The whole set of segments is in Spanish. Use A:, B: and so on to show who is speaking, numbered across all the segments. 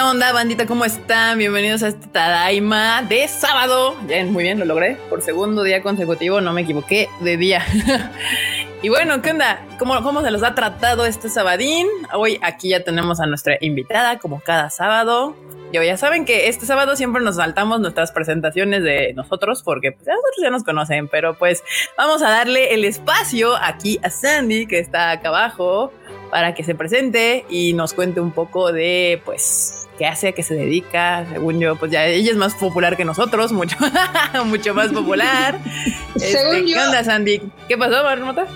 A: ¿Qué onda, bandita? ¿Cómo están? Bienvenidos a este Tadaima de sábado. Ya, muy bien, lo logré. Por segundo día consecutivo, no me equivoqué de día. y bueno, ¿qué onda? ¿Cómo, ¿Cómo se los ha tratado este sabadín? Hoy aquí ya tenemos a nuestra invitada, como cada sábado. Ya saben que este sábado siempre nos saltamos nuestras presentaciones de nosotros porque pues, nosotros ya nos conocen, pero pues vamos a darle el espacio aquí a Sandy que está acá abajo para que se presente y nos cuente un poco de pues qué hace, a qué se dedica. Según yo, pues ya ella es más popular que nosotros, mucho, mucho más popular. Este, ¿Qué onda, Sandy? ¿Qué pasó, Marmota?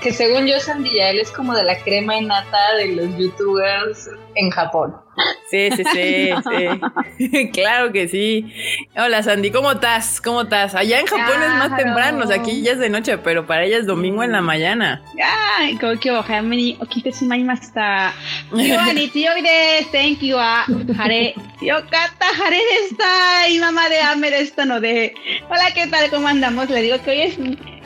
B: Que según yo, Sandy Yael es como de la crema nata de los youtubers en Japón.
A: Sí, sí, sí, sí. claro que sí. Hola Sandy, ¿cómo estás? ¿Cómo estás? Allá en Japón es más temprano, o sea, aquí ya es de noche, pero para ella es domingo en la mañana.
C: Ay, como que ojalá okite shimaimashita. Thank you. Hare. Yokata hare desta. Y mamá de ame de no de. Hola, ¿qué tal? ¿Cómo andamos? Le digo que hoy es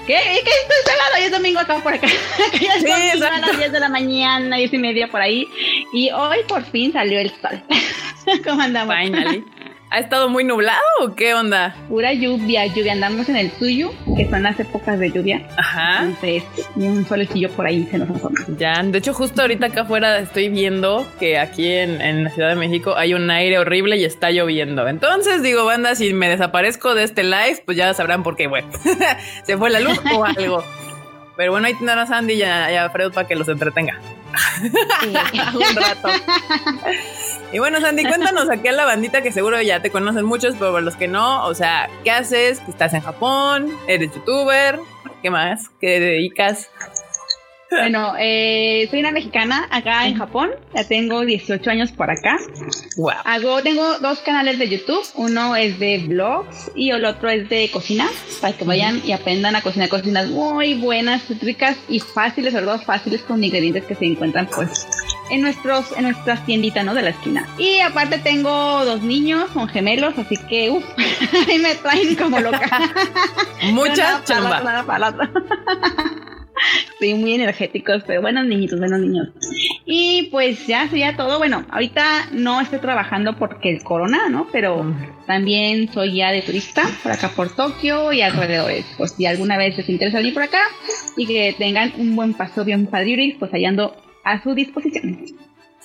C: ¿Qué? ¿Qué estoy sábado? Hoy es domingo acá por acá. ya es sí, a las 10 de la mañana, 10 y media por ahí. Y hoy por fin salió el sol. ¿Cómo andamos?
A: Finally. ¿Ha estado muy nublado o qué onda?
C: Pura lluvia, lluvia. Andamos en el tuyo, que son las épocas de lluvia.
A: Ajá.
C: Entonces, y un solecillo por ahí se nos asoma.
A: Ya, de hecho, justo ahorita acá afuera estoy viendo que aquí en, en, la Ciudad de México hay un aire horrible y está lloviendo. Entonces, digo, banda, si me desaparezco de este live, pues ya sabrán por qué, bueno, se fue la luz o algo. Pero bueno, ahí tendrán a Sandy y a, Fred para que los entretenga. un rato. Y bueno, Sandy, cuéntanos aquí a la bandita que seguro ya te conocen muchos, pero los que no, o sea, ¿qué haces? ¿Estás en Japón? ¿Eres youtuber? ¿Qué más? ¿Qué dedicas?
C: Bueno, eh, soy una mexicana acá en Japón. Ya tengo 18 años por acá.
A: Wow.
C: Hago, tengo dos canales de YouTube. Uno es de vlogs y el otro es de cocina. Para que vayan y aprendan a cocinar cocinas muy buenas, ricas y fáciles, sobre todo fáciles con ingredientes que se encuentran pues en nuestros en nuestras tienditas, ¿no? De la esquina. Y aparte tengo dos niños, son gemelos, así que uff, ahí me traen como loca.
A: Mucha chamba.
C: Sí, muy energéticos, pero buenos niñitos, buenos niños. Y pues ya sería todo. Bueno, ahorita no estoy trabajando porque el corona, ¿no? Pero también soy ya de turista por acá por Tokio y alrededores. Pues si alguna vez les interesa venir por acá y que tengan un buen paso bien padriuris, pues allá ando a su disposición.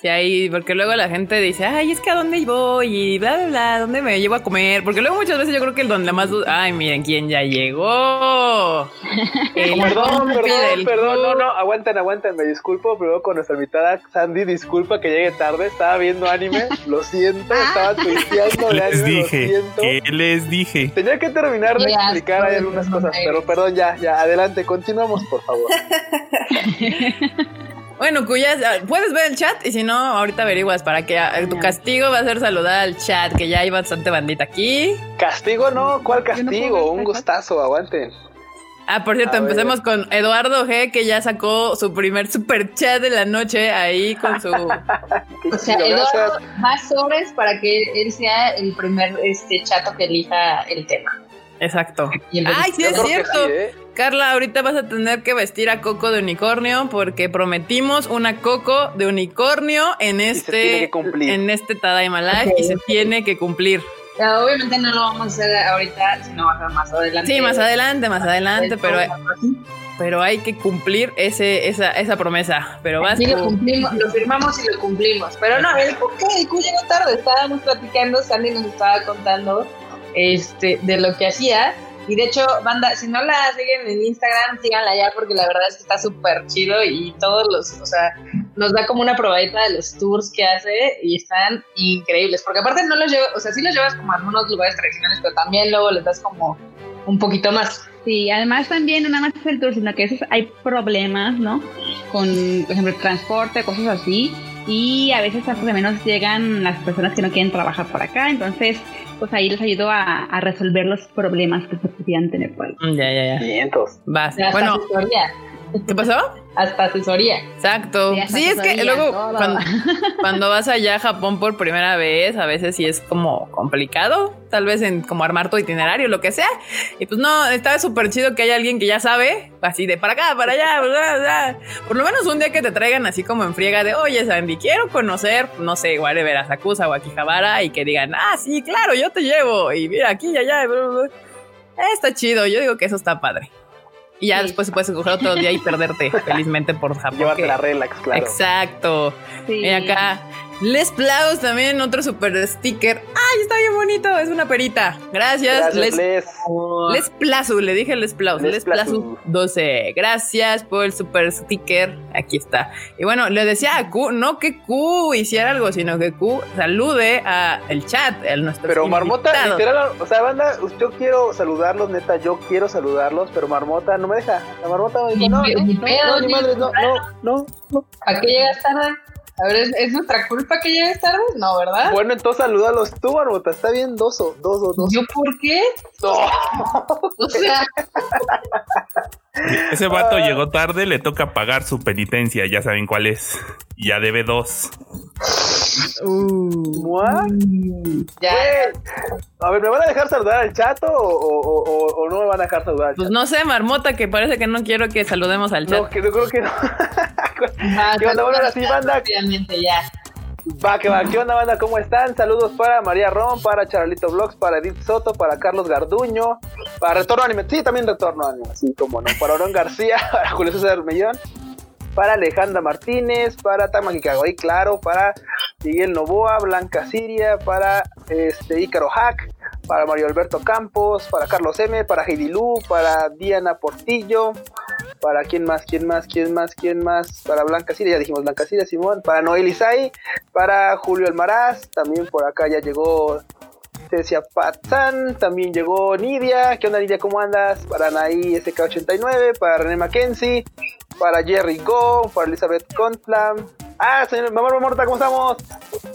A: Sí, ahí, porque luego la gente dice, ay, es que a dónde voy y bla, bla, bla, ¿dónde me llevo a comer? Porque luego muchas veces yo creo que el donde más, ay, miren quién ya llegó.
D: perdón, perdón, perdón, no, no, aguanten, aguanten, me disculpo, pero con nuestra invitada Sandy, disculpa que llegue tarde, estaba viendo anime, lo siento, estaba tuiteando de
E: les
D: anime,
E: dije,
D: lo siento.
E: ¿Qué les dije?
D: Tenía que terminar de explicar ahí algunas cosas, pero perdón, ya, ya, adelante, continuamos, por favor.
A: Bueno, cuyas, ah, puedes ver el chat y si no, ahorita averiguas para que ah, tu castigo va a ser saludar al chat, que ya hay bastante bandita aquí.
D: Castigo no, ¿cuál castigo? Un gustazo, aguanten.
A: Ah, por cierto, empecemos con Eduardo G, que ya sacó su primer super chat de la noche ahí con su.
B: o sea, Eduardo, más sobres para que él sea el primer este chato que elija el tema.
A: Exacto. Ay, sí, es cierto. ¿eh? Carla, ahorita vas a tener que vestir a Coco de unicornio porque prometimos una Coco de unicornio en este, en este Tadaima Live y se tiene que cumplir.
B: obviamente no lo vamos a hacer ahorita, sino más adelante.
A: Sí, más adelante, más adelante, pero, pero hay que cumplir ese, esa, esa promesa. Pero vas
B: sí, lo cumplimos, lo firmamos y lo cumplimos. Pero no, el, el llegó tarde, estábamos platicando, Sandy nos estaba contando este, de lo que hacía y de hecho, banda, si no la siguen en Instagram, síganla ya porque la verdad es que está súper chido y todos los, o sea, nos da como una probadita de los tours que hace y están increíbles. Porque aparte no los llevas, o sea, sí los llevas como a algunos lugares tradicionales, pero también luego les das como un poquito más.
C: Sí, además también no nada más es el tour, sino que a veces hay problemas, ¿no? Con, por ejemplo, transporte, cosas así. Y a veces, pues, menos llegan las personas que no quieren trabajar por acá. Entonces, pues ahí les ayudó a, resolver los problemas que se podían tener por ahí.
A: Ya, ya, ya.
D: Cientos.
A: Vas. Bueno, ¿Qué pasó?
B: Hasta asesoría.
A: Exacto. Sí, es que luego cuando, vas allá a Japón por primera vez, a veces sí es como complicado, tal vez en como armar tu itinerario, lo que sea. Y pues no, está súper chido que haya alguien que ya sabe, así de para acá, para allá, por lo menos un día que te traigan así como en friega de, oye, Sandy, quiero conocer, no sé, igual de Verazacusa o Akihabara y que digan, ah, sí, claro, yo te llevo y mira aquí y allá. Está chido, yo digo que eso está padre. Y ya después se puedes coger otro día y perderte felizmente por Japón.
D: Llevarte la relax, claro.
A: Exacto. Y acá les Plaus también, otro super sticker. ¡Ay, está bien bonito! Es una perita. Gracias, Les. Les, les Plazu, le dije Les Plaus. Les, Plazu 12. Gracias por el super sticker. Aquí está. Y bueno, le decía a Q, no que Q hiciera algo, sino que Q salude a el chat, el nuestro.
D: Pero Marmota, literal, o sea, banda, yo quiero saludarlos, neta, yo quiero saludarlos, pero Marmota no me deja. La Marmota me dice, no, no, no, no, madre, no, no, no.
B: ¿A qué llegas tarde? A ver, ¿es, nuestra culpa que llegues tarde? No, ¿verdad?
D: Bueno, entonces salúdalos tú, Barbota. Está bien, dos o dos o dos.
B: ¿Yo por qué? No. o sea.
E: Ese vato llegó tarde, le toca pagar su penitencia. Ya saben cuál es. Ya debe dos.
D: Uh, ya. A ver, ¿me van a dejar saludar al chato o, no me van a dejar saludar al
A: Pues no sé, Marmota, que parece que no quiero que saludemos al chat.
D: No, que yo creo que no. ¿Qué onda, banda?
B: ya.
D: Va, que va, ¿qué onda, banda? ¿Cómo están? Saludos para María Ron, para Charlito Vlogs, para Edith Soto, para Carlos Garduño, para Retorno Anime, sí, también Retorno Anime, así como no, para Orón García, para Julio César Mellón, para Alejandra Martínez, para Tama Kikagoi, claro, para Miguel Novoa, Blanca Siria, para este Ícaro Hack, para Mario Alberto Campos, para Carlos M, para Heidi Lu, para Diana Portillo, para quién más, quién más, quién más, quién más, para Blanca Siria, ya dijimos Blanca Siria, Simón, para Noel Isai, para Julio Almaraz, también por acá ya llegó Cecia Patán, también llegó Nidia, ¿qué onda Nidia? ¿Cómo andas? Para Anaí SK89, para René Mackenzie, para Jerry Go, para Elizabeth Contlam. Ah, señor, mamá Morta, ¿cómo estamos?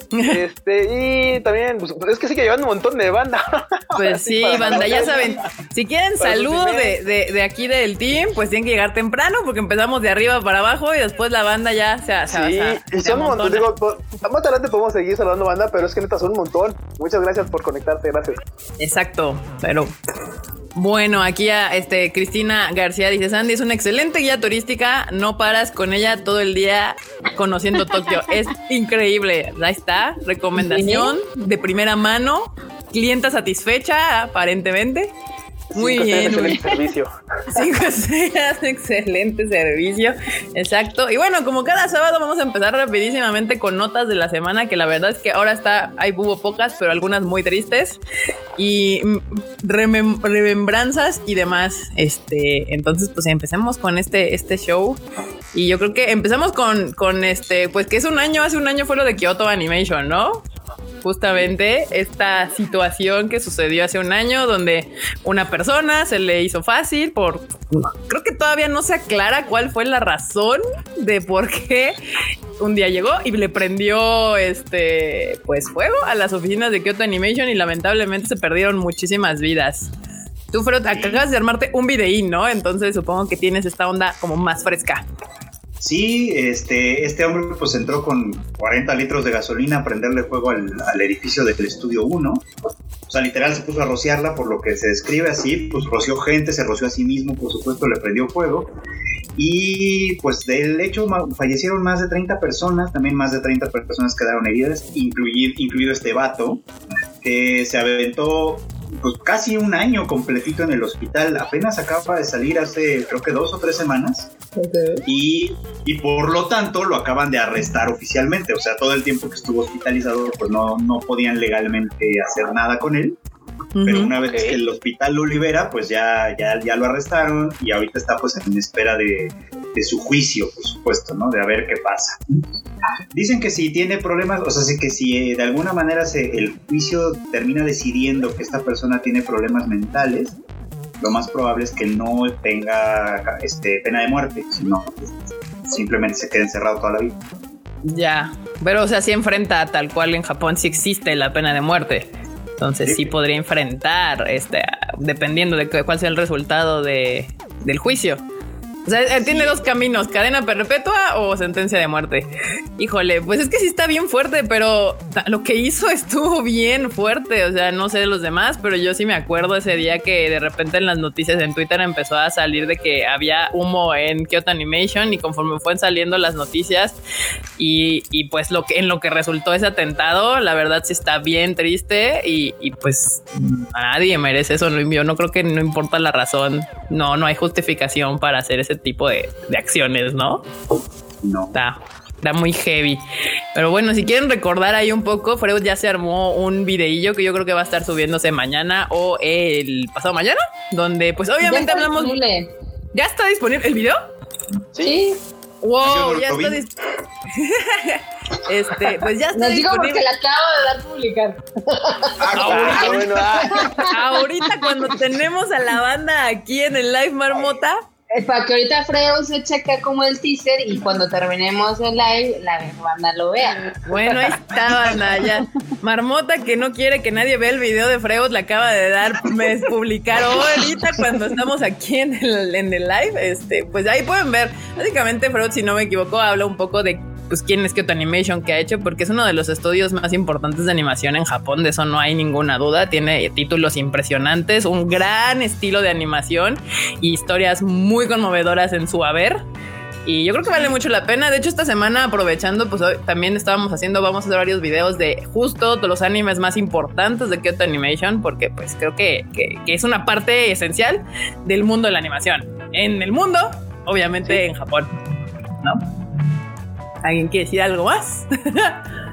D: este, y también, pues, es que sí que llevan un montón de banda.
A: Pues sí, banda, ya saben, si quieren saludos de, de, de, aquí del team, pues tienen que llegar temprano porque empezamos de arriba para abajo y después la banda ya se, se
D: Sí, y son un montón, digo, más adelante podemos seguir saludando banda, pero es que neta son un montón. Muchas gracias por conectarte, gracias.
A: Exacto, pero bueno, aquí a este Cristina García dice, Sandy es una excelente guía turística, no paras con ella todo el día conociendo Tokio. es increíble. Ahí está, recomendación de primera mano, clienta satisfecha aparentemente. Muy bien.
D: Excelente servicio.
A: Cinco estrellas, excelente servicio. Exacto. Y bueno, como cada sábado vamos a empezar rapidísimamente con notas de la semana, que la verdad es que ahora está, hay hubo pocas, pero algunas muy tristes. Y remembranzas y demás. Este, entonces, pues empecemos con este, este show. Y yo creo que empezamos con, con este, pues que es un año, hace un año fue lo de Kyoto Animation, ¿no? Justamente esta situación que sucedió hace un año donde una persona se le hizo fácil por creo que todavía no se aclara cuál fue la razón de por qué un día llegó y le prendió este pues fuego a las oficinas de Kyoto Animation y lamentablemente se perdieron muchísimas vidas. Tú, Fred, acabas de armarte un videín, ¿no? Entonces supongo que tienes esta onda como más fresca.
F: Sí, este, este hombre pues entró con 40 litros de gasolina a prenderle fuego al, edificio del estudio 1. O sea, literal se puso a rociarla, por lo que se describe así, pues roció gente, se roció a sí mismo, por supuesto, le prendió fuego. Y pues del hecho fallecieron más de 30 personas, también más de 30 personas quedaron heridas, incluido este vato, que se aventó pues casi un año completito en el hospital. Apenas acaba de salir hace creo que dos o tres semanas. Y, y, por lo tanto lo acaban de arrestar oficialmente. O sea, todo el tiempo que estuvo hospitalizado, pues no, no podían legalmente hacer nada con él. Pero una vez que el hospital lo libera, pues ya, ya, ya lo arrestaron y ahorita está pues en espera de, de su juicio, por supuesto, ¿no? De a ver qué pasa. Dicen que si tiene problemas, o sea, que si eh, de alguna manera se, el juicio termina decidiendo que esta persona tiene problemas mentales, lo más probable es que no tenga este, pena de muerte, sino simplemente se quede encerrado toda la vida.
A: Ya, pero o sea, si enfrenta tal cual en Japón sí existe la pena de muerte. Entonces sí, podría enfrentar, este, dependiendo de cuál sea el resultado de, del juicio. O sea, eh, tiene dos caminos, cadena perpetua o sentencia de muerte. Híjole, pues es que sí está bien fuerte, pero lo que hizo estuvo bien fuerte. O sea, no sé de los demás, pero yo sí me acuerdo ese día que de repente en las noticias en Twitter empezó a salir de que había humo en Kyoto Animation y conforme fueron saliendo las noticias y, y pues lo que en lo que resultó ese atentado, la verdad sí está bien triste y, y pues nadie merece eso. Yo no creo que no importa la razón. No, no hay justificación para hacer ese tipo de, de acciones, ¿no?
F: No.
A: Está, está muy heavy. Pero bueno, si quieren recordar ahí un poco, Freud ya se armó un videillo que yo creo que va a estar subiéndose mañana o el pasado mañana, donde pues obviamente
B: Ya está
A: hablamos.
B: disponible.
A: ¿Ya está disponible el video?
B: Sí,
A: Wow, ya está disponible. este, pues ya está
B: les digo porque la acabo de dar publicar.
D: Ah, bueno, ah,
A: Ahorita cuando tenemos a la banda aquí en el live marmota,
B: Para que ahorita Fredo se cheque como el teaser y cuando terminemos el live, la banda lo vea.
A: Bueno, ahí estaban allá. Marmota que no quiere que nadie vea el video de Freud le acaba de dar me publicar ahorita cuando estamos aquí en el, en el live. Este, pues ahí pueden ver. Básicamente, Freud, si no me equivoco, habla un poco de pues quién es Kyoto Animation que ha hecho, porque es uno de los estudios más importantes de animación en Japón, de eso no hay ninguna duda. Tiene títulos impresionantes, un gran estilo de animación y historias muy conmovedoras en su haber. Y yo creo que vale mucho la pena. De hecho, esta semana, aprovechando, pues hoy también estábamos haciendo, vamos a hacer varios videos de justo todos los animes más importantes de Kyoto Animation, porque pues creo que, que- que es una parte esencial del mundo de la animación. En el mundo, obviamente en Japón. ¿No? ¿Alguien quiere decir algo más?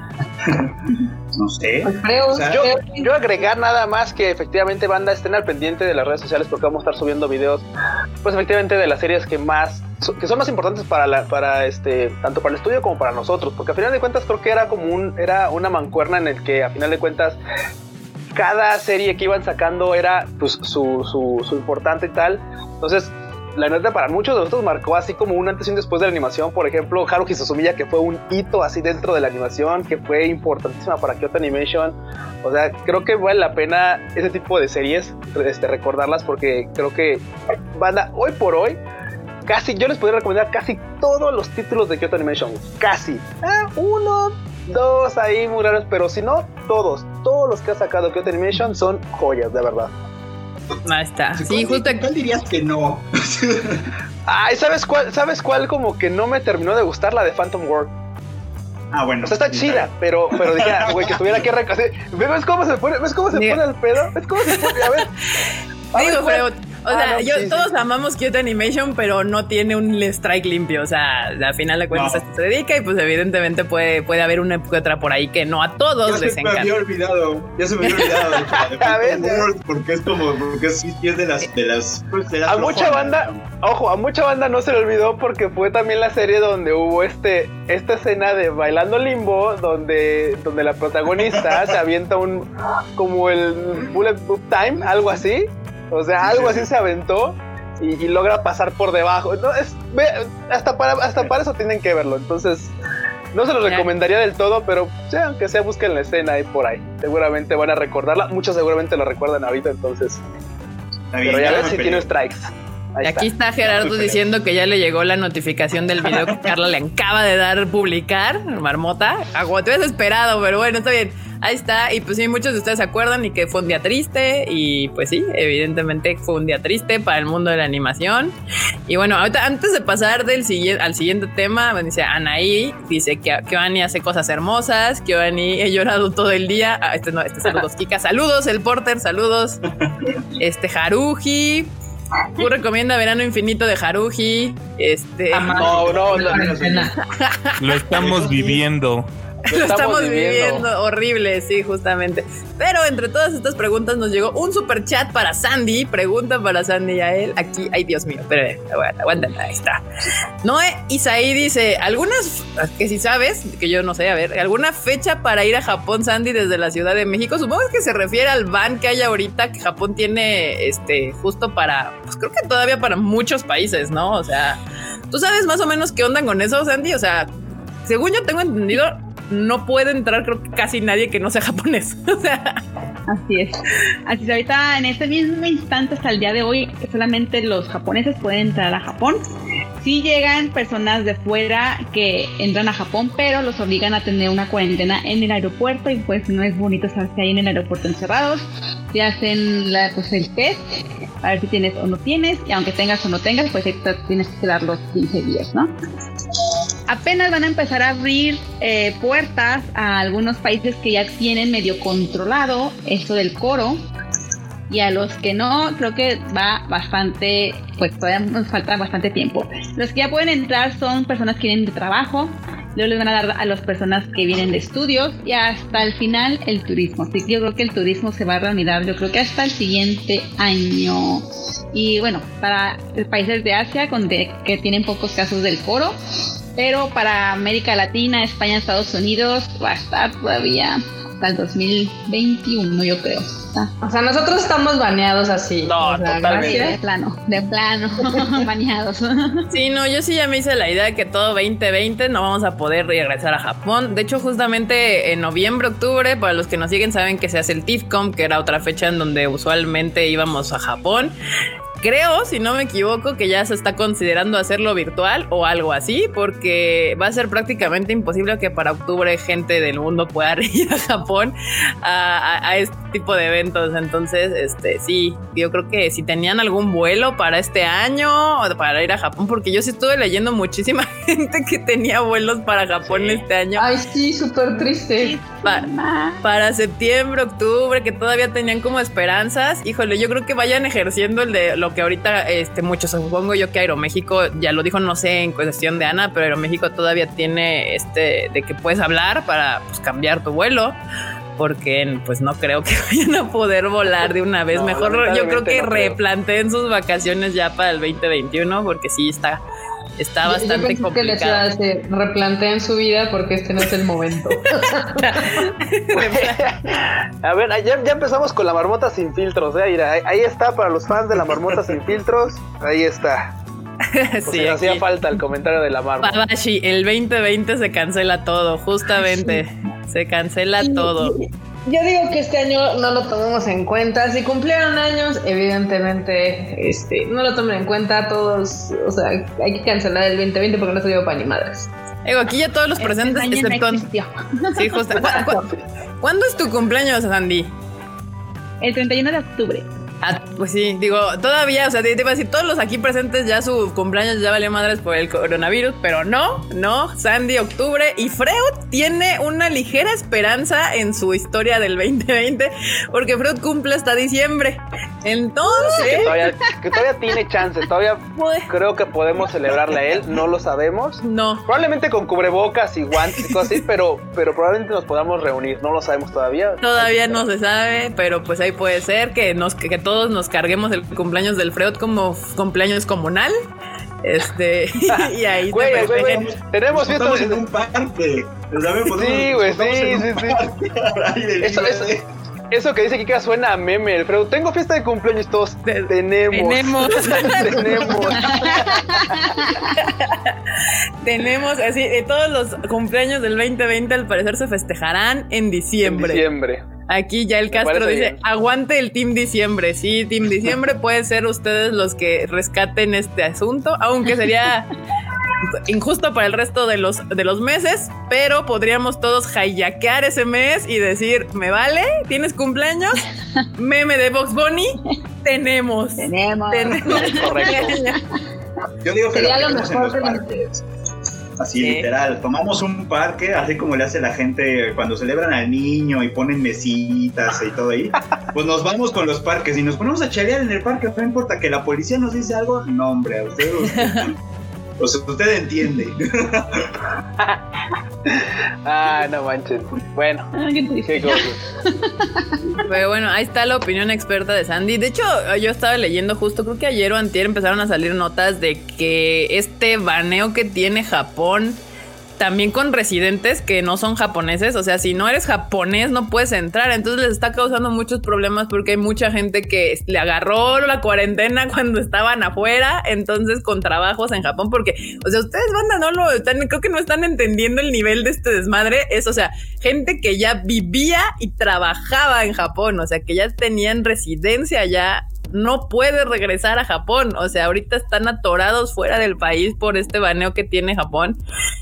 F: No sé.
B: Pues Fredo,
F: O sea,
D: yo,
B: Fredo,
D: yo agregar nada más que efectivamente banda estén al pendiente de las redes sociales porque vamos a estar subiendo videos pues efectivamente de las series que más que son más importantes para la para este tanto para el estudio como para nosotros porque a final de cuentas creo que era como un era una mancuerna en el que a final de cuentas cada serie que iban sacando era pues su, su, su importante y tal entonces la neta para muchos de nosotros marcó así como un antes y un después de la animación. Por ejemplo, Haruhi Suzumiya, que fue un hito así dentro de la animación, que fue importantísima para Kyoto Animation. O sea, creo que vale la pena ese tipo de series este, recordarlas porque creo que banda, hoy por hoy, casi, yo les podría recomendar casi todos los títulos de Kyoto Animation. Casi. Ah, uno, dos ahí muy raros, pero si no, todos, todos los que ha sacado Kyoto Animation son joyas, de verdad.
A: Ahí está. Sí,
F: ¿Cuál-
A: justo
F: ¿Cuál dirías que no?
D: Ay, ¿sabes cuál, ¿sabes cuál como que no me terminó de gustar? La de Phantom World.
F: ah, bueno.
D: O sea, está chida, pero, pero dije, ah, güey, que tuviera que recaser. ¿Ves cómo se pone? ¿Ves cómo se pone el pedo? ¿Ves cómo se pone? A ver. A ver,
A: Digo,
D: güey.
A: pero, o
D: Ah,
A: sea,
D: no,
A: yo,
D: sí, sí.
A: todos amamos Kyoto Animation, pero no tiene un strike limpio. O sea, al final de cuentas
F: No.
A: se dedica y pues evidentemente puede, puede haber una otra por ahí que no a
F: Ya
A: todos les
F: se me había
A: encanta.
F: olvidado, ya se me había olvidado de la de
D: A ya.
F: World, porque es como, porque es, sí es de las, de las, pues, de las
D: A mucha banda, ojo, a mucha banda no se le olvidó porque fue también la serie donde hubo este, esta escena de bailando limbo, donde, donde la protagonista se avienta un, como el bullet time, algo así. O sea,
F: Sí,
D: algo
F: sí,
D: así
F: sí.
D: se aventó y, y logra pasar por debajo. No, es, ve, hasta, para, hasta para eso tienen que verlo. Entonces, no se los
A: Ya.
D: recomendaría del todo, pero sí, aunque sea, busquen la escena ahí por ahí. Seguramente van a recordarla. Muchos seguramente lo recuerdan ahorita, entonces. Pero ya ves si tiene strikes. Ahí
A: Y aquí
D: está.
A: está Gerardo diciendo que ya le llegó la notificación del video que Carla le acaba de dar publicar, Marmota. Agua, te esperado, pero bueno, está bien. Ahí está. Y pues sí, muchos de ustedes se acuerdan y que fue un día triste. Y pues sí, evidentemente fue un día triste para el mundo de la animación. Y bueno, ahorita antes de pasar del siguiente, al siguiente tema, bueno, dice Anaí, dice que Kyoani hace cosas hermosas. Kyoani he llorado todo el día. Ah, este no, este saludos, Kika. Saludos, el Porter, saludos. Este Haruji. Tú recomienda Verano Infinito de Haruji. Este.
D: No, no, no.
B: Pena.
E: Lo estamos viviendo.
A: Lo estamos viviendo. horrible, sí, justamente. Pero entre todas estas preguntas nos llegó un super chat para Sandy. Pregunta para Sandy y a él. Aquí, ay Dios mío, espérame, aguanta, aguanta, ahí está. Noé Isaí dice: Algunas que si sabes, que yo no sé, a ver, ¿alguna fecha para ir a Japón, Sandy, desde la Ciudad de México? Supongo que se refiere al ban que hay ahorita que Japón tiene este justo para, pues creo que todavía para muchos países, ¿no? O sea, ¿tú sabes más o menos qué onda con eso, Sandy? O sea, según yo tengo entendido, no puede entrar creo que casi nadie que no sea japonés. O sea,
C: Así es. Así es, ahorita en este mismo instante hasta el día de hoy solamente los japoneses pueden entrar a Japón. Sí llegan personas de fuera que entran a Japón, pero los obligan a tener una cuarentena en el aeropuerto y pues no es bonito estarse ahí en el aeropuerto encerrados. Te hacen pues, el test a ver si tienes o no tienes y aunque tengas o no tengas, pues ahí tienes que quedar los 15 días, ¿no? Apenas van a empezar a abrir eh, puertas a algunos países que ya tienen medio controlado esto del coro. Y a los que no, creo que va bastante, pues todavía nos falta bastante tiempo. Los que ya pueden entrar son personas que vienen de trabajo, luego les van a dar a las personas que vienen de estudios y hasta el final el turismo. Así que yo creo que el turismo se va a reunir, yo creo que hasta el siguiente año. Y bueno, para países de Asia con que tienen pocos casos del coro, pero para América Latina, España, Estados Unidos va a estar todavía hasta el 2021, yo creo.
B: O sea, nosotros estamos baneados así.
D: No, totalmente.
C: De plano, de plano, baneados.
A: Sí, no, yo sí ya me hice la idea de que todo 2020 no vamos a poder regresar a Japón. De hecho, justamente en noviembre, octubre, para los que nos siguen saben que se hace el TIFCOM, que era otra fecha en donde usualmente íbamos a Japón creo, si no me equivoco, que ya se está considerando hacerlo virtual o algo así, porque va a ser prácticamente imposible que para octubre gente del mundo pueda ir a Japón a, este tipo de eventos. Entonces, este sí, yo creo que si tenían algún vuelo para este año o para ir a Japón, porque yo sí estuve leyendo muchísima gente que tenía vuelos para Japón este año.
B: Ay, sí, súper triste.
A: para septiembre, octubre, que todavía tenían como esperanzas. Híjole, yo creo que vayan ejerciendo el de lo que ahorita este, muchos, supongo yo que Aeroméxico, ya lo dijo, no sé, en cuestión de Ana, pero Aeroméxico todavía tiene este de que puedes hablar para pues, cambiar tu vuelo porque pues no creo que vayan a poder volar de una vez. Mejor yo creo que replanteen sus vacaciones ya para el 2021 porque sí está está bastante yo complicado.
B: Que replanteen su vida porque este no es el momento.
D: a ver, ya, ya, empezamos con la marmota sin filtros, ¿eh? Ahí, está para los fans de la marmota sin filtros. Ahí está. sí, hacía falta el comentario de la marmota.
A: Babashi, el 2020 se cancela todo, justamente. Se cancela todo.
B: Yo digo que este año no lo tomemos en cuenta. Si cumplieron años, evidentemente, este, no lo tomen en cuenta todos. O sea, hay que cancelar el 2020 porque no se dio para ni madres.
A: Digo, aquí ya todos los este presentes, excepto. sí, justo. ¿Cuándo es tu cumpleaños, Sandy?
C: El 31 de octubre.
A: Ah, pues sí, digo, todavía, o sea, te, iba a decir, todos los aquí presentes ya su cumpleaños ya valió madres por el coronavirus, pero no, no, Sandy, octubre, y Freud tiene una ligera esperanza en su historia del 2020, porque Freud cumple hasta diciembre. Entonces...
D: Que todavía, que todavía tiene chance, todavía creo que podemos celebrarle a él, no lo sabemos.
A: No.
D: Probablemente con cubrebocas y guantes y cosas así, pero, pero probablemente nos podamos reunir, no lo sabemos todavía.
A: Todavía no se sabe, pero pues ahí puede ser que, nos, que, todos nos carguemos el cumpleaños del Freud como cumpleaños comunal. Este, y ahí
D: güey, güey, güey, tenemos
F: fiesta en un parque.
D: Sí, güey, sí, sí, sí. Eso, eso, eso que dice Kika suena a meme, el Freud. Tengo fiesta de cumpleaños todos. tenemos.
A: Tenemos.
D: tenemos.
A: tenemos, así, todos los cumpleaños del 2020 al parecer se festejarán en diciembre.
D: En diciembre.
A: Aquí ya el Castro dice, aguante el Team Diciembre. Sí, Team Diciembre puede ser ustedes los que rescaten este asunto, aunque sería injusto para el resto de los, de los meses, pero podríamos todos hayaquear ese mes y decir, me vale, tienes cumpleaños, meme de Box Bunny, tenemos.
C: Tenemos.
D: Correcto.
F: Yo digo que sería lo, mejor de Así literal, tomamos un parque, así como le hace la gente cuando celebran al niño y ponen mesitas y todo ahí. Pues nos vamos con los parques y nos ponemos a chalear en el parque, no importa que la policía nos dice algo, no hombre, a ustedes pues usted entiende.
D: ah, no manches. Bueno. Ah,
A: Pero bueno, ahí está la opinión experta de Sandy. De hecho, yo estaba leyendo justo, creo que ayer o antier empezaron a salir notas de que este baneo que tiene Japón también con residentes que no son japoneses. O sea, si no eres japonés, no puedes entrar. Entonces les está causando muchos problemas porque hay mucha gente que le agarró la cuarentena cuando estaban afuera. Entonces, con trabajos en Japón, porque, o sea, ustedes, banda, no lo están, creo que no están entendiendo el nivel de este desmadre. Es, o sea, gente que ya vivía y trabajaba en Japón. O sea, que ya tenían residencia allá no puede regresar a Japón. O sea, ahorita están atorados fuera del país por este baneo que tiene Japón.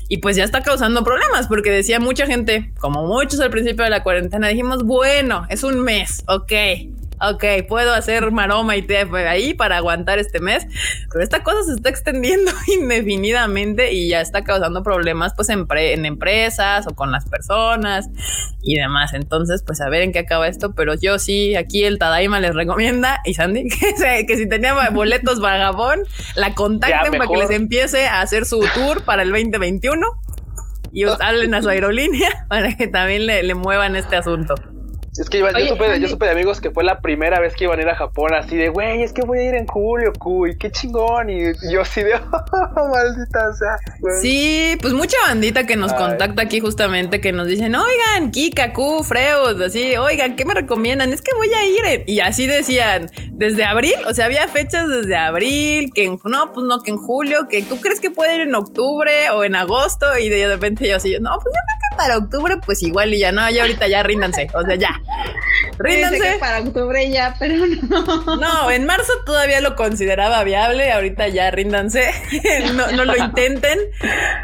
A: Y pues ya está causando problemas porque decía mucha gente, como muchos al principio de la cuarentena, dijimos, bueno, es un mes, ok ok, puedo hacer maroma y té ahí para aguantar este mes, pero esta cosa se está extendiendo indefinidamente y ya está causando problemas pues en, en empresas o con las personas y demás. Entonces, pues a ver en qué acaba esto, pero yo sí, aquí el Tadaima les recomienda y Sandy que, que si tenía boletos vagabón, la contacten para que les empiece a hacer su tour para el 2021 y hablen a su aerolínea para que también le, le muevan este asunto.
D: Es que yo, supe, yo, supe, de amigos que fue la primera vez que iban a ir a Japón, así de, güey, es que voy a ir en julio, cuy, qué chingón. Y yo así de, oh, maldita sea.
A: Sí, pues mucha bandita que nos contacta aquí justamente, que nos dicen, oigan, Kika, Q, Freud, así, oigan, ¿qué me recomiendan? Es que voy a ir. Y así decían, desde abril, o sea, había fechas desde abril, que en, no, pues no, que en julio, que tú crees que puede ir en octubre o en agosto, y de repente yo así, no, pues yo creo que para octubre, pues igual y ya, no, ya ahorita ya ríndanse, o sea, ya.
C: Ríndanse. para octubre ya, pero no.
A: No, en marzo todavía lo consideraba viable, ahorita ya ríndanse, no, no, lo intenten,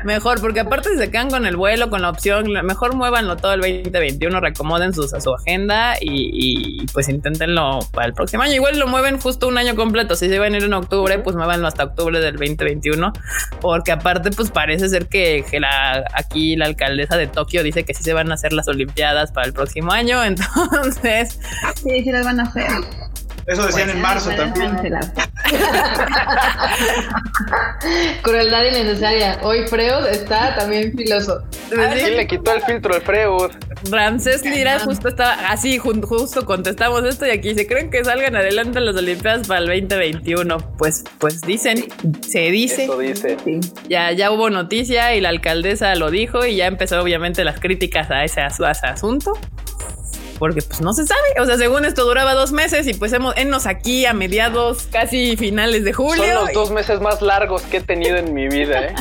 A: mejor, porque aparte si se quedan con el vuelo, con la opción, mejor muévanlo todo el 2021, recomoden sus, a su agenda y, y, pues inténtenlo para el próximo año. Igual lo mueven justo un año completo, si se van a ir en octubre, pues muévanlo hasta octubre del 2021, porque aparte pues parece ser que, que la, aquí la alcaldesa de Tokio dice que sí se van a hacer las Olimpiadas para el próximo año, entonces...
C: Sí, sí las van a hacer.
F: Eso decían en marzo también.
B: Crueldad innecesaria. Hoy Freud está también filoso.
D: ¿Quién le quitó el filtro al Freud?
A: Ramsés Lira justo estaba así, justo contestamos esto y aquí se creen que salgan adelante las Olimpiadas para el 2021. Pues, pues dicen, se dice.
D: Eso dice.
A: Ya, ya hubo noticia y la alcaldesa lo dijo y ya empezó obviamente las críticas a ese, a ese asunto porque pues no se sabe. O sea, según esto duraba dos meses y pues hemos, enos aquí a mediados, casi finales de julio.
D: Son los dos meses más largos que he tenido en mi vida, ¿eh?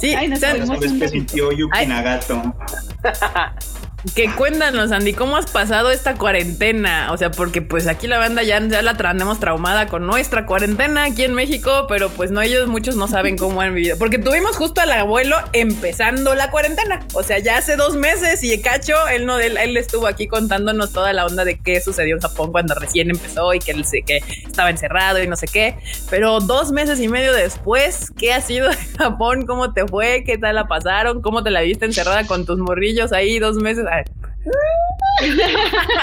A: sí,
F: Ay, no sabes que sintió Yuki Nagato.
A: Que cuéntanos, Andy, ¿cómo has pasado esta cuarentena? O sea, porque pues aquí la banda ya, la tenemos traumada con nuestra cuarentena aquí en México, pero pues no, ellos muchos no saben cómo han vivido. Porque tuvimos justo al abuelo empezando la cuarentena. O sea, ya hace dos meses y Cacho, él no, él, él estuvo aquí contándonos toda la onda de qué sucedió en Japón cuando recién empezó y que él que estaba encerrado y no sé qué. Pero dos meses y medio después, ¿qué ha sido de Japón? ¿Cómo te fue? ¿Qué tal la pasaron? ¿Cómo te la viste encerrada con tus morrillos ahí dos meses?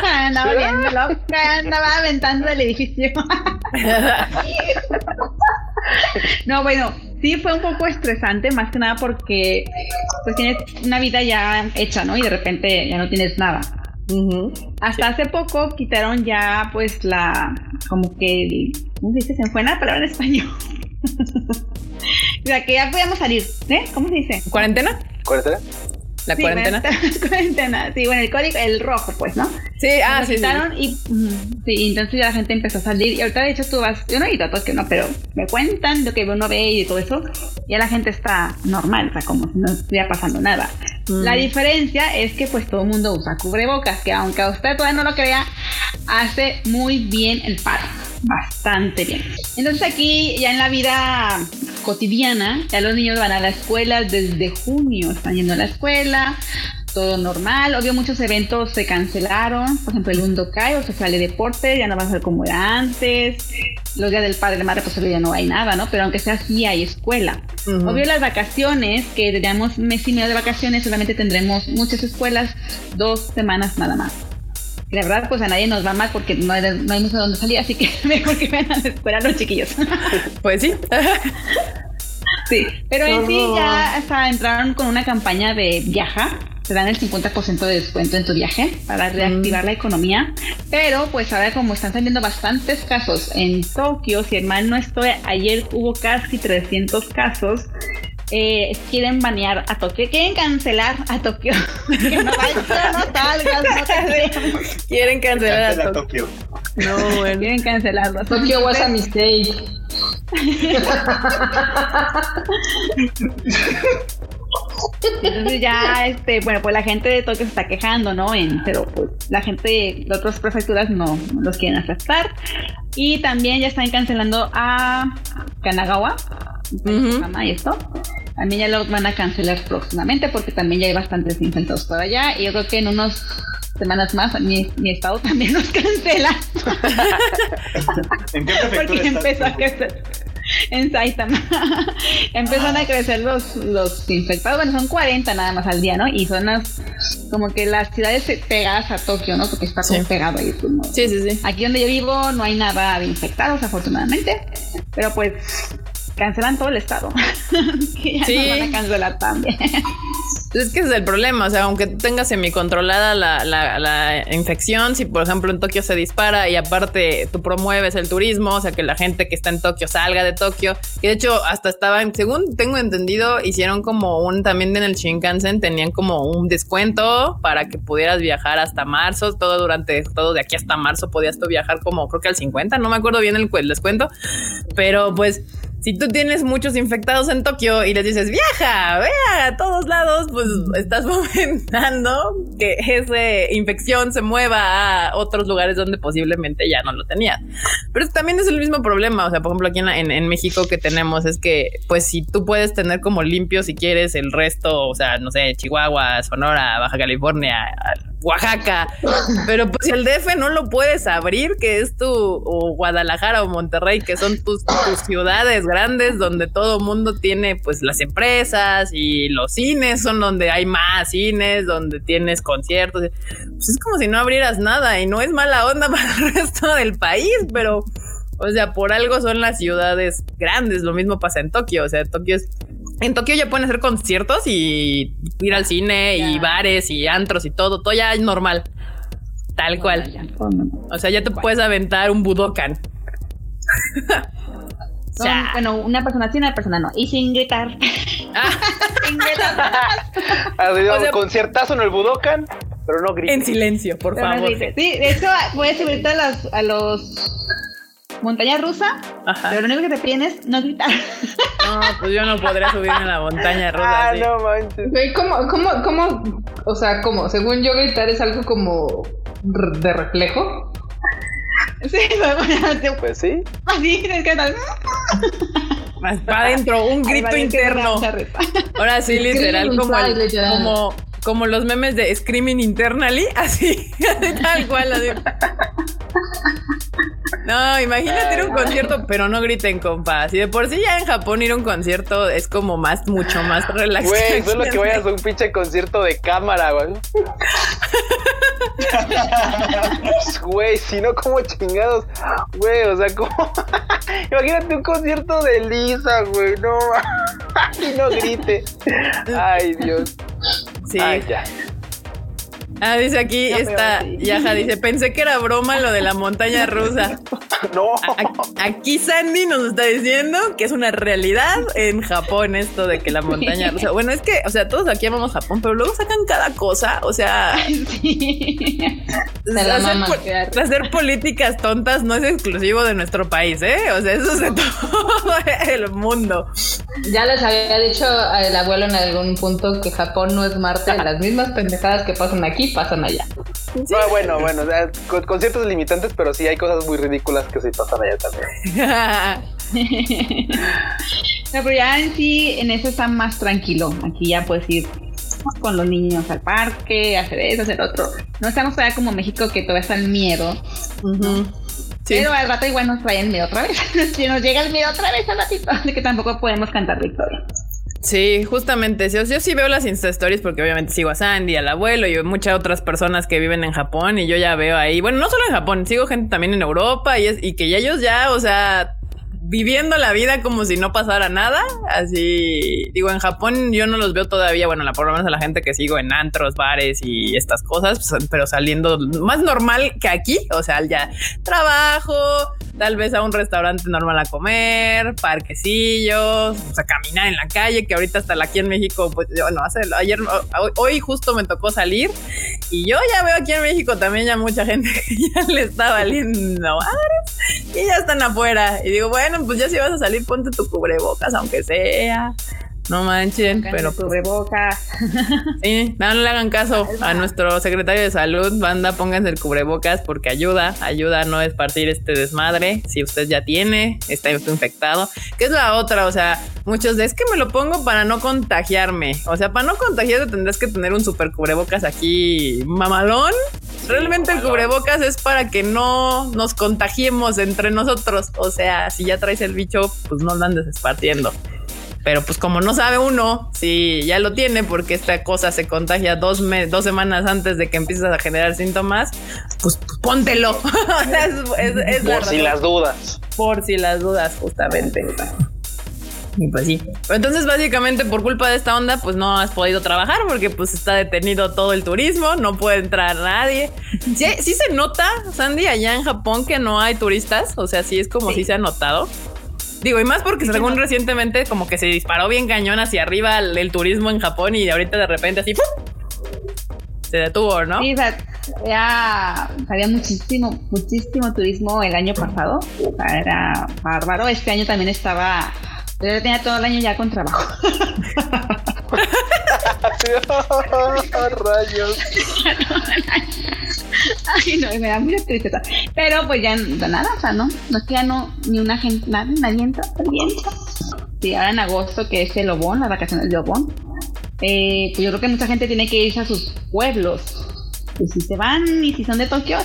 C: Andaba viendo loca, andaba aventando el edificio. no, bueno, sí fue un poco estresante, más que nada porque pues tienes una vida ya hecha, ¿no? Y de repente ya no tienes nada. Hasta hace poco quitaron ya pues la, como que, ¿cómo se dice? Se fue la palabra en español. o sea, que ya podíamos salir, ¿eh? ¿Cómo se dice?
A: ¿Cuarentena?
D: ¿Cuarentena?
A: La cuarentena.
C: cuarentena, sí, bueno, el código, el rojo, pues, ¿no?
A: Sí, ah, sí,
C: quitaron y sí, entonces ya la gente empezó a salir. Y ahorita, de hecho, tú vas, yo no he ido a Tokio, no, pero me cuentan lo que uno ve y todo eso. Ya la gente está normal, o sea, como si no estuviera pasando nada. La diferencia es que, pues, todo el mundo usa cubrebocas, que aunque a usted todavía no lo crea, hace muy bien el paro bastante bien. Entonces aquí ya en la vida cotidiana, ya los niños van a la escuela desde junio, están yendo a la escuela, todo normal. Obvio muchos eventos se cancelaron, por ejemplo el Undokai o Social de Deporte ya no va a ser como era antes. Los días del padre y madre pues ya no hay nada, ¿no? Pero aunque sea así hay escuela. Obvio las vacaciones, que tenemos mes y medio de vacaciones, solamente tendremos muchas escuelas, dos semanas nada más la verdad, pues a nadie nos va mal porque no hay, no hay mucho donde salir, así que mejor que vengan a esperar los chiquillos.
A: pues sí.
C: sí, pero en sí ya hasta entraron con una campaña de viaja. Te dan el 50% de descuento en tu viaje para reactivar mm. la economía. Pero pues ahora como están saliendo bastantes casos en Tokio, si mal no estoy, ayer hubo casi 300 casos eh, quieren banear a Tokio, quieren cancelar a Tokio. que no no salgas, no te queremos.
A: Quieren cancelar a
F: Cancela
A: Tokio.
F: Tokio.
A: No, bueno.
C: Quieren cancelarlo.
B: Tokyo was a mistake.
C: Entonces ya, este, bueno, pues la gente de Tokio se está quejando, ¿no? En- pero pues la gente de otras prefecturas no, no los quieren aceptar. Y también ya están cancelando a Kanagawa,
A: Ujú.
C: Yokohama y esto. También ya lo van a cancelar próximamente porque también ya hay bastantes infectados por allá. Y yo creo que en unos semanas más mi, mi estado también nos cancela
F: ¿En qué
C: porque
F: prefectura estás?
C: empezó a crecer en Saitama. Empezaron a crecer los, los infectados. Bueno, son 40 nada más al día, ¿no? Y son las, como que las ciudades pegadas a Tokio, ¿no? Porque está todo
A: Sí.
C: pegado ahí. pues, ¿no?
A: Sí, sí, sí.
C: Aquí donde yo vivo no hay nada de infectados, afortunadamente. Pero pues cancelan todo el estado. que ya
A: Sí.
C: nos van a cancelar también.
A: Es que es el problema, o sea, aunque tengas semicontrolada la, la, la infección, si por ejemplo en Tokio se dispara y aparte tú promueves el turismo, o sea, que la gente que está en Tokio salga de Tokio, y de hecho hasta estaban, según tengo entendido, hicieron como un, también en el Shinkansen tenían como un descuento para que pudieras viajar hasta marzo, todo durante, todo de aquí hasta marzo podías tú viajar como creo que al 50, no me acuerdo bien el descuento, pero pues si tú tienes muchos infectados en Tokio y les dices viaja, vea a todos lados, pues estás fomentando que esa infección se mueva a otros lugares donde posiblemente ya no lo tenías. Pero también es el mismo problema. O sea, por ejemplo, aquí en, en- en México que tenemos es que, pues, si tú puedes tener como limpio, si quieres, el resto, o sea, no sé, Chihuahua, Sonora, Baja California, Oaxaca, pero pues si el DF no lo puedes abrir, que es tu o Guadalajara o Monterrey, que son tus, tus ciudades grandes donde todo mundo tiene pues las empresas y los cines son donde hay más cines, donde tienes conciertos. Pues es como si no abrieras nada y no es mala onda para el resto del país, pero o sea, por algo son las ciudades grandes. Lo mismo pasa en Tokio. O sea, Tokio es. En Tokio ya pueden hacer conciertos y ir al cine y bares y antros y todo. Todo ya es normal. Tal cual. O sea, ya te puedes aventar un Budokan. O
C: Son,
A: sea,
C: bueno, una persona sí, una persona no. Y sin gritar.
A: ah,
C: sin gritar.
D: Así,
A: O sea-
D: conciertazo en el Budokan, pero no
A: en
D: grites.
A: silencio, por
C: Pero no
A: favor.
C: grites. Sí, de hecho, puedes subirte a, las, a los montaña rusa,
A: Ajá.
C: pero lo único que te piden es no gritar.
A: No, pues yo no podría subirme a la montaña rusa.
D: Ah,
A: así.
D: no manches.
B: Güey, ¿cómo, cómo, cómo? O sea, ¿cómo? Según yo, gritar es algo como de reflejo.
C: Sí,
D: Pues sí.
C: así tienes que estar.
A: Más para adentro, un grito
C: va,
A: interno. Ahora sí, literal, como, el- como, como los memes de Screaming Internally, así, tal cual. así. No, imagínate ir a un concierto, pero no griten, compa. Si de por sí ya en Japón ir a un concierto es como más, mucho más relax.
D: Güey, solo que vayas a un pinche concierto de cámara, güey. Güey, si no, como chingados. Güey, o sea, como. Imagínate un concierto de Lisa, güey, no. y no grite. Ay, Dios.
A: Sí. Ah, dice aquí,
C: sí.
A: Yaja dice, pensé que era broma lo de la montaña rusa.
D: No.
A: A- Aquí Sandy nos está diciendo que es una realidad en Japón esto de que la montaña rusa. Bueno, es que, o sea, todos aquí amamos Japón, pero luego sacan cada cosa. O sea,
C: Sí.
A: Hacer, po- hacer políticas tontas no es exclusivo de nuestro país, ¿eh? O sea, eso es de todo el mundo.
B: Ya les había dicho el abuelo en algún punto que Japón no es Marte. Las mismas pendejadas que pasan aquí pasan allá.
D: Ah, bueno, bueno, o sea, con, con ciertos limitantes, pero sí hay cosas muy ridículas que sí pasan allá también.
C: No, pero ya en sí, en eso está más tranquilo. Aquí ya puedes ir con los niños al parque, hacer eso, hacer otro. No estamos todavía como México que todavía está el miedo.
A: Sí.
C: Pero al rato igual nos traen miedo otra vez. si nos llega el miedo otra vez al ratito, de que tampoco podemos cantar victoria.
A: Sí, justamente. Yo, yo sí veo las Insta Stories porque obviamente sigo a Sandy, al abuelo y muchas otras personas que viven en Japón y yo ya veo ahí. Bueno, no solo en Japón, sigo gente también en Europa y, es, y que ya ellos ya, o sea, viviendo la vida como si no pasara nada. Así, digo, en Japón yo no los veo todavía, bueno, la, por lo menos a la gente que sigo en antros, bares y estas cosas, pues, pero saliendo más normal que aquí, o sea, ya trabajo, tal vez a un restaurante normal a comer, parquecillos, o sea, caminar en la calle, que ahorita hasta aquí en México, pues, bueno, hace, ayer, hoy justo me tocó salir y yo ya veo aquí en México también ya mucha gente que ya le está valiendo y ya están afuera. Y digo, bueno, pues ya si vas a salir, ponte tu cubrebocas, aunque sea. No manchen, pero
C: pues, cubrebocas.
A: Sí, no, le hagan caso a nuestro secretario de salud, banda, pónganse el cubrebocas porque ayuda, ayuda a no esparcir este desmadre. Si usted ya tiene, está infectado, que es la otra, o sea, muchos de es que me lo pongo para no contagiarme. O sea, para no contagiarte tendrás que tener un super cubrebocas aquí mamalón. Realmente el cubrebocas es para que no nos contagiemos entre nosotros. O sea, si ya traes el bicho, pues no lo andes esparciendo. Pero pues como no sabe uno si ya lo tiene porque esta cosa se contagia dos, dos semanas antes de que empieces a generar síntomas, pues, pues póntelo.
D: por si las dudas.
A: Por si las dudas, justamente. Y pues sí. Pero entonces básicamente por culpa de esta onda pues no has podido trabajar porque pues está detenido todo el turismo, no puede entrar nadie. Sí, sí se nota, Sandy, allá en Japón que no hay turistas, o sea, sí es como si se ha notado. Digo, y más porque según recientemente como que se disparó bien cañón hacia arriba el, turismo en Japón y ahorita de repente así se detuvo, ¿no?
C: Sí, ya había muchísimo, muchísimo turismo el año pasado. O sea, era bárbaro. Este año también estaba. Yo tenía todo el año ya con trabajo.
D: Rayos.
C: Ay, no, me da mucha tristeza. Pero pues ya nada, o sea, no, no es que ya no, ni una gente, nadie, nadie entra, nadie entra. Sí, ahora en agosto, que es el Obón, las vacaciones de Obón, eh, pues yo creo que mucha gente tiene que irse a sus pueblos. Pues si se van y si son de Tokio,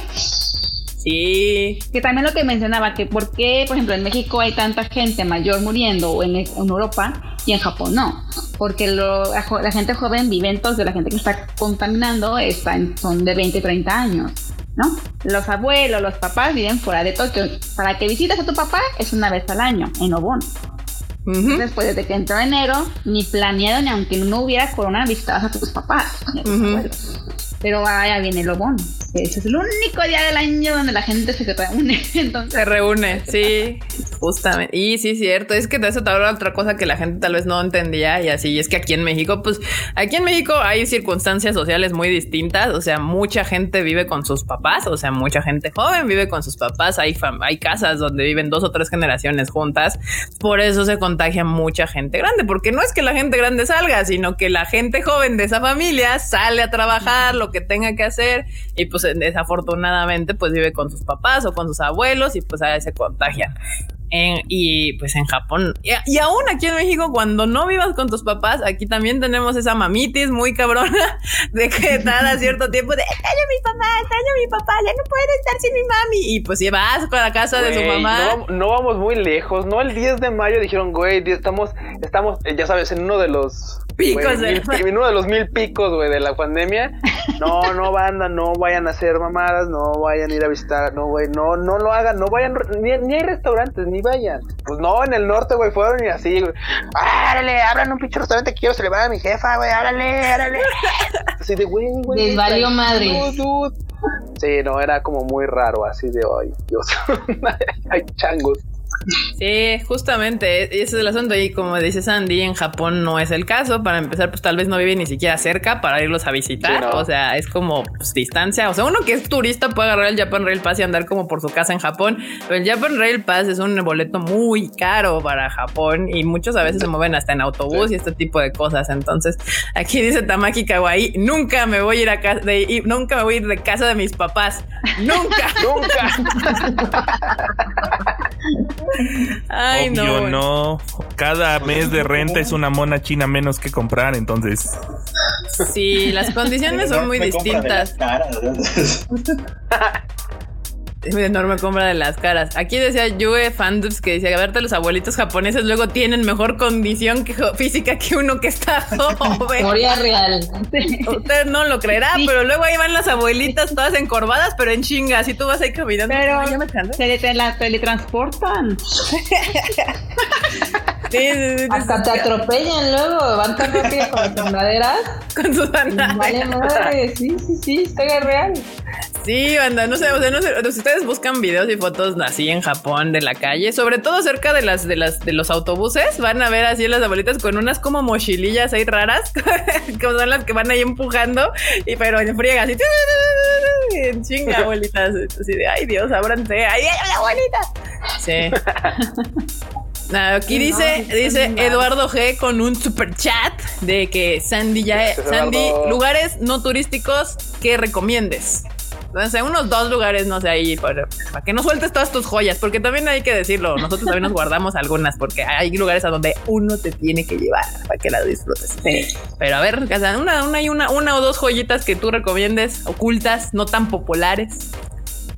A: Sí.
C: Que también lo que mencionaba, que por qué, por ejemplo, en México hay tanta gente mayor muriendo o en, Europa y en Japón no. Porque la, gente joven vive entonces, la gente que está contaminando están, son de 20, 30 años. ¿no? Los abuelos, los papás viven fuera de Tokio. Para que visites a tu papá es una vez al año, en Obon. Después de que entró enero, ni planeado, ni aunque no hubiera corona, visitabas a tus papás. Pero vaya viene el Obon. Ese es el único día del año donde la gente se reúne.
A: Se reúne, sí, justamente. Y sí, cierto. Es que de eso te habla otra cosa que la gente tal vez no entendía. Y así es que aquí en México, pues aquí en México hay circunstancias sociales muy distintas. O sea, mucha gente vive con sus papás. O sea, mucha gente joven vive con sus papás. Hay, hay casas donde viven dos o tres generaciones juntas. Por eso se contagia mucha gente grande. Porque no es que la gente grande salga, sino que la gente joven de esa familia sale a trabajar lo que tenga que hacer. Y pues pues, desafortunadamente pues vive con sus papás o con sus abuelos y pues se contagian. y pues en Japón. Y, aún aquí en México cuando no vivas con tus papás aquí también tenemos esa mamitis muy cabrona de que cada cierto tiempo de extraño a mi papá extraño a mi papá ya no puedo estar sin mi mami y pues si vas para la casa de su mamá.
D: no, no, vamos muy lejos no el 10 de mayo dijeron güey estamos estamos ya sabes en uno de los
A: picos de
D: uno de los mil picos, güey, de la pandemia. No, no, banda, no vayan a hacer mamadas, no vayan a ir a visitar, no, güey, no, no lo hagan, no vayan, ni, hay restaurantes, ni vayan. Pues no, en el norte, güey, fueron y así, güey. Árale, abran un pinche restaurante que quiero celebrar a mi jefa, güey, árale, árale. Así de, güey, güey.
B: Les valió madre.
D: Sí, no, era como muy raro, así de, ay, Dios, hay changos.
A: Sí, justamente, ese es el asunto. Y como dice Sandy, en Japón no es el caso. Para empezar, pues tal vez no vive ni siquiera cerca para irlos a visitar. O sea, es como pues, distancia. O sea, uno que es turista puede agarrar el Japan Rail Pass y andar como por su casa en Japón. Pero el Japan Rail Pass es un boleto muy caro para Japón y muchos a veces se mueven hasta en autobús y este tipo de cosas. Entonces, aquí dice Tamaki Kawaii, nunca me voy a ir a casa de, nunca me voy a ir de casa de mis papás. Nunca,
D: nunca.
A: Ay,
E: Obvio, no. Cada mes de renta es una mona china menos que comprar, entonces.
A: Sí, las condiciones son muy distintas. Es mi enorme compra de las caras. Aquí decía Yue Fandubs que decía, a verte los abuelitos japoneses luego tienen mejor condición que- física que uno que está joven.
B: Teoría real.
A: Usted no lo creerá,
C: Sí.
A: pero luego ahí van las abuelitas todas encorvadas, pero en chingas. Y tú vas ahí caminando.
C: Pero
A: cansé.
C: se le tele- teletransportan.
A: Sí, sí, sí, sí,
B: Hasta te atropellan luego, van tan rápido con las andaderas.
A: con sus
B: Vale
A: andares.
B: madre, sí, sí, sí, historia real.
A: Sí, banda, no sé, o sea, no sé, si ustedes buscan videos y fotos así en Japón de la calle, sobre todo cerca de las de las de los autobuses, van a ver así las abuelitas con unas como mochilillas ahí raras, que son las que van ahí empujando y pero en friega así en chinga abuelitas, así de ay Dios, ábranse, ay, ay, la abuelita. Sí. Ah, Aquí dice, dice Eduardo G con un super chat de que Sandy ya,
D: Gracias,
A: Sandy,
D: Eduardo.
A: lugares no turísticos que recomiendes. O sea, unos dos lugares, no sé, ahí para, para que no sueltes todas tus joyas, porque también hay que decirlo, nosotros también nos guardamos algunas, porque hay lugares a donde uno te tiene que llevar para que las disfrutes. Pero a ver, o sea, una, una, y una, una o dos joyitas que tú recomiendes, ocultas, no tan populares.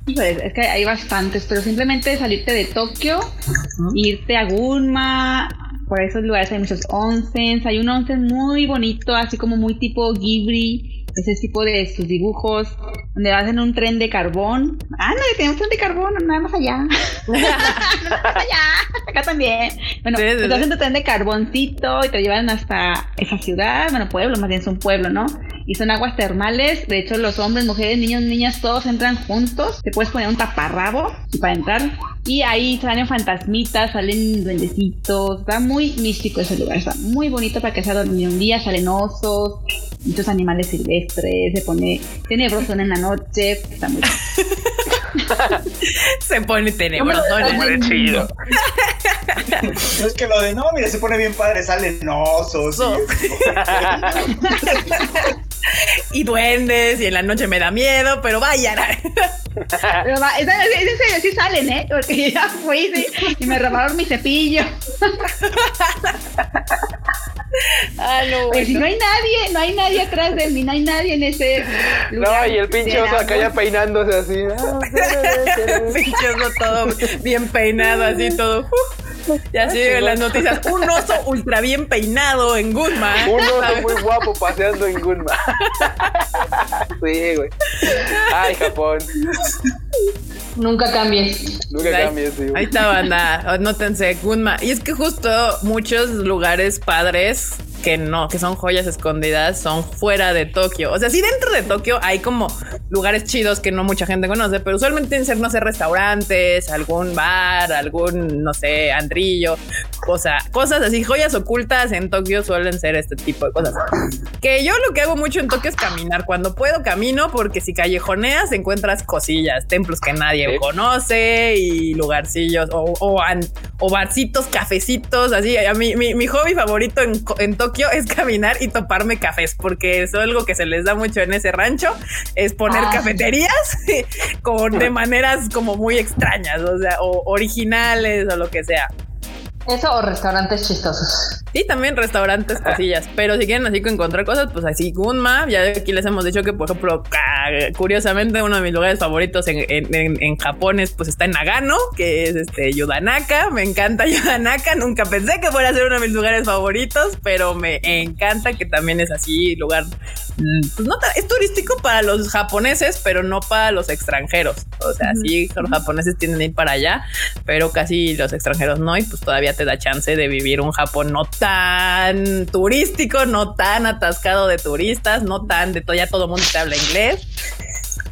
C: Híjole, es que hay bastantes, pero simplemente salirte de Tokio, irte a Gunma, por esos lugares hay muchos onsens, hay un onsen muy bonito, así como muy tipo Ghibli, ese tipo de sus dibujos, donde vas en un tren de carbón. Ah, no, tenemos tren de carbón, nada más allá. nada más allá, acá también. Bueno,
A: Sí, sí,
C: pues vas en tu tren de carboncito y te llevan hasta esa ciudad, bueno, pueblo, más bien es un pueblo, ¿no? Y son aguas termales, de hecho los hombres, mujeres, niños, niñas, todos entran juntos, te puedes poner un taparrabo para entrar y ahí salen fantasmitas, salen duendecitos, está muy místico ese lugar, está muy bonito para que sea dormir un día, salen osos, muchos animales silvestres, se pone tenebroso en la noche, está muy
A: Se pone tenebroso. ¿no?
D: Muy chido.
F: Es que lo de no, mira, se pone bien padre, salen osos. y-
A: y duendes y en la noche me da miedo, pero vayan.
C: Pero va, es, es- es en serio, sí salen, ¿eh? Porque ya fui sí, y me robaron mi cepillo.
A: Ah, no,
C: Pues si no hay nadie, no hay nadie atrás de mí, no hay nadie en ese
D: No,
C: lugar.
D: y el pinche oso acá ya peinándose así. Ah,
A: Pinche oso todo bien peinado, así todo. uh, y así en las noticias, un oso ultra bien peinado en Gunma.
D: Un oso muy guapo paseando en Gunma. Sí, güey. Ay, Japón.
B: Nunca cambies.
D: Nunca
A: Ahí-
D: cambies, sí,
A: Ahí
D: güey.
A: está, banda. Anótense, Gunma. Y es que justo muchos lugares padres que no, que son joyas escondidas, son fuera de Tokio. O sea, sí dentro de Tokio hay como lugares chidos que no mucha gente conoce, pero usualmente tienen ser, no sé, restaurantes, algún bar, algún, no sé, andrillo, o sea, cosas así, joyas ocultas en Tokio suelen ser este tipo de cosas. Que yo lo que hago mucho en Tokio es caminar. Cuando puedo camino, porque si callejoneas encuentras cosillas, templos que nadie
D: Sí.
A: conoce y lugarcillos o, o, o barcitos, cafecitos, así. A mí, mi, mi hobby favorito en, en Tokio es caminar y toparme cafés, porque es algo que se les da mucho en ese rancho, es poner
B: Ah.
A: cafeterías con, de maneras como muy extrañas, o sea, o originales o lo que sea.
B: Eso o restaurantes chistosos.
A: Y también restaurantes, cosillas. Pero si quieren así que encontrar cosas, pues así Gunma. Ya aquí les hemos dicho que, por ejemplo, ca- curiosamente, uno de mis lugares favoritos en, en- en- en Japón es, pues está en Nagano, que es este Yudanaka. Me encanta Yudanaka. Nunca pensé que fuera a ser uno de mis lugares favoritos, pero me encanta que también es así, lugar. mm, Pues no, es turístico para los japoneses, pero no para los extranjeros. O sea, sí, los japoneses tienen que ir para allá, pero casi los extranjeros no. Y pues todavía te da chance de vivir un Japón no tan turístico, no tan atascado de turistas, no tan de todo, ya todo mundo te habla inglés.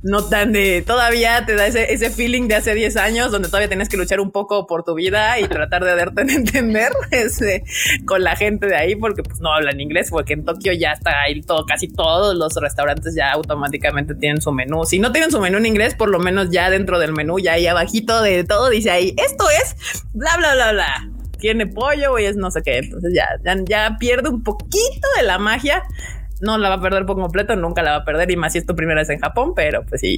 A: No tan de todavía te da ese, ese feeling de hace 10 años donde todavía tienes que luchar un poco por tu vida y tratar de darte entender ese, con la gente de ahí porque pues no hablan inglés porque en Tokio ya está ahí todo, casi todos los restaurantes ya automáticamente tienen su menú. Si no tienen su menú en inglés, por lo menos ya dentro del menú, ya ahí abajito de todo dice ahí, esto es bla, bla, bla, bla. Tiene pollo y es no sé qué. Entonces ya, ya, ya pierde un poquito de la magia. No la va a perder por completo, nunca la va a perder. Y más si es tu primera vez en Japón, pero pues sí,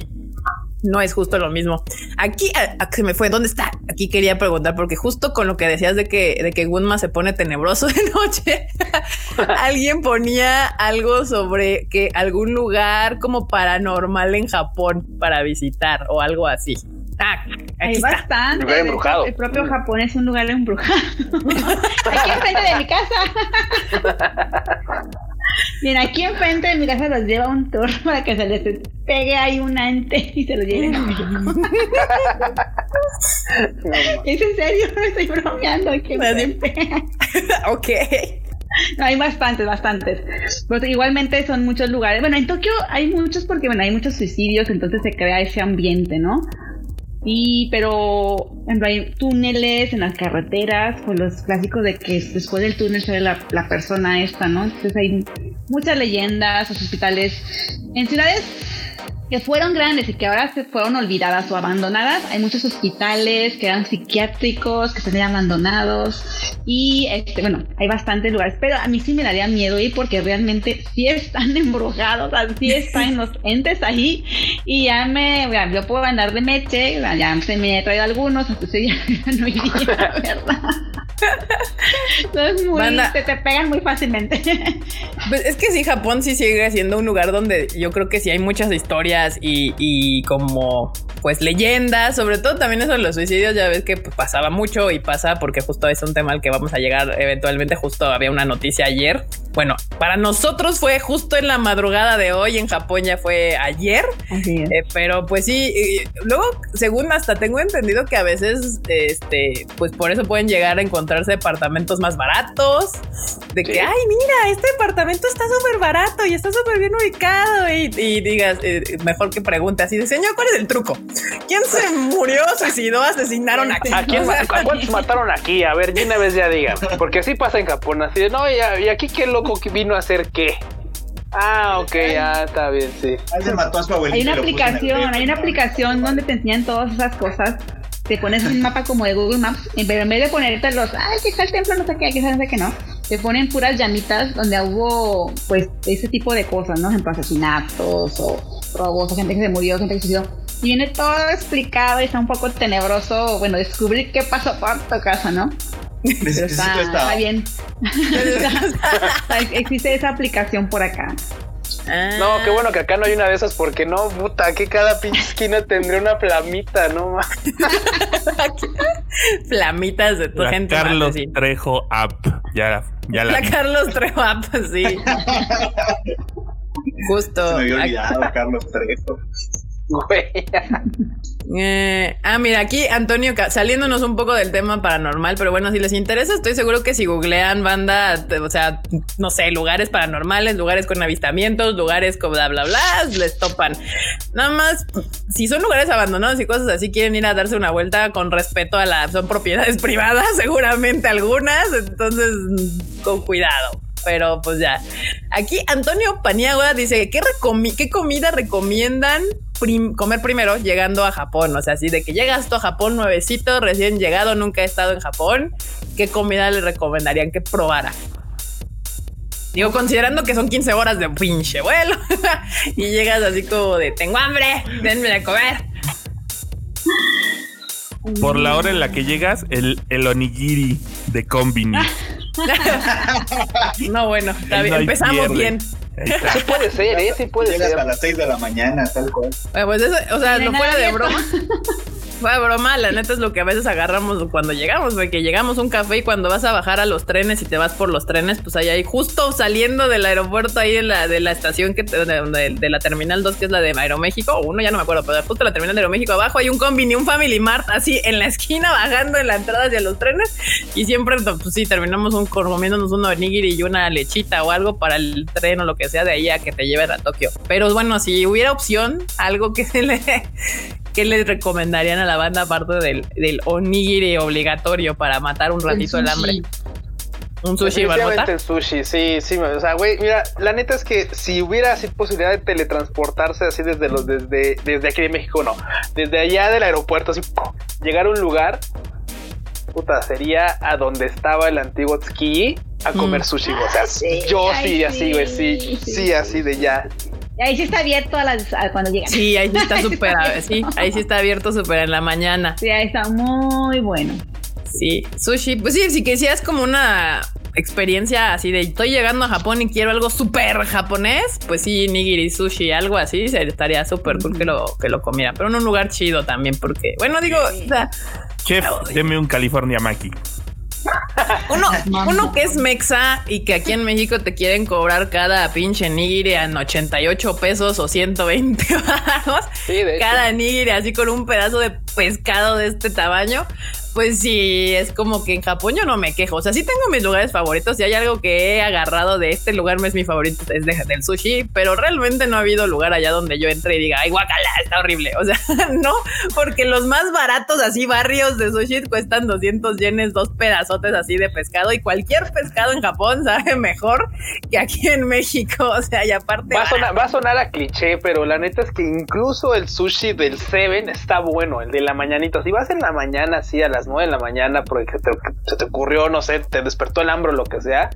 A: no es justo lo mismo. Aquí a- a- se me fue. ¿Dónde está? Aquí quería preguntar porque justo con lo que decías de que de que Gunma se pone tenebroso de noche, alguien ponía algo sobre que algún lugar como paranormal en Japón para visitar o algo así. Ah,
C: Hay bastante.
D: Lugar embrujado.
C: El propio Japón es un lugar embrujado. aquí enfrente de mi casa. Bien, aquí enfrente de mi casa los lleva un tour para que se les pegue ahí un ante y se lo lleven a México. Es en serio, no estoy bromeando aquí enfrente.
A: ok.
C: No, hay bastantes, bastantes. Pero igualmente son muchos lugares. Bueno, en Tokio hay muchos porque bueno, hay muchos suicidios, entonces se crea ese ambiente, ¿no? Y, pero, hay túneles en las carreteras, con los clásicos de que después del túnel sale la, la persona esta, ¿no? Entonces hay muchas leyendas, los hospitales. En ciudades que fueron grandes y que ahora se fueron olvidadas o abandonadas, hay muchos hospitales que eran psiquiátricos, que están abandonados. Y, este, bueno, hay bastantes lugares, pero a mí sí me daría miedo ir porque realmente sí están embrujados, o sea, sí están los entes ahí. Y ya me, ya, yo puedo andar de meche, ya, se me he traído algunos, entonces ya no iría, verdad. Entonces, muy,
A: Banda.
C: te, te pegan muy fácilmente.
A: Pues es que sí, Japón sí sigue siendo un lugar donde yo creo que sí hay muchas historias y, como pues leyendas, sobre todo también eso de los suicidios, ya ves que pues, pasaba mucho y pasa porque justo es un tema al que vamos a llegar eventualmente, justo había una noticia ayer. Bueno, para nosotros fue justo en la madrugada de hoy, en Japón ya fue ayer, eh, pero pues sí, luego según hasta tengo entendido que a veces, este, pues por eso pueden llegar a encontrarse departamentos más baratos, de que,
D: Sí.
A: ay, mira, este departamento está súper barato y está súper bien ubicado y, y digas, eh, mejor que pregunte así de, señor, ¿cuál es el truco? ¿Quién se murió, suicidó, asesinaron aquí?
D: ¿A quién a cuántos mataron aquí? A ver, de una vez ya digan. Porque así pasa en Japón, así de, no, y aquí qué loco que vino a hacer qué. Ah, ok, ya está bien, sí.
F: Alguien mató a su abuelita.
C: Hay una aplicación, hay una aplicación donde te enseñan todas esas cosas. Te pones un mapa como de Google Maps, pero en vez de ponerte los, ay, que está el templo, no sé qué, que no sé qué, no. Te ponen puras llamitas donde hubo, pues, ese tipo de cosas, ¿no? Por ejemplo, asesinatos o robos, o gente que se murió, gente que se suicidó. Y viene todo explicado y está un poco tenebroso, bueno, descubrir qué pasó por tu casa, ¿no? Pero está, está bien. Está- existe esa aplicación por acá.
A: Ah,
D: No, qué bueno que acá no hay una de esas porque no, puta, que cada pinche esquina tendría una flamita, no ma.
A: Flamitas de tu
E: La
A: gente.
E: Carlos
A: más.
E: Trejo app. Ya, ya la,
A: La. Carlos Trejo, pues sí. Justo.
F: Se me había olvidado, Carlos Trejo.
D: Güey.
A: Eh, ah, mira, aquí Antonio, saliéndonos un poco del tema paranormal, pero bueno, si les interesa, estoy seguro que si googlean banda, o sea, no sé, lugares paranormales, lugares con avistamientos, lugares con bla, bla, bla, les topan. Nada más, si son lugares abandonados y cosas así, quieren ir a darse una vuelta con respeto a la, son propiedades privadas, seguramente algunas, entonces con cuidado. Pero pues ya. Aquí Antonio Paniagua dice, ¿qué, qué comida recomiendan prim- comer primero llegando a Japón? O sea, así de que llegas tú a Japón nuevecito, recién llegado, nunca he estado en Japón, ¿qué comida le recomendarían que probara? Digo, considerando que son 15 horas de pinche vuelo y llegas así como de, tengo hambre, denme de comer.
E: Por la hora en la que llegas, el, el onigiri de Combini.
A: No, bueno, está bien,
E: no
A: empezamos
E: pierde.
A: bien.
D: Sí puede ser, ¿eh? Sí puede
F: Llegas
D: ser.
F: a las 6 de la mañana, tal cual.
A: Bueno, pues eso, o sea,
C: No
A: fuera de broma. De broma, la neta es lo que a veces agarramos cuando llegamos, porque llegamos a un café y cuando vas a bajar a los trenes y te vas por los trenes, pues ahí hay justo saliendo del aeropuerto ahí de la, estación que de la terminal 2, que es la de Aeroméxico, o uno ya no me acuerdo, pero justo la terminal de Aeroméxico abajo hay un combini, un Family Mart así en la esquina bajando en la entrada hacia los trenes y siempre, pues sí, terminamos un, comiéndonos un onigiri y una lechita o algo para el tren o lo que sea de ahí a que te lleven a Tokio. Pero bueno, si hubiera opción, algo que se le ¿Qué les recomendarían a la banda aparte del, del onigiri obligatorio para matar un ratito el, hambre? Un sushi
D: Definitivamente el sushi, sí, sí, o sea, güey, mira, la neta es que si hubiera así posibilidad de teletransportarse así desde los, desde, desde aquí de México, no, desde allá del aeropuerto, así, ¡pum! llegar a un lugar, puta, sería a donde estaba el antiguo Tsuki a comer
A: Mm.
D: sushi, o sea,
C: sí,
D: yo
C: ay,
D: sí, así, güey, sí,
C: sí,
D: sí,
C: sí,
D: así de ya.
C: Y ahí sí está abierto a las, a cuando llegan.
A: Sí, ahí sí está
C: Ahí sí
A: súper,
C: está
A: sí, ahí sí está abierto súper en la mañana.
C: Sí, ahí está muy bueno.
A: Sí, sushi, pues sí, si quisieras como una experiencia así de estoy llegando a Japón y quiero algo súper japonés, pues sí, nigiri, sushi, algo así, estaría súper cool que lo, que lo comiera. Pero en un lugar chido también, porque, bueno, digo, o sea,
E: Chef, deme un California Maki.
A: Uno, uno que es mexa y que aquí en México te quieren cobrar cada pinche nigiri en 88 pesos o 120 baros.
D: Sí,
A: cada nigiri así con un pedazo de pescado de este tamaño. Pues sí, es como que en Japón yo no me quejo. O sea, sí tengo mis lugares favoritos. Si hay algo que he agarrado de este lugar, no es mi favorito, es de- del sushi, pero realmente no ha habido lugar allá donde yo entre y diga, ay, guacala, está horrible. O sea, no, porque los más baratos, así barrios de sushi, cuestan 200 yenes, dos pedazotes así de pescado y cualquier pescado en Japón sabe mejor que aquí en México. O sea, y aparte.
D: Va a, sonar, va a sonar a cliché, pero la neta es que incluso el sushi del Seven está bueno, el de la mañanita. Si vas en la mañana, así a las 9 de la mañana, porque te- se te ocurrió, no sé, te despertó el hambre o lo que sea,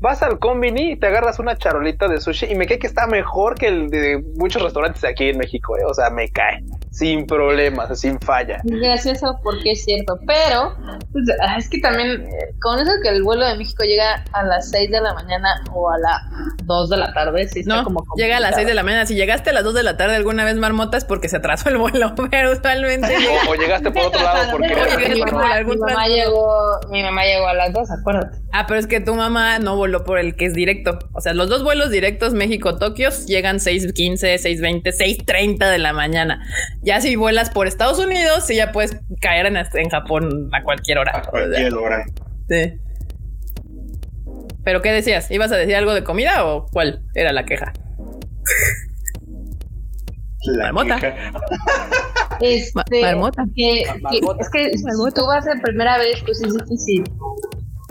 D: vas al combini y te agarras una charolita de sushi y me cae que está mejor que el de muchos restaurantes aquí en México, ¿eh? O sea, me cae sin problemas, sin falla.
B: Gracioso porque es cierto, pero pues, ah, es que también con eso que el vuelo de México llega a las 6 de la mañana o a las 2 de la tarde, está
A: No,
B: como
A: llega a las 6 de
B: la
A: mañana. Si llegaste a las 2 de la tarde alguna vez, marmota, es porque se atrasó el vuelo, pero usualmente
D: O, o llegaste por otro lado porque
A: mi mamá- algún
B: mi mamá
A: transporte.
B: llegó, mi mamá llegó a las 2, acuérdate.
A: Ah, pero es que tu mamá no voló por el que es directo. O sea, los dos vuelos directos México-Tokio llegan 6.15, 6.20, 6.30 de la mañana. Ya si vuelas por Estados Unidos, sí ya puedes caer en, en Japón a cualquier hora.
F: A cualquier hora.
A: Sí. ¿Pero qué decías? ¿Ibas a decir algo de comida o cuál era la queja?
F: La
A: Marmota.
B: Este,
A: Ma- marmota.
B: que- que-
D: Marmota.
B: es que si tú vas a primera vez, pues es difícil.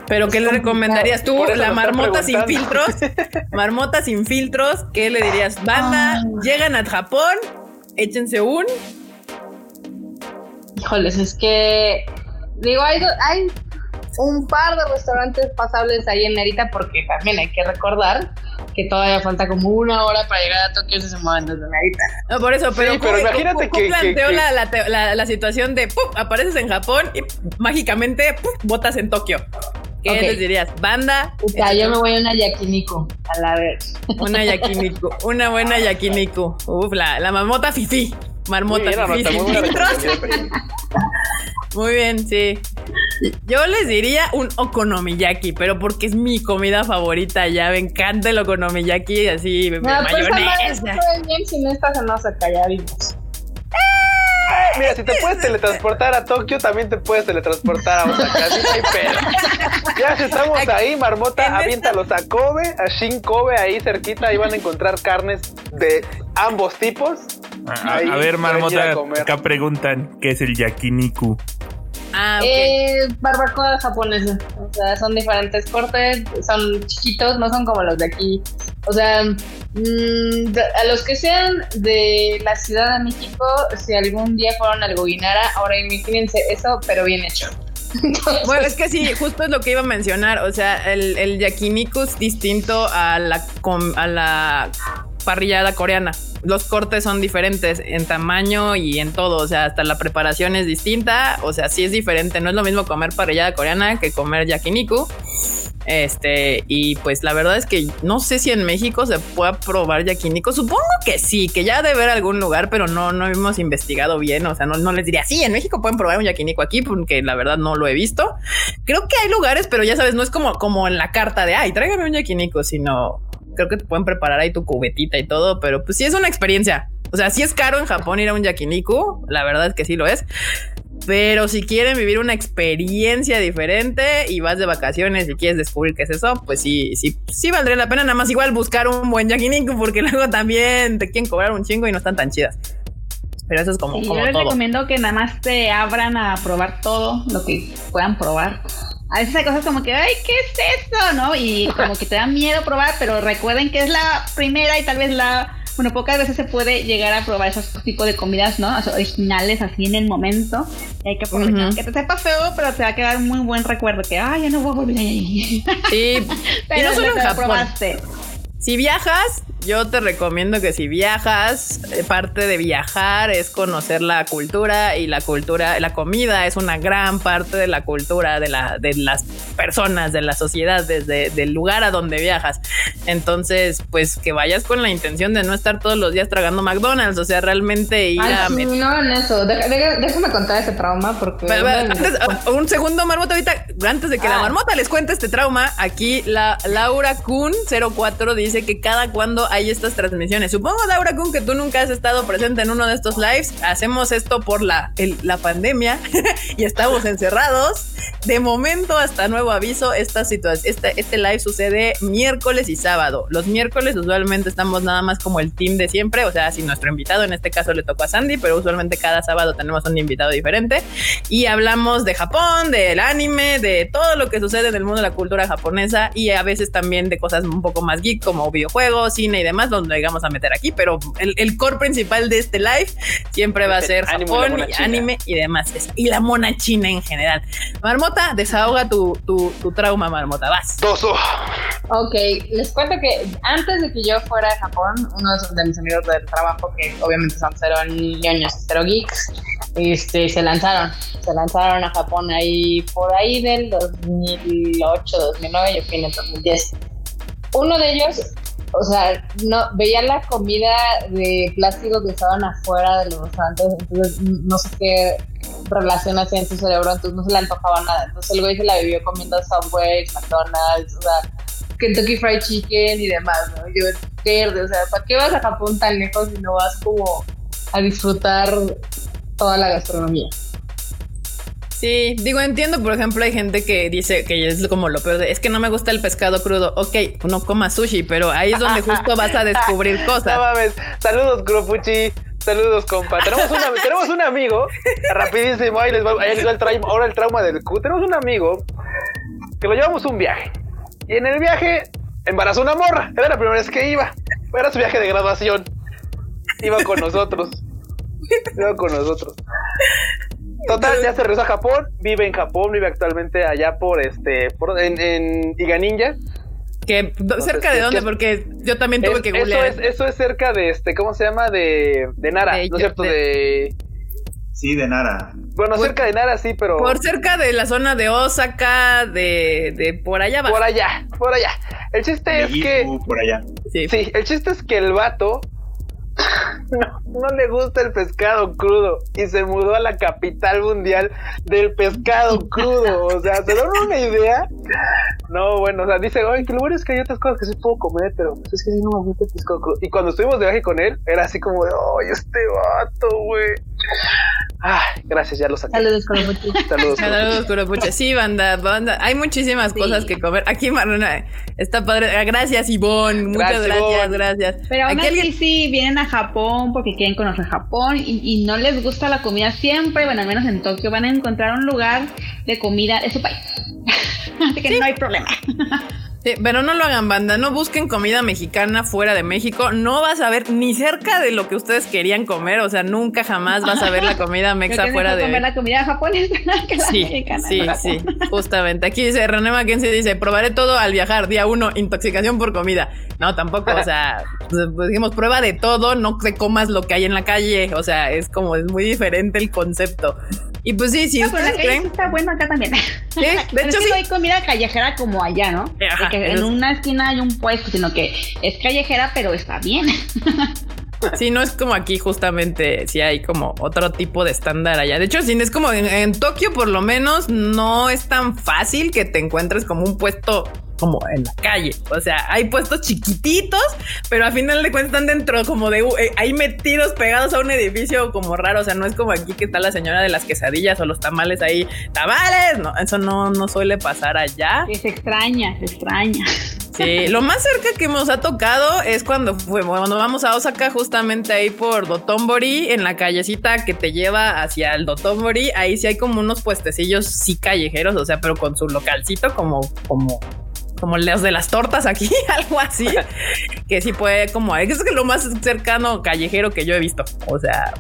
A: ¿Pero qué le recomendarías tú? La marmota sin filtros. Marmota sin filtros. ¿Qué le dirías? Banda, llegan a Japón, échense un.
B: Híjoles, es que digo, hay, hay un par de restaurantes pasables ahí en Nerita porque también hay que recordar que todavía falta como una hora para llegar a Tokio si se mueven desde Nerita.
A: No, por eso, pero,
D: Sí, pero
A: ¿cómo-
D: imagínate
A: cómo
D: que-
A: planteó
D: que-
A: La, la te- la- la situación de ¡pum! apareces en Japón y mágicamente ¡pum! botas en Tokio. ¿Qué les dirías? Banda,
B: O sea, yo me voy a una yakiniku a la vez.
A: una yakiniku, una buena yakiniku. Uf, la, la marmota fifi. Marmota
D: Muy bien,
A: fifi
D: Marmota, muy
A: bien, sí. Yo les diría un okonomiyaki, pero porque es mi comida favorita ya. Me encanta el okonomiyaki así,
B: No, pues
A: mayonesa.
B: está bien si no estás en Osaka, ya vimos.
D: Mira, si te puedes teletransportar a Tokio, también te puedes teletransportar a Osaka. Así no hay pedo. Ya si estamos ahí, Marmota, aviéntalos a Kobe, a Shin Kobe, ahí cerquita. Ahí van a encontrar carnes de ambos tipos.
E: A,
D: Ahí
E: a ver, Marmota,
D: a
E: acá preguntan qué es el yakiniku.
A: Ah.
B: Eh, barbacoa japonesa. O sea, son diferentes cortes, son chiquitos, no son como los de aquí. O sea, mm, de- a los que sean de la Ciudad de México, si algún día fueron al Goguinara, ahora imagínense eso, pero bien hecho.
A: Bueno, es que sí, justo es lo que iba a mencionar. O sea, el, el distinto a la, a la parrillada coreana. Los cortes son diferentes en tamaño y en todo. O sea, hasta la preparación es distinta. O sea, sí es diferente. No es lo mismo comer parrillada coreana que comer yakiniku. Este, y pues la verdad es que no sé si en México se pueda probar yakiniku. Supongo que sí, que ya debe haber algún lugar, pero no, no hemos investigado bien. O sea, no, no les diría, sí, en México pueden probar un yakiniku aquí, porque la verdad no lo he visto. Creo que hay lugares, pero ya sabes, no es como, como en la carta de, ay, tráigame un yakiniku, sino creo que te pueden preparar ahí tu cubetita y todo, pero pues sí es una experiencia. O sea, sí es caro en Japón ir a un yakiniku, la verdad es que sí lo es. Pero si quieren vivir una experiencia diferente y vas de vacaciones y quieres descubrir qué es eso, pues sí, sí, sí valdría la pena nada más igual buscar un buen yakiniku porque luego también te quieren cobrar un chingo y no están tan chidas. Pero eso es como,
C: Sí,
A: como
C: yo les
A: todo.
C: recomiendo que nada más te abran a probar todo lo que puedan probar. A veces hay cosas como que, ay, ¿qué es esto? ¿No? Y como que te da miedo probar, pero recuerden que es la primera y tal vez la... Bueno, pocas veces se puede llegar a probar esos tipos de comidas, ¿no? O sea, originales, así en el momento. Y hay que aprovechar.
A: Ujú.
C: Que te sepa feo, pero te va a quedar un muy buen recuerdo. Que, ay, ya no voy a volver ahí.
A: Sí, y
C: pero
A: no solo en Japón.
C: probaste.
A: Si viajas, yo te recomiendo que si viajas, eh, parte de viajar es conocer la cultura y la cultura, la comida es una gran parte de la cultura de, la, de las personas, de la sociedad, desde del lugar a donde viajas. Entonces, pues que vayas con la intención de no estar todos los días tragando McDonald's, o sea, realmente ir
B: Ay,
A: a...
B: no en eso. Déjame contar ese trauma porque.
A: Pero, pero, antes, un segundo, Marmota, ahorita, antes de que la
B: Ah.
A: Marmota les cuente este trauma, aquí la Laura Kun 04 dice que cada cuando hay estas transmisiones. Supongo, Laura Kun, que tú nunca has estado presente en uno de estos lives. Hacemos esto por la, el- la pandemia y estamos encerrados. De momento, hasta nuevo aviso, esta este, este live sucede miércoles y sábado. Los miércoles usualmente estamos nada más como el team de siempre, o sea, si nuestro invitado en este caso le tocó a Sandy, pero usualmente cada sábado tenemos un invitado diferente y hablamos de Japón, del anime, de todo lo que sucede en el mundo de la cultura japonesa y a veces también de cosas un poco más geek como videojuegos, cine y demás, donde llegamos a meter aquí, pero el, el core principal de este live siempre va a ser
D: y
A: Japón,
D: mona
A: y
D: china.
A: anime y demás, y la mona china en general. Marmota, desahoga tu, tu, tu trauma, Marmota, vas.
D: Doso.
B: Ok, les cuento que antes de que yo fuera a Japón, uno de mis amigos del trabajo, que obviamente son cero ñoños, cero geeks, este, se lanzaron. Se lanzaron a Japón ahí por ahí del 2008, 2009, yo fui en el 2010. Uno de ellos, o sea, no veía la comida de plástico que estaban afuera de los restaurantes, entonces no sé qué relación hacía en su cerebro, entonces no se le antojaba nada. Entonces el güey se la vivió comiendo Subway, McDonald's, o sea, Kentucky Fried Chicken y demás, ¿no? Yo, verde, o sea, ¿para qué vas a Japón tan lejos si no vas como a disfrutar toda la gastronomía?
A: Sí, digo, entiendo, por ejemplo, hay gente que dice que es como lo peor de, es que no me gusta el pescado crudo. Ok, no comas sushi, pero ahí es donde justo vas a descubrir
D: No
A: cosas.
D: mames. Saludos, Grupuchi. Saludos, compa. Tenemos, una- tenemos un amigo, rapidísimo, ahí les va, ahí les va el trauma, ahora el trauma del Q. Tenemos un amigo que lo llevamos un viaje. Y en el viaje embarazó una morra. Era la primera vez que iba. Era su viaje de graduación. Iba con nosotros. Iba con nosotros. Total, ya se regresó a Japón, vive en Japón, vive actualmente allá por este, por, en, en Iganinja.
A: Que cerca de
D: ¿qué-
A: dónde, porque yo también tuve
D: Es-
A: que
D: eso,
A: googlear.
D: es, eso es cerca de este, ¿cómo se llama? De, de Nara,
A: De-
D: ¿no es cierto?
A: de-
D: De,
F: Sí, de Nara.
D: bueno,
A: Por-
D: cerca de Nara sí, pero
A: Por cerca de la zona de Osaka, de, de por allá va.
D: por allá, por allá. El chiste es que,
F: Meiji, por allá.
A: Sí.
D: sí, el chiste es que el vato no, no le gusta el pescado crudo y se mudó a la capital mundial del pescado crudo. O sea, ¿se dan una idea? No, bueno, o sea, dice, oye, que lo bueno es que hay otras cosas que sí puedo comer, pero pues es que sí no me gusta el pescado crudo. Y cuando estuvimos de viaje con él, era así como de, oye, este vato, güey. Ay, gracias, ya lo saqué.
B: Saludos los
D: Saludos.
A: Saludos, Curopucha. Sí, banda, banda. Hay muchísimas cosas que comer. Aquí, Marlena, está padre. Gracias, Ivonne. Muchas
D: Gracias,
A: gracias.
C: Pero aún
A: Aquí
C: así
A: alguien-
C: sí vienen a Japón porque quieren conocer Japón y, y no les gusta la comida siempre, bueno, al menos en Tokio van a encontrar un lugar de comida de su país. así que no hay problema.
A: Sí, pero no lo hagan banda, no busquen comida mexicana fuera de México, no vas a ver ni cerca de lo que ustedes querían comer, o sea, nunca jamás vas a ver la comida mexa fuera de
C: comer la comida japonesa que la
A: Sí,
C: mexicana.
A: sí, sí, justamente. Aquí dice René Mackenzie dice, probaré todo al viajar, día uno, intoxicación por comida. No, tampoco, o sea, pues, dijimos, prueba de todo, no te comas lo que hay en la calle, o sea, es como, es muy diferente el concepto. Y pues sí, si
C: No, pero la sí está bueno acá también.
A: Sí, de
C: Pero
A: hecho
C: es que
A: sí.
C: no hay comida callejera como allá, ¿no?
A: Ajá,
C: De que en
A: sí.
C: una esquina hay un puesto, sino que es callejera, pero está bien.
A: Sí, no es como aquí justamente, si hay como otro tipo de estándar allá. De hecho, sí, es como en, en Tokio por lo menos no es tan fácil que te encuentres como un puesto como en la calle. O sea, hay puestos chiquititos, pero al final de cuentas están dentro como de eh, ahí metidos pegados a un edificio como raro. O sea, no es como aquí que está la señora de las quesadillas o los tamales ahí. ¡Tamales! No, eso no, no suele pasar allá.
C: Se extraña, se extraña.
A: Sí, lo más cerca que nos ha tocado es cuando fue, cuando vamos a Osaka, justamente ahí por Dotonbori, en la callecita que te lleva hacia el Dotonbori. Ahí sí hay como unos puestecillos, sí callejeros, o sea, pero con su localcito, como, como, como los de las tortas aquí, algo así. que sí puede, como, es lo más cercano callejero que yo he visto. O sea,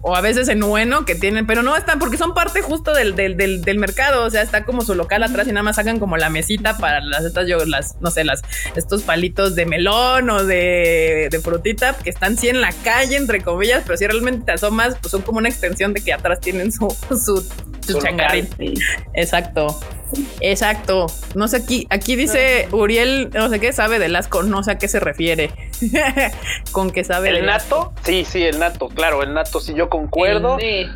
A: o a veces en Ueno que tienen, pero no están porque son parte justo del, del, del, del mercado. O sea, está como su local atrás y nada más sacan como la mesita para las estas, yo, las, no sé, las, estos palitos de melón o de, de frutita que están sí en la calle, entre comillas, pero si realmente te asomas, pues son como una extensión de que atrás tienen su, su, Su.
C: Sí.
A: Exacto. Exacto. No sé, aquí, aquí dice Uriel, no sé qué sabe del asco, no sé a qué se refiere. Con que sabe
D: ¿El nato? Sí, sí, el nato, claro, el nato, sí, yo concuerdo.
C: Sí,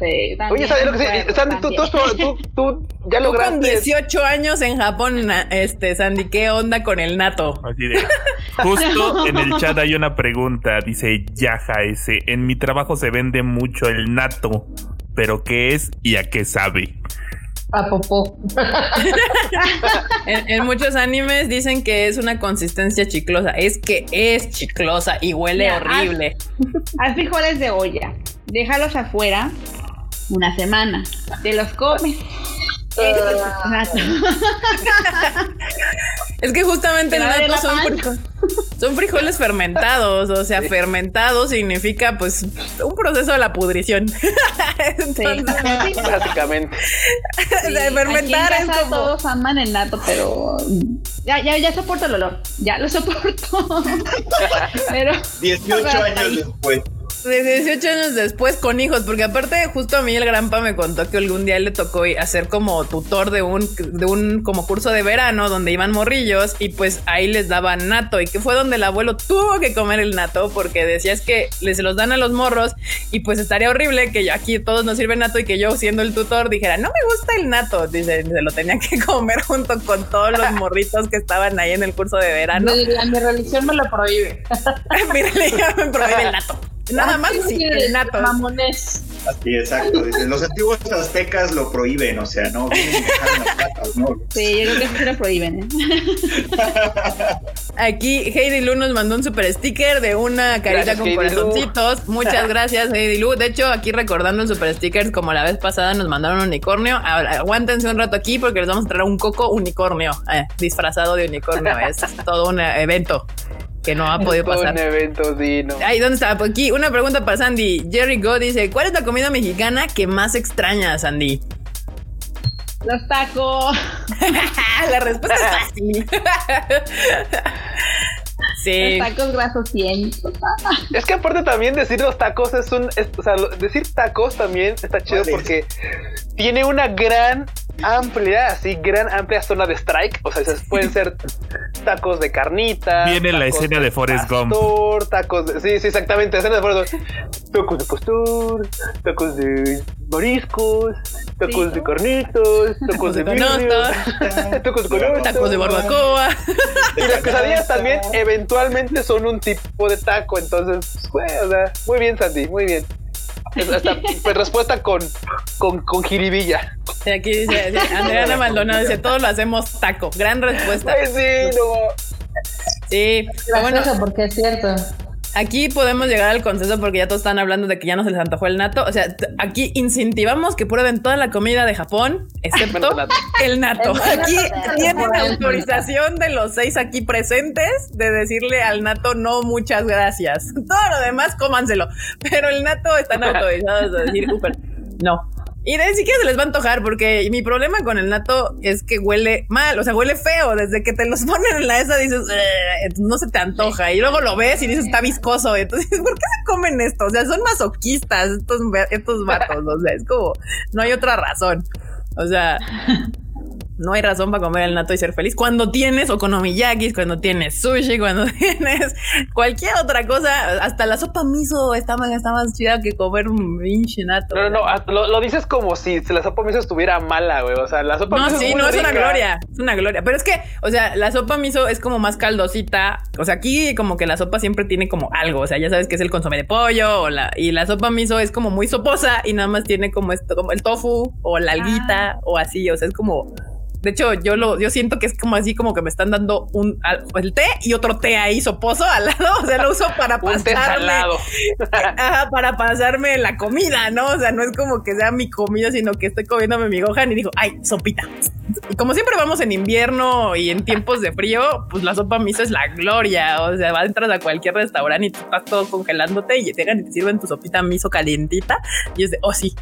D: Oye, ¿sabes lo que sí? Sandy, tú, tú, tú, tú ya
A: Tú con
D: lograste.
A: 18 años en Japón, este, Sandy, ¿qué onda con el nato?
E: Así de. Justo en el chat hay una pregunta. Dice Yaja ese. En mi trabajo se vende mucho el nato. Pero ¿qué es y a qué sabe?
B: A popó.
A: En, en muchos animes dicen que es una consistencia chiclosa. Es que es chiclosa y huele
C: Mira,
A: horrible.
C: Haz frijoles de olla, déjalos afuera una semana, te los comes. Es
A: que justamente el
C: la
A: son,
C: panza.
A: fri- son frijoles fermentados. O sea, fermentado significa pues un proceso de la pudrición. Entonces,
D: Básicamente.
A: o sea, fermentar
C: Aquí
A: es
C: en casa
A: como.
C: todos aman el nato, pero ya, ya, ya soporto el olor, ya lo soporto. pero
F: 18
C: Hasta
F: años después.
A: De 18 años después con hijos, porque aparte justo a mí el granpa me contó que algún día le tocó hacer como tutor de un, de un como curso de verano donde iban morrillos y pues ahí les daban nato y que fue donde el abuelo tuvo que comer el nato porque decía es que les se los dan a los morros y pues estaría horrible que yo aquí todos nos sirven nato y que yo siendo el tutor dijera no me gusta el nato, dice, se lo tenía que comer junto con todos los morritos que estaban ahí en el curso de verano.
B: La- Mi religión me lo prohíbe.
A: Mira, le llaman prohibir el nato. Nada más sí,
B: Sí,
A: el nato.
B: Mamones.
F: Sí, exacto. Dice, los antiguos aztecas lo prohíben, o sea, no vienen las patas, ¿no?
C: sí, yo creo que se lo prohíben. ¿eh?
A: Aquí Heidi Lu nos mandó un super sticker de una carita
D: Gracias,
A: con
D: Heidi Lu.
A: corazoncitos. Muchas gracias, Heidi Lu. De hecho, aquí recordando el super stickers, como la vez pasada nos mandaron un unicornio. Ahora, aguántense un rato aquí porque les vamos a traer un coco unicornio eh, disfrazado de unicornio. Es todo un evento que no ha podido
D: Un
A: pasar.
D: evento dino.
A: Ay, ¿dónde está? Pues aquí una pregunta para Sandy. Jerry Go dice: ¿Cuál es la comida mexicana que más extraña, Sandy?
C: Los tacos.
A: la respuesta es fácil. sí.
C: Los tacos grasos 100.
D: Es que aparte también decir los tacos es un. es- o sea, decir tacos también está chido porque tiene una gran amplia, así, gran amplia zona de strike. O sea, esas pueden ser tacos de carnita.
E: Viene la escena de Forrest Gump.
D: Tacos de. Sí, sí, exactamente. Escena de Forrest Gump. Tacos de pastor, tacos de mariscos, tacos de carnitos, tacos de tacos de canasta.
A: Tacos de barbacoa.
D: Y las quesadillas también eventualmente son un tipo de taco, entonces, o sea, muy bien, Sandy, muy bien. Hasta pues, respuesta con, con, con jiribilla.
A: Y aquí dice, dice, Andrea Maldonado dice, todos lo hacemos taco. Gran respuesta.
D: Ay, sí, no.
A: Sí, pero bueno,
B: porque es cierto.
A: Aquí podemos llegar al consenso porque ya todos están hablando de que ya no se les antojó el nato. O sea, aquí incentivamos que prueben toda la comida de Japón, excepto
D: el nato.
A: Aquí tienen autorización de los seis aquí presentes de decirle al nato no muchas gracias. Todo lo demás cómanselo, pero el nato están autorizados a decir "Uper, no. Y de siquiera se les va a antojar porque mi problema con el nato es que huele mal, o sea, huele feo. Desde que te los ponen en la esa dices, "Ugh", no se te antoja. Y luego lo ves y dices, está viscoso. Entonces, ¿por qué se comen esto? O sea, son masoquistas estos, estos vatos. O sea, es como, no hay otra razón. O sea, no hay razón para comer el nato y ser feliz. Cuando tienes okonomiyakis, cuando tienes sushi, cuando tienes cualquier otra cosa, hasta la sopa miso está más, está más chida que comer un pinche nato.
D: No, no, no, lo, lo dices como si la sopa miso estuviera mala, güey. O sea, la sopa
A: No,
D: miso
A: sí,
D: es muy
A: no es una gloria, es una gloria. Pero es que, o sea, la sopa miso es como más caldosita. O sea, aquí como que la sopa siempre tiene como algo. O sea, ya sabes que es el consomé de pollo o la, y la sopa miso es como muy soposa y nada más tiene como esto, como el tofu o la alguita o así. O sea, es como. De hecho, yo lo, yo siento que es como así como que me están dando un el té y otro té ahí soposo al lado. O sea, lo uso para pasarme. Ajá, para pasarme la comida, ¿no? O sea, no es como que sea mi comida, sino que estoy comiéndome mi gohan y digo, ay, sopita. Y como siempre vamos en invierno y en tiempos de frío, pues la sopa miso es la gloria. O sea, vas entras a cualquier restaurante y tú estás todo congelándote y llegan y te sirven tu sopita miso calientita y es de, oh sí.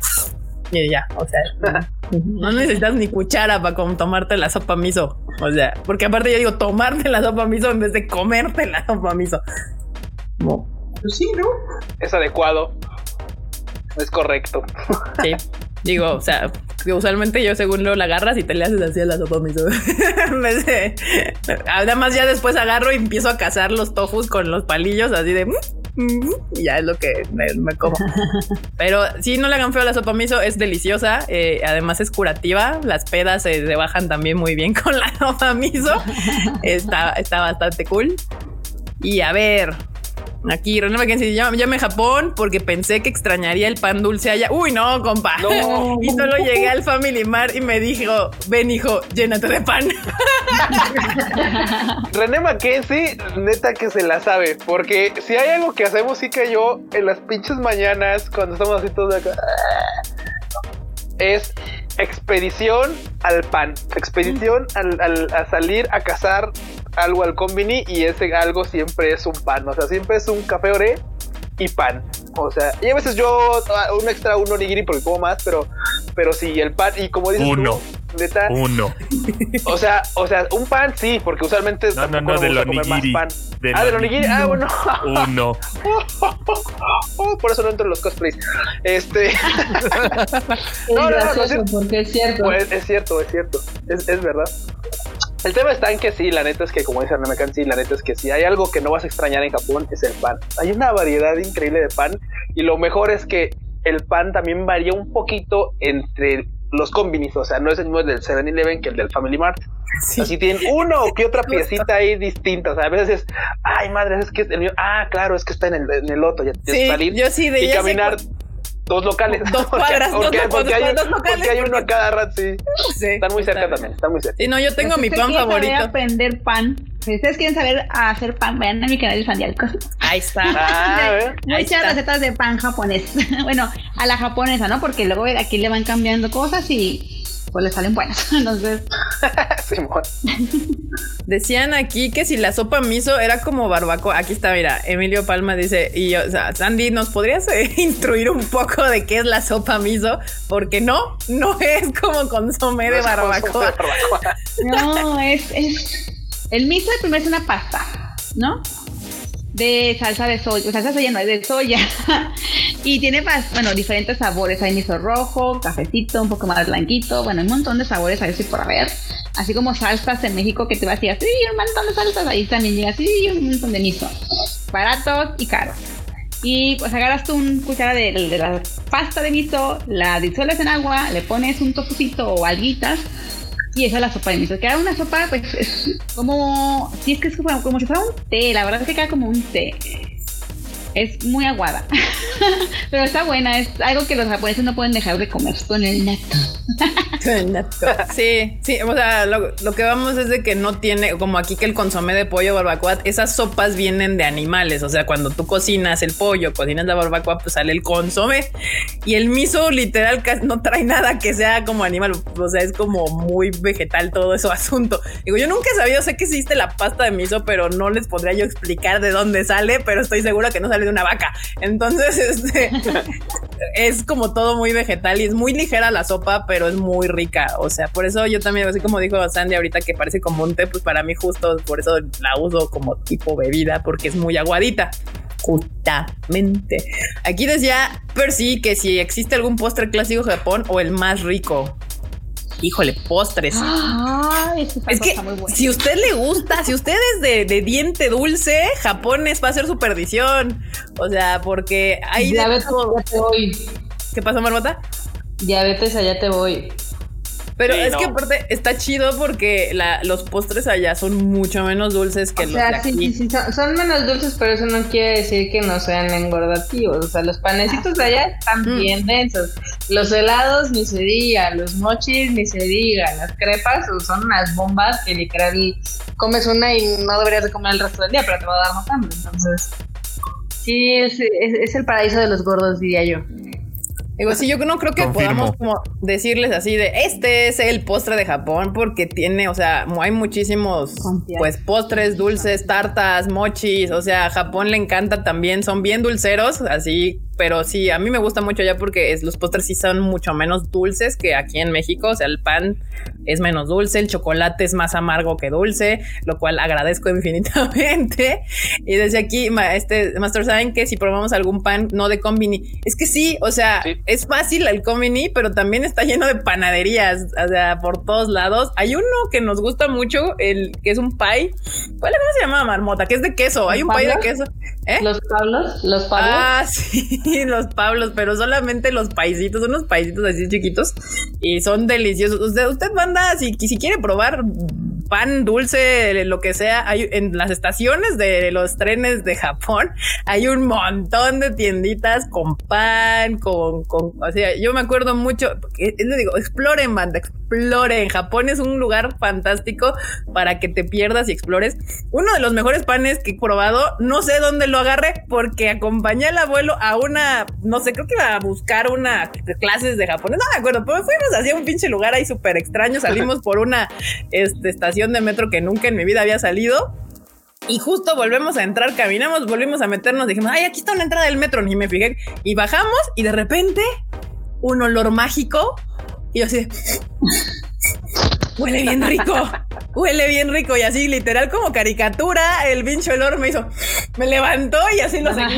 A: Y ya, o sea, no necesitas ni cuchara para tomarte la sopa miso. O sea, porque aparte yo digo tomarte la sopa miso en vez de comerte la sopa miso.
F: Pues sí, ¿no?
D: Es adecuado. Es correcto.
A: Sí. Digo, o sea, que usualmente yo según lo la agarras y te le haces así a la sopa miso. En vez de- Además ya después agarro y empiezo a cazar los tofus con los palillos así de... Y ya es lo que me, me como. Pero sí, no le hagan feo a la sopa miso, es deliciosa. eh, además es curativa. Las pedas se, se bajan también muy bien con la sopa miso. Está, está bastante cool. Y a ver, aquí René Mackenzie, llame, llame a Japón porque pensé que extrañaría el pan dulce allá. Uy, no, compa.
D: No.
A: y solo llegué al Family Mart y me dijo, ven hijo, llénate de pan.
D: René Mackenzie, neta que se la sabe, porque si hay algo que hacemos sí que yo en las pinches mañanas, cuando estamos así todos acá, es expedición al pan, expedición al, al- a salir a cazar algo al combini y ese algo siempre es un pan, o sea, siempre es un café oré y pan. O sea, y a veces yo ah, un extra, un onigiri porque como más, pero, pero sí, el pan, y como dices
E: Uno.
D: tú, neta,
E: Uno.
D: o sea, o sea, un pan sí, porque usualmente
E: No, no, no,
D: más
E: onigiri.
D: pan.
E: Del
D: ah, del onigiri, ah, bueno.
E: Uno.
D: Oh, por eso no entro en los cosplays. Este,
B: Es
D: No, no, no,
B: gracioso
D: no,
B: porque es cierto.
D: pues, es cierto, es cierto, es, es verdad. El tema está en que sí, la neta es que, como dice René Mackenzie, la neta es que si hay algo que no vas a extrañar en Japón es el pan. Hay una variedad increíble de pan y lo mejor es que el pan también varía un poquito entre los combinis, o sea, no es el mismo del 7-Eleven que el del Family Mart.
A: Sí.
D: Así tienen uno o que otra piecita ahí distinta. O sea, a veces es, ay madre, es que es el mío. Ah, claro, es que está en el, en el otro. Ya,
A: Sí,
D: salir
A: yo sí de
D: y
A: sé
D: caminar dos locales.
A: Dos
D: Porque-
A: cuadras, dos
D: porque, porque hay,
A: dos locales,
D: porque hay uno a cada rato, sí.
A: Sí,
D: Están muy cerca
A: está
D: también, están muy cerca.
A: Sí, no, yo tengo mi
C: Si
A: pan
C: quieren saber
A: favorito.
C: aprender pan. Si ustedes quieren saber hacer pan, vayan a mi canal de Sandialco.
A: Ahí está.
D: Ah, a ver.
A: Ahí
C: Muchas
A: está.
C: recetas de pan japonés. bueno, a la japonesa, ¿no? Porque luego aquí le van cambiando cosas y pues le salen buenas. Entonces,
D: Simón.
A: Decían aquí que si la sopa miso era como barbacoa. Aquí está, mira, Emilio Palma dice, y o sea, Sandy, ¿nos podrías eh, instruir un poco de qué es la sopa miso? Porque no, no es como consomé de
D: No es como
A: barbacoa.
C: no, es, es. El miso primero es una pasta, ¿no? De salsa de soya, o sea, salsa de soya no, es de soya. Y tiene, bueno, diferentes sabores. Hay miso rojo, cafecito, un poco más blanquito. Bueno, un montón de sabores ahí sí por haber. Así como salsas en México que te vas a decir, sí, un montón de salsas. Ahí también llega, sí, un montón de miso. Baratos y caros. Y pues agarras tú un cuchara de, la pasta de miso, la disuelves en agua, le pones un tofucito o alguitas y esa es la sopa de miso. Queda una sopa, pues es como, sí es que es como, como si fuera un té, la verdad es que queda como un té. Es muy aguada, pero está buena, es algo que los japoneses no pueden dejar de comer con el natto.
A: Sí, sí, o sea, lo, lo que vamos es de que no tiene, como aquí que el consomé de pollo barbacoa, esas sopas vienen de animales, o sea, cuando tú cocinas el pollo, cocinas la barbacoa, pues sale el consomé y el miso literal casi no trae nada que sea como animal, o sea, es como muy vegetal todo eso asunto. Digo, yo nunca he sabido, sé que existe la pasta de miso, pero no les podría yo explicar de dónde sale, pero estoy segura que no sale de una vaca. Entonces, este es como todo muy vegetal y es muy ligera la sopa, pero es muy rica. O sea, por eso yo también, así como dijo Sandy ahorita que parece como un té, pues para mí justo por eso la uso como tipo bebida, porque es muy aguadita. Justamente. Aquí decía Percy que si existe algún postre clásico Japón o el más rico. Híjole, postres.
C: Ay, esa
A: Es que
C: muy buena.
A: si usted le gusta, si usted es de, de diente dulce, Japón es va a ser su perdición. O sea, porque hay de
B: Diabetes, allá te voy.
A: ¿Qué pasó, Marmota?
B: Diabetes, allá te voy.
A: Pero
D: Sí,
A: es
D: no.
A: que aparte está chido porque la- los postres allá son mucho menos dulces que
B: O
A: los de
B: sea, sí,
A: aquí.
B: sí, sí, son, son menos dulces, pero eso no quiere decir que no sean engordativos. O sea, los panecitos de allá están
A: Mm.
B: bien densos. Los helados ni se diga, los mochis ni se diga, las crepas son unas bombas que literal comes una y no deberías de comer el resto del día, pero te va a dar más hambre. Entonces, sí, es, es, es el paraíso de los gordos, diría yo.
A: Digo, sí, yo no creo que
E: Confirmo.
A: podamos como decirles así de este es el postre de Japón porque tiene, o sea, hay muchísimos pues postres, dulces, tartas, mochis, o sea, a Japón le encanta también, son bien dulceros, así, pero sí, a mí me gusta mucho allá porque es, los postres sí son mucho menos dulces que aquí en México, o sea, el pan es menos dulce, el chocolate es más amargo que dulce, lo cual agradezco infinitamente. Y desde aquí, ma- este Master saben que si probamos algún pan no de combini, es que sí, o sea,
D: Sí.
A: Es fácil el Comini, pero también está lleno de panaderías, o sea, por todos lados. Hay uno que nos gusta mucho, el que es un pie. ¿Cuál cómo se llama marmota? Que es de queso. Hay un pie de queso.
B: ¿Eh? Los Pablos, los Pablos.
A: Ah, sí, los Pablos, pero solamente los paisitos, unos paisitos así chiquitos y son deliciosos. Usted, usted manda, si, si quiere probar pan dulce, lo que sea, hay en las estaciones de los trenes de Japón, hay un montón de tienditas con pan, con, con o sea, yo me acuerdo mucho, le digo, exploren, banda, exploren. Japón es un lugar fantástico para que te pierdas y explores. Uno de los mejores panes que he probado, no sé dónde lo agarré, porque acompañé al abuelo a una, no sé, creo que iba a buscar una clases de japonés, no me acuerdo, pero fuimos hacia un pinche lugar ahí súper extraño, salimos por una este, estación de metro que nunca en mi vida había salido. Y justo volvemos a entrar, caminamos, volvimos a meternos, dijimos, ay, aquí está una entrada del metro, ni me fijé. Y bajamos y de repente un olor mágico. Y yo así, huele bien rico, huele bien rico. Y así, literal, como caricatura, el pincho olor me hizo, me levantó y así lo seguí.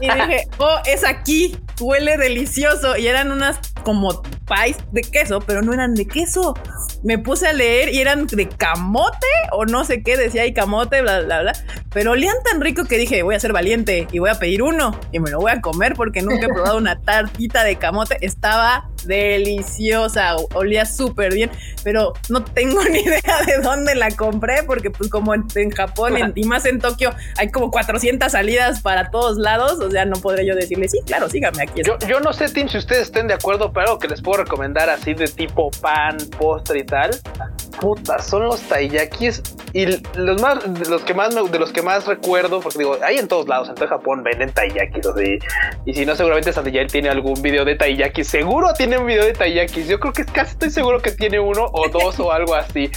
A: Y dije, oh, es aquí, huele delicioso. Y eran unas como pies de queso, pero no eran de queso. Me puse a leer y eran de camote o no sé qué, decía ahí camote, bla, bla, bla. Pero olían tan rico que dije, voy a ser valiente y voy a pedir uno y me lo voy a comer porque nunca he probado una tartita de camote. Estaba deliciosa, olía súper bien, pero no tengo ni idea de dónde la compré porque pues como en, Japón y más en Tokio hay como 400 salidas para todos lados, o sea, no podré yo decirle, sí, claro, sígame aquí.
D: Yo, yo no sé, Tim, si ustedes estén de acuerdo, pero que les puedo recomendar así de tipo pan, postre y tal, puta, son los taiyakis y los más, los que más, de los que más recuerdo, porque digo, hay en todos lados, en todo Japón venden taiyakis, así, y si no, seguramente Sandiyael tiene algún video de taiyakis, seguro tiene un video de taiyakis, yo creo que casi estoy seguro que tiene uno o dos o algo así,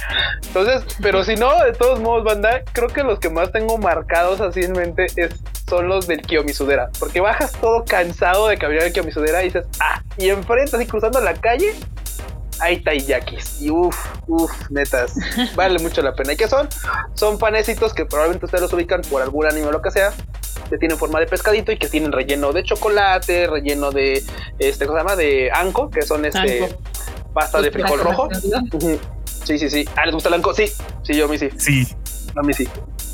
D: entonces, pero si no, de todos modos, banda, creo que los que más tengo marcados así en mente es, son los del Kiyomizudera, porque bajas todo cansado de caminar el Kiyomizudera y dices, ah, y enfrente, así cruzando la calle, hay taiyakis. Y uff, uff, netas, vale mucho la pena. ¿Y qué son? Son panecitos que probablemente ustedes los ubican por algún anime o lo que sea, que tienen forma de pescadito y que tienen relleno de chocolate, relleno de, este, ¿cómo se llama? De anco, que son este, pasta de frijol rojo. Sí, sí, sí. Ah, ¿les gusta el anco? Sí, sí, yo a mí sí.
E: Sí.
D: A mí sí.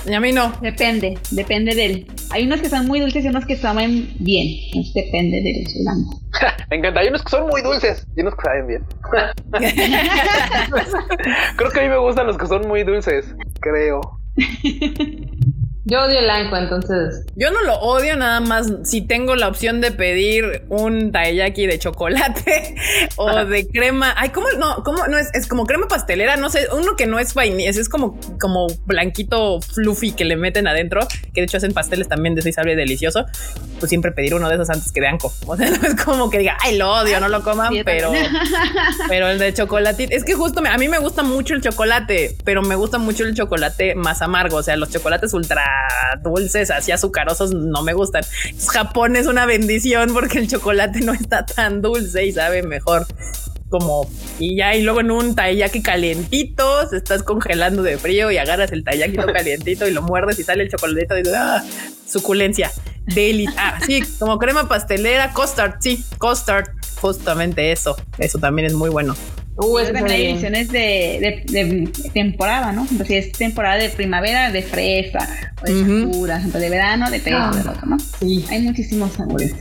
A: Y a mí no.
C: Depende, depende del. Hay unos que son muy dulces y unos que saben bien. Entonces depende del anco.
D: Me encanta. Hay unos que son muy dulces y unos que saben bien. Creo que a mí me gustan los que son muy dulces. Creo.
B: Yo odio el anco, entonces.
A: Yo no lo odio, nada más si tengo la opción de pedir un taiyaki de chocolate o de crema. Ay, ¿cómo no? ¿Cómo no es? Es como crema pastelera, no sé, uno que no es vainilla, es como, como blanquito fluffy que le meten adentro, que de hecho hacen pasteles también de sabe delicioso. Pues siempre pedir uno de esos antes que de anco. O sea, no es como que diga, ay, lo odio, no lo coman, pero, pero el de chocolate, es que justo a mí me gusta mucho el chocolate, pero me gusta mucho el chocolate más amargo. O sea, los chocolates ultra dulces, así azucarosos, no me gustan. Japón es una bendición porque el chocolate no está tan dulce y sabe mejor. Como, y ya, y luego en un taiyaki calientito, se estás congelando de frío y agarras el taiyaki calientito y lo muerdes y sale el chocolatito y ¡ah! suculencia. Deli, ah, sí, como crema pastelera, custard, sí, custard, justamente eso, eso también es muy bueno.
C: Uh, es también hay ediciones de, de, temporada, ¿no? Entonces, si es temporada de primavera, de fresa, o de sakura, de verano, de de otro, ¿no? Sí. Hay muchísimos sabores.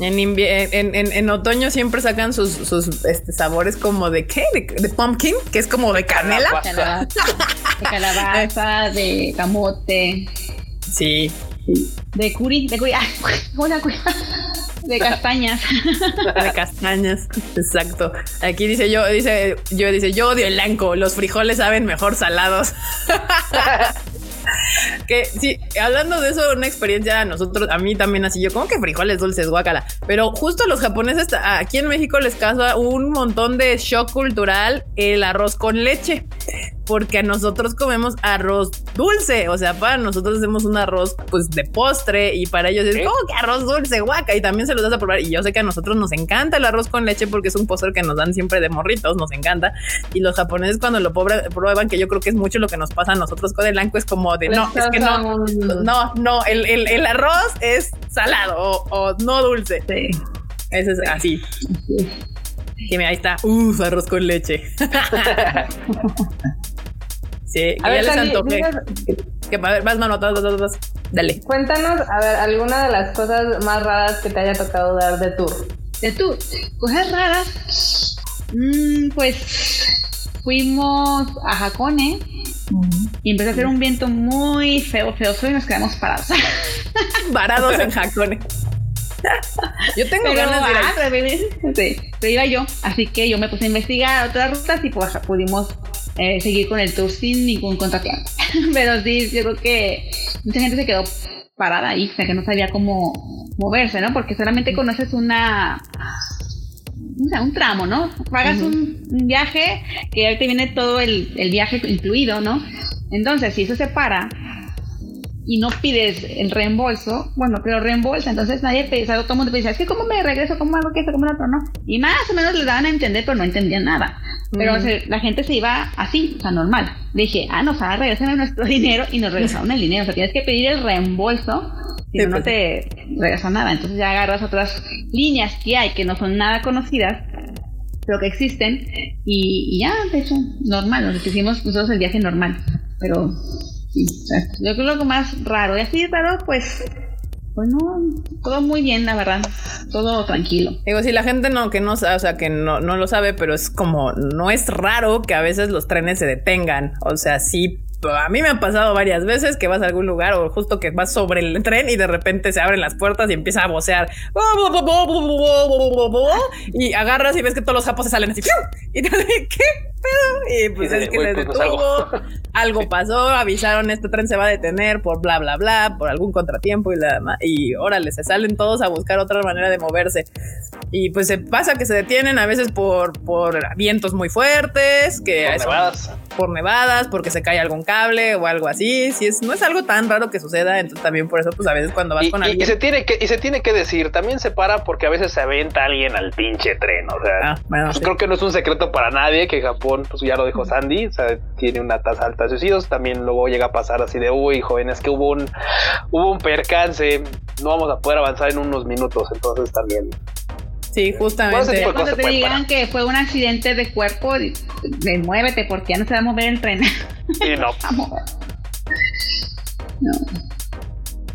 A: En, en, en, en, otoño siempre sacan sus, sus este, sabores como de qué? De, pumpkin, que es como de canela.
C: De calabaza, de camote.
A: Sí.
C: De curi, de curi. hola, curi. De castañas.
A: De castañas, exacto. Aquí dice yo, dice, yo dice, yo odio el blanco, los frijoles saben mejor salados. que sí, hablando de eso, una experiencia a nosotros, a mí también así, yo como que frijoles dulces, guacala. Pero justo a los japoneses aquí en México les causa un montón de shock cultural el arroz con leche porque nosotros comemos arroz dulce, o sea, para nosotros hacemos un arroz pues de postre y para ellos es como que arroz dulce, guaca, y también se los das a probar. Y yo sé que a nosotros nos encanta el arroz con leche porque es un postre que nos dan siempre de morritos, nos encanta, y los japoneses cuando lo prueban, que yo creo que es mucho lo que nos pasa a nosotros con el blanco, es como de, no, es que no, no, no, el, el, arroz es salado o, no dulce. Ese es así. Y mira, ahí está. Uf, arroz con leche. sí,
B: A
A: que
B: ver,
A: ya les
B: dinos-
A: Que, a ver, vas, mano, vas, vas, vas, vas. Dale.
B: cuéntanos, a ver, alguna de las cosas más raras que te haya tocado dar de tour.
C: De tú, cosas raras. Mm, pues fuimos a Hakone y empezó a hacer un viento muy feo, feo, feo y nos quedamos parados.
A: Varados en Hakone. Yo tengo
C: Pero,
A: ganas de ir
C: ah, sí, pero iba yo, así que yo me puse a investigar otras rutas y pues pudimos eh, seguir con el tour sin ningún contratiempo. pero sí, yo creo que mucha gente se quedó parada ahí, o sea que no sabía cómo moverse, ¿no? Porque solamente conoces una o sea, un tramo, ¿no? Pagas un, un viaje que ahí te viene todo el, el viaje incluido, ¿no? Entonces, si eso se para y no pides el reembolso, bueno, pero reembolsa, entonces nadie sea, todo el mundo pide, es que cómo me regreso, cómo hago que esto, cómo lo otro, no. Y más o menos les daban a entender, pero no entendían nada. Pero o sea, la gente se iba así, o sea, normal. Dije, ah, nos van a regresar nuestro dinero y nos regresaron el dinero. O sea, tienes que pedir el reembolso, si
A: Sí,
C: no, no
A: pues.
C: te regresan nada. Entonces ya agarras otras líneas que hay que no son nada conocidas, pero que existen, y, y ya, de hecho, normal, nos hicimos nosotros el viaje normal. Pero sí, yo creo que lo más raro, y así raro, pues, pues no, todo muy bien, la verdad, todo tranquilo.
A: Digo, si la gente no, que no, sa- o sea, que no, no lo sabe, pero es como, no es raro que a veces los trenes se detengan. O sea, sí, a mí me ha pasado varias veces que vas a algún lugar o justo que vas sobre el tren y de repente se abren las puertas y empieza a vocear. Y agarras y ves que todos los japos se salen así. Y te ¿qué pedo? Y pues
D: Y
A: es que
D: "Güey,
A: les
D: pues, no
A: detuvo.
D: salgo".
A: Algo pasó, avisaron, este tren se va a detener por bla, bla, bla, por algún contratiempo y la. Y órale, se salen todos a buscar otra manera de moverse. Y pues se pasa que se detienen a veces por, por vientos muy fuertes, que
D: Por.
A: Por nevadas, porque se cae algún cable o algo así. Si es, no es algo tan raro que suceda, entonces también por eso, pues a veces cuando vas
D: Y,
A: con
D: y- y
A: alguien.
D: se tiene que, y se tiene que decir, también se para porque a veces se aventa alguien al pinche tren. O sea,
A: Ah, bueno,
D: pues
A: sí.
D: creo que no es un secreto para nadie que Japón, pues ya lo dijo Sandy, o sea, tiene una tasa alta de suicidios. También luego llega a pasar así de, uy, jóvenes, que hubo un, hubo un percance, no vamos a poder avanzar en unos minutos. Entonces también,
A: Sí,
D: ese
A: justamente.
C: Cuando
D: cosas
C: te digan
D: parar.
C: que fue un accidente de cuerpo, de, de muévete porque ya no se va a mover el tren.
D: y no.
C: Vamos. No.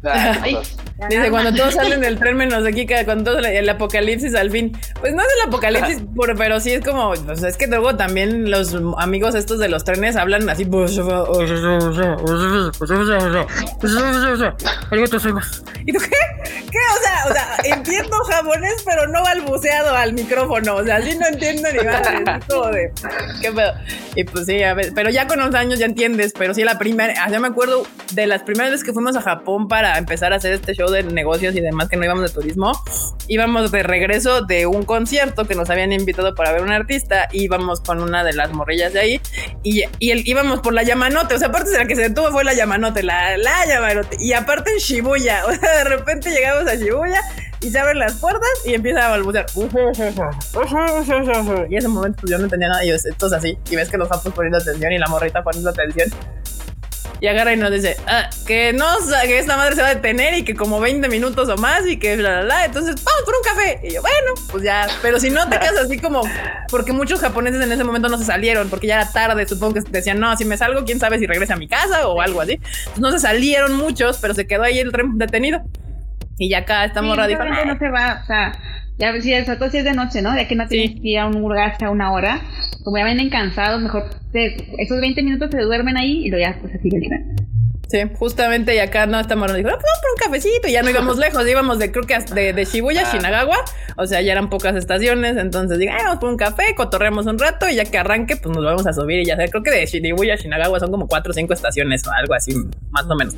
D: Ah,
A: Ay.
D: cosas.
A: Dice, cuando todos salen del tren menos aquí, que cuando todos el apocalipsis al fin. Pues no es el apocalipsis, por- pero sí es como, pues es que luego también los amigos estos de los trenes hablan así. pues, ¿Y tú qué? ¿Qué? O sea, o sea, entiendo japonés, pero no balbuceado al micrófono. O sea, sí no entiendo ni como de, ¿qué pedo? Y pues sí, a ver, pero ya con los años ya entiendes. Pero sí, la primera, ah, yo me acuerdo de las primeras veces que fuimos a Japón para empezar a hacer este show de negocios y demás, que no íbamos de turismo. Íbamos de regreso de un concierto que nos habían invitado para ver un artista. Íbamos con una de las morrillas de ahí y, y el, íbamos por la Yamanote. O sea, aparte de la que se detuvo fue la Yamanote, la, la Yamanote. Y aparte en Shibuya. O sea, de repente llegamos a Shibuya y se abren las puertas y empieza a balbucear. Y en ese momento pues yo no entendía nada. Y yo, esto es así. Y ves que los japos poniendo atención y la morrita poniendo atención. Y agarra y nos dice ah, que no, que esta madre se va a detener y que como 20 minutos o más y que bla, bla, bla. Entonces, vamos por un café. Y yo, bueno, pues ya. Pero si no te quedas así como, porque muchos japoneses en ese momento no se salieron, porque ya era tarde. Supongo que decían, no, si me salgo, quién sabe si regresa a mi casa o algo así. Entonces, no se salieron muchos, pero se quedó ahí el tren detenido. Y ya acá esta
C: Sí, gente no se va, o sea, ya si el sobre todo si es de noche, ¿no? Ya que no tienes
A: Sí.
C: que ir a un lugar hasta una hora, como ya vienen cansados, mejor te- esos 20 minutos se duermen ahí y luego ya pues así el tren.
A: Sí, justamente y acá no estamos dijo, "Ah, pues vamos por un cafecito y ya no íbamos lejos, íbamos de creo que de, de Shibuya a
D: Ah.
A: Shinagawa, o sea, ya eran pocas estaciones, entonces digo, "Ay, vamos por un café, cotorreamos un rato y ya que arranque, pues nos vamos a subir y ya sé, creo que de Shibuya a Shinagawa son como cuatro o cinco estaciones o algo así, más o menos.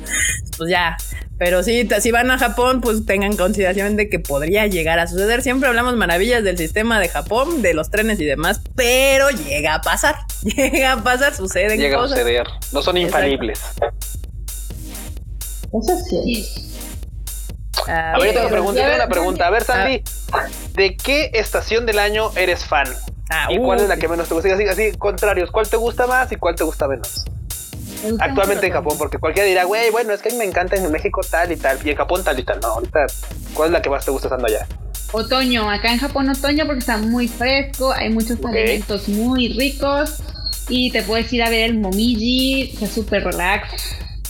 A: Pues ya, pero sí, si van a Japón, pues tengan consideración de que podría llegar a suceder. Siempre hablamos maravillas del sistema de Japón, de los trenes y demás, pero llega a pasar, llega a pasar, suceden
D: Llega a suceder. No son
A: Exacto.
B: Eso sí.
A: Ah,
D: A ver, yo tengo pregunta, yo tengo una pregunta. A ver, Sandy,
A: Ah.
D: ¿de qué estación del año eres fan?
A: Ah,
D: ¿Y
A: uh,
D: cuál es la
A: sí.
D: que menos te gusta? Así, así, contrarios, ¿cuál te gusta más y cuál te gusta menos?
C: Gusta
D: Actualmente en Japón, porque cualquiera dirá, güey, bueno, es que a mí me encanta en México tal y tal, y en Japón tal y tal. No, ahorita, ¿cuál es la que más te gusta estando allá?
C: Otoño, acá en Japón otoño porque está muy fresco, hay muchos alimentos muy ricos y te puedes ir a ver el momiji, está súper relax.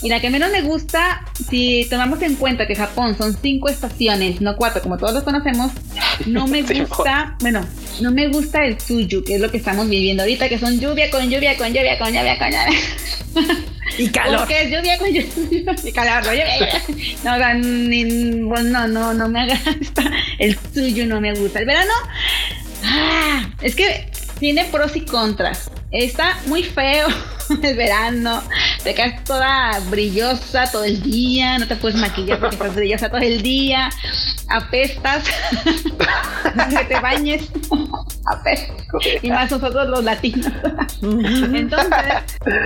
C: Y la que menos me gusta, si tomamos en cuenta que Japón son cinco estaciones, no cuatro, como todos los conocemos, no me gusta, bueno, no me gusta el suyu, que es lo que estamos viviendo ahorita, que son lluvia con lluvia con lluvia con lluvia con lluvia.
A: Y calor.
C: Porque es lluvia con lluvia y calor, ¿no? lluvia, lluvia. No, o sea, ni- bueno, no, no, no me agrada. El suyo no me gusta. El verano, ah, es que tiene pros y contras. Está muy feo el verano. Te quedas toda brillosa todo el día. No te puedes maquillar porque estás brillosa todo el día. Apestas. que te bañes. Apestas. Y más nosotros los latinos. Entonces,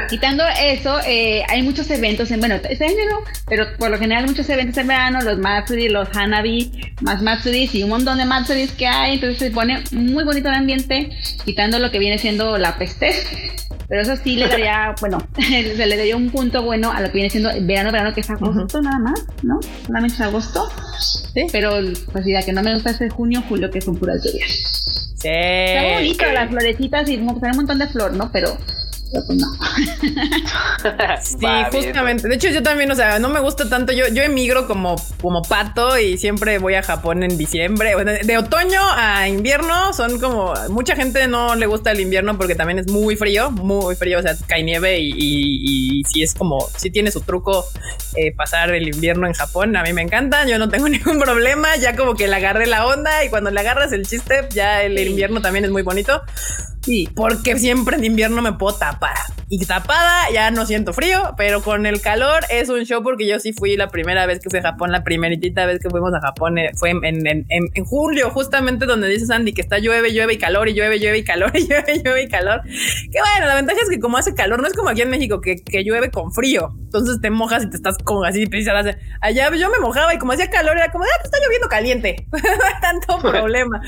C: quitando eso, eh, hay muchos eventos en, bueno, este año no, pero por lo general muchos eventos en verano, los Matsuri, los Hanabi, más Matsuris y un montón de Matsuris que hay, entonces se pone muy bonito el ambiente, quitando lo que viene siendo la peste. Pero eso sí le daría, bueno, se le daría un punto bueno a lo que viene siendo verano, verano, que es agosto nada más, ¿no? Solamente es agosto.
A: Sí.
C: Pero, pues, ya que no me gusta ese junio, julio, que son puras lluvias.
A: Sí.
C: Está bonito las florecitas y como que un montón de flor, ¿no? Pero, pero pues no.
A: Sí,
D: Va bien.
A: justamente. De hecho, yo también, o sea, no me gusta tanto. Yo, yo emigro como, como pato y siempre voy a Japón en diciembre. Bueno, de otoño a invierno son como. Mucha gente no le gusta el invierno porque también es muy frío, muy frío. O sea, cae nieve y, y, y sí es como. Sí tiene su truco eh, pasar el invierno en Japón. A mí me encanta. Yo no tengo ningún problema. Ya como que le agarré la onda y cuando le agarras el chiste, ya el invierno también es muy bonito. Sí, porque siempre en invierno me puedo tapar. Y tapada ya no siento frío, pero con el calor es un show porque yo sí fui la primera vez que fui a Japón, la primeritita vez que fuimos a Japón eh, fue en, en, en- en julio, justamente donde dice Sandy que está llueve, llueve y calor y llueve, llueve y calor y llueve, llueve y calor. Que bueno, la ventaja es que como hace calor, no es como aquí en México que, que llueve con frío. Entonces te mojas y te estás como así, pisas. Allá yo me mojaba y como hacía calor era como, ah, te está lloviendo caliente. no hay tanto problema.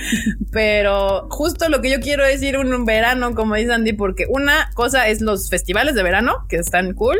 A: Pero justo lo que yo quiero decir un verano, como dice Andy, porque una cosa es los festivales de verano, que están cool,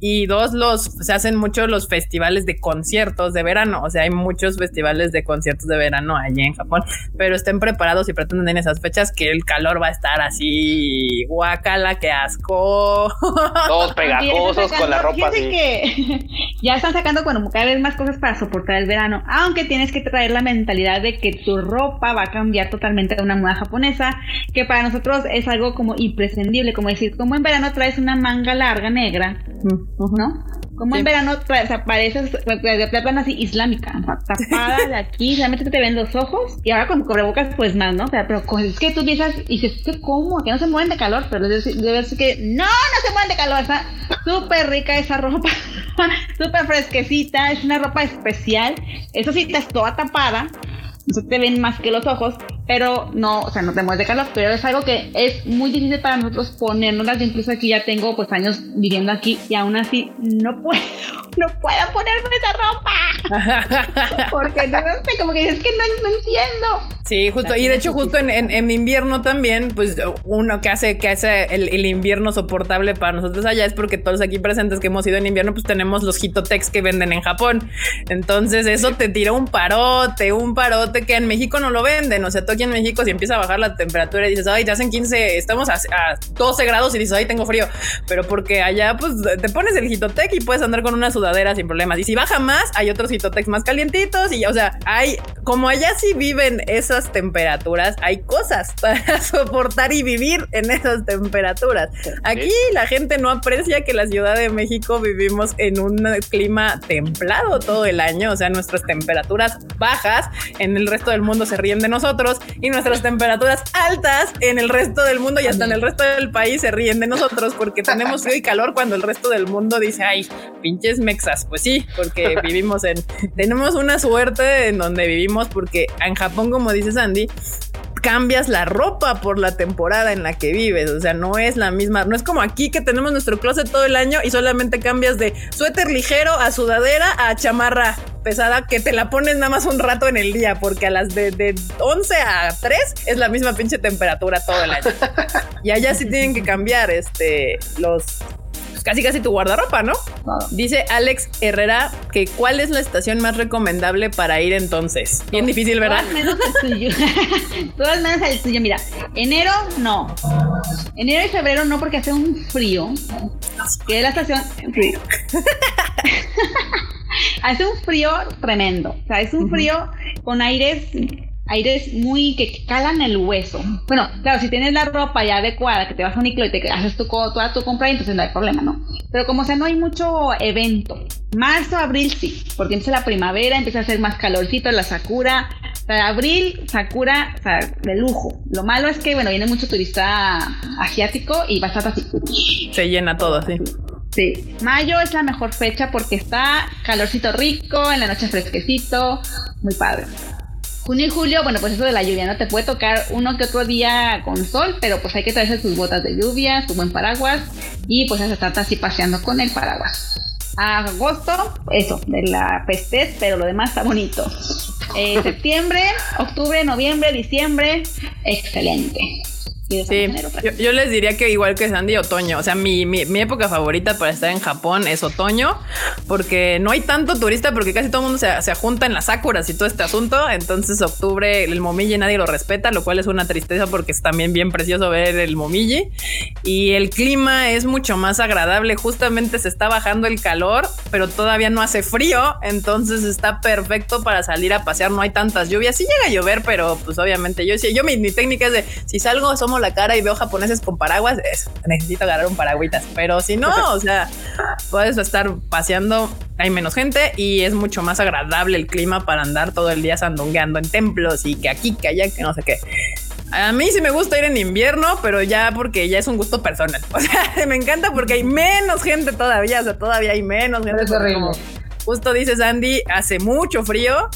A: y dos, los se hacen mucho los festivales de conciertos de verano. O sea, hay muchos festivales de conciertos de verano allí en Japón, pero estén preparados y pretenden en esas fechas que el calor va a estar así, guacala, que asco.
D: Todos pegajosos con la ropa así.
C: que ya están sacando bueno, cada vez más cosas para soportar el verano, aunque tienes que traer la mentalidad de que tu ropa va a cambiar totalmente a una moda japonesa, que para nosotros es algo como imprescindible, como decir, como en verano traes una manga larga negra, ¿no? Como en
A: Sí.
C: verano traes, o sea, pareces de plano así islámica, o sea, tapada de aquí, realmente te ven los ojos, y ahora con cubrebocas pues más, ¿no? O sea, pero es que tú piensas y dices, ¿qué cómo? Que no se mueven de calor, pero debe ser debe ser que no, no se mueven de calor, está súper rica esa ropa, súper fresquecita, es una ropa especial, eso sí, estás toda tapada, no te ven más que los ojos, pero no, o sea, no te mueves de calor, pero es algo que es muy difícil para nosotros ponernos, yo incluso aquí ya tengo pues años viviendo aquí y aún así no puedo, no puedo ponerme esa ropa, porque no sé, como que es que no, no entiendo.
A: Sí, justo. Y de hecho, justo en, en- en invierno también, pues uno que hace, que hace el, el invierno soportable para nosotros allá es porque todos aquí presentes que hemos ido en invierno, pues tenemos los hitotex que venden en Japón. Entonces, eso te tira un parote, un parote que en México no lo venden. O sea, tú aquí en México, si empieza a bajar la temperatura y dices, ay, te hacen 15, estamos a, a 12 grados y dices, ay, tengo frío. Pero porque allá, pues te pones el hitotec y puedes andar con una sudadera sin problemas. Y si baja más, hay otros hitotex más calientitos. Y, o sea, hay, como allá sí viven esas temperaturas, hay cosas para soportar y vivir en esas temperaturas. Aquí la gente no aprecia que la Ciudad de México vivimos en un clima templado todo el año, o sea, nuestras temperaturas bajas en el resto del mundo se ríen de nosotros y nuestras temperaturas altas en el resto del mundo y hasta en el resto del país se ríen de nosotros porque tenemos frío y calor cuando el resto del mundo dice, ay, pinches mexas. Pues sí, porque vivimos en, tenemos una suerte en donde vivimos porque en Japón, como dice Sandy, cambias la ropa por la temporada en la que vives. O sea, no es la misma. No es como aquí que tenemos nuestro closet todo el año y solamente cambias de suéter ligero a sudadera a chamarra pesada que te la pones nada más un rato en el día, porque a las de, de 11 a 3 es la misma pinche temperatura todo el año. y allá sí tienen que cambiar este los pues casi casi tu guardarropa, ¿no? Dice Alex Herrera que cuál es la estación más recomendable para ir entonces. Bien difícil, ¿verdad?
C: Todas menos el tuyo. Todas menos el tuyo. Mira, enero no. Enero y febrero no porque hace un frío. Que es la estación frío. hace un frío tremendo. O sea, es un frío con aires aires muy que calan el hueso. Bueno, claro, si tienes la ropa ya adecuada, que te vas a un iclo y te haces tu, toda tu compra, entonces no hay problema, ¿no? Pero como sea, no hay mucho evento. Marzo, abril sí, porque empieza la primavera, empieza a hacer más calorcito, la sakura. Para abril, sakura, o sea, de lujo. Lo malo es que, bueno, viene mucho turista asiático y estar así.
A: Se llena todo, sí.
C: Sí, mayo es la mejor fecha porque está calorcito rico, en la noche fresquecito, muy padre. Junio y julio, bueno, pues eso de la lluvia, ¿no? Te puede tocar uno que otro día con sol, pero pues hay que traerse tus botas de lluvia, tu buen paraguas y pues se trata así paseando con el paraguas. Agosto, eso, de la peste, pero lo demás está bonito. Eh, septiembre, octubre, noviembre, diciembre, excelente.
A: Sí, yo, les diría que igual que Sandy, otoño. O sea, mi, mi, mi, época favorita para estar en Japón es otoño, porque no hay tanto turista, porque casi todo el mundo se, se junta en las sakuras y todo este asunto. Entonces, octubre, el momiji nadie lo respeta, lo cual es una tristeza porque es también bien precioso ver el momiji. Y el clima es mucho más agradable. Justamente se está bajando el calor, pero todavía no hace frío. Entonces, está perfecto para salir a pasear. No hay tantas lluvias. Sí llega a llover, pero pues obviamente yo, yo mi, mi técnica es de si salgo, somos la cara y veo japoneses con paraguas, necesito agarrar un paraguitas. Pero si no, o sea, puedes estar paseando, hay menos gente y es mucho más agradable el clima para andar todo el día sandungueando en templos y que aquí, que allá, que no sé qué. A mí sí me gusta ir en invierno, pero ya porque ya es un gusto personal. O sea, me encanta porque hay menos gente todavía, o sea, todavía hay menos gente. justo dice Sandy, hace mucho frío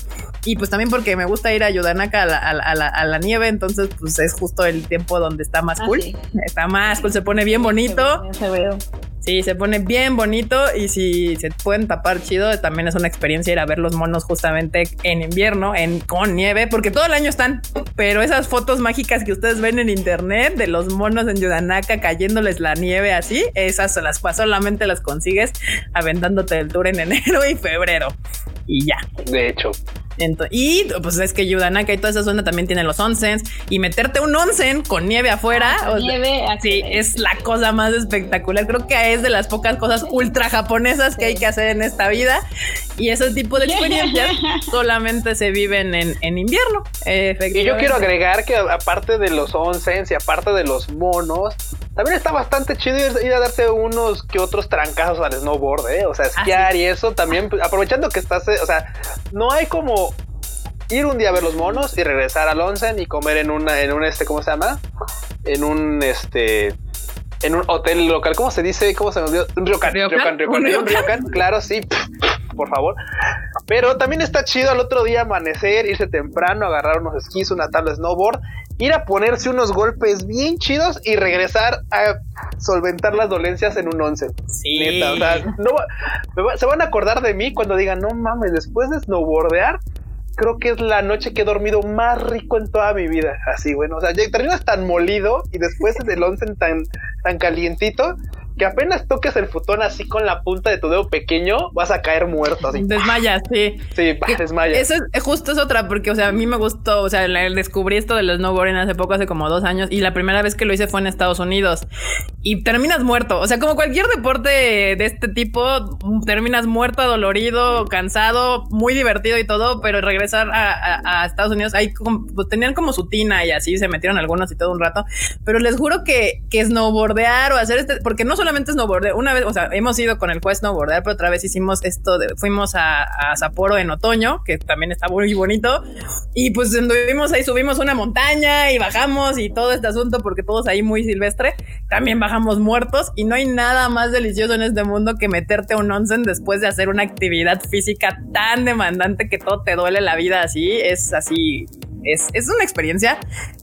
A: y pues también porque me gusta ir a Yudanaka a la, a, la, nieve, entonces pues es justo el tiempo donde está más ah, cool. Está más cool, se pone bien bonito. Se veo. Sí, se pone bien bonito y si se pueden tapar chido, también es una experiencia ir a ver los monos justamente en invierno, en con nieve, porque todo el año están, pero esas fotos mágicas que ustedes ven en internet de los monos en Yudanaka cayéndoles la nieve así, esas las solamente las consigues aventándote el tour en enero y febrero y ya.
D: De hecho
A: y pues es que Yudanaka y toda esa zona también tiene los onsens y meterte un onsen con nieve afuera.
C: Ah, nieve,
A: sí, es la cosa más espectacular. Creo que es de las pocas cosas ultra japonesas que hay que hacer en esta vida. Y ese tipo de experiencias solamente se viven en, en invierno.
D: Y yo quiero agregar que aparte de los onsens y aparte de los monos, también está bastante chido ir, a darse unos que otros trancazos al snowboard, ¿eh? O sea, ah, esquiar y eso también, aprovechando que estás, eh, o sea, no hay como ir un día a ver los monos y regresar al onsen y comer en una, en un este, ¿cómo se llama? En un este en un hotel local, ¿cómo se dice? ¿Cómo se me olvidó? Un ryokan, ryokan, ryokan, ryokan, claro, sí, por favor. Pero también está chido al otro día amanecer, irse temprano, agarrar unos esquís, una tabla de snowboard, ir a ponerse unos golpes bien chidos y regresar a solventar las dolencias en un once.
A: Sí.
D: Neta, o sea, no, se van a acordar de mí cuando digan, no mames, después de snowboardear, creo que es la noche que he dormido más rico en toda mi vida. Así, bueno, o sea, ya terminas tan molido y después del onsen tan, tan calientito que apenas toques el futón así con la punta de tu dedo pequeño, vas a caer muerto. Así.
A: Desmayas, sí.
D: Sí, desmayas.
A: Eso es, justo es otra, porque, o sea, a mí me gustó, o sea, descubrí esto del snowboarding hace poco, hace como dos años, y la primera vez que lo hice fue en Estados Unidos. Y terminas muerto. O sea, como cualquier deporte de este tipo, terminas muerto, dolorido, cansado, muy divertido y todo, pero regresar a, Estados Unidos, ahí pues, tenían como su tina y así se metieron algunos y todo un rato. Pero les juro que, que snowboardear o hacer este, porque no solamente snowboardear, una vez, o sea, hemos ido con el juez snowboardear, pero otra vez hicimos esto, de, fuimos a, a, Sapporo en otoño, que también está muy bonito, y pues anduvimos ahí, subimos una montaña y bajamos y todo este asunto, porque todos ahí muy silvestre, también bajamos muertos y no hay nada más delicioso en este mundo que meterte un onsen después de hacer una actividad física tan demandante que todo te duele la vida así, es así es, es, una experiencia.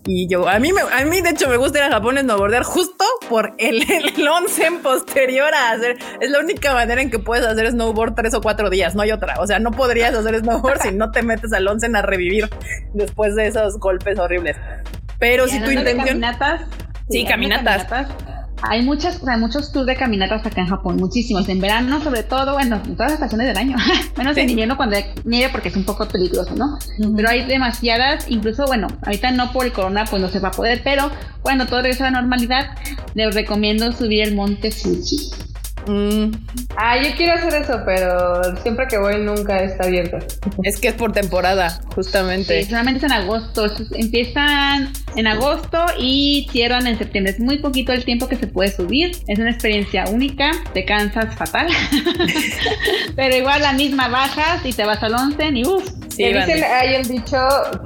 A: Y yo, a mí, me, a mí de hecho me gusta ir a Japón snowboardear justo por el, el onsen posterior a hacer. Es la única manera en que puedes hacer snowboard tres o cuatro días, no hay otra. O sea, no podrías hacer snowboard si no te metes al onsen a revivir después de esos golpes horribles. Pero si tu intención.
C: Caminatas.
A: Sí, caminatas.
C: Hay muchas, o sea, muchos tours de caminatas acá en Japón, muchísimos. En verano, sobre todo, bueno, en todas las estaciones del año. Menos en invierno cuando hay nieve porque es un poco peligroso, ¿no? Pero hay demasiadas, incluso, bueno, ahorita no por el corona, pues no se va a poder, pero cuando todo regresa a la normalidad, les recomiendo subir el monte Fuji.
A: Mm,
B: Ah, yo quiero hacer eso, pero siempre que voy nunca está abierto.
A: es que es por temporada, justamente.
C: Sí, solamente es en agosto. Empiezan en agosto y cierran en septiembre. Es muy poquito el tiempo que se puede subir. Es una experiencia única. Te cansas fatal. Pero igual la misma bajas y te vas al onsen y uff.
A: Sí,
B: dicen, hay un dicho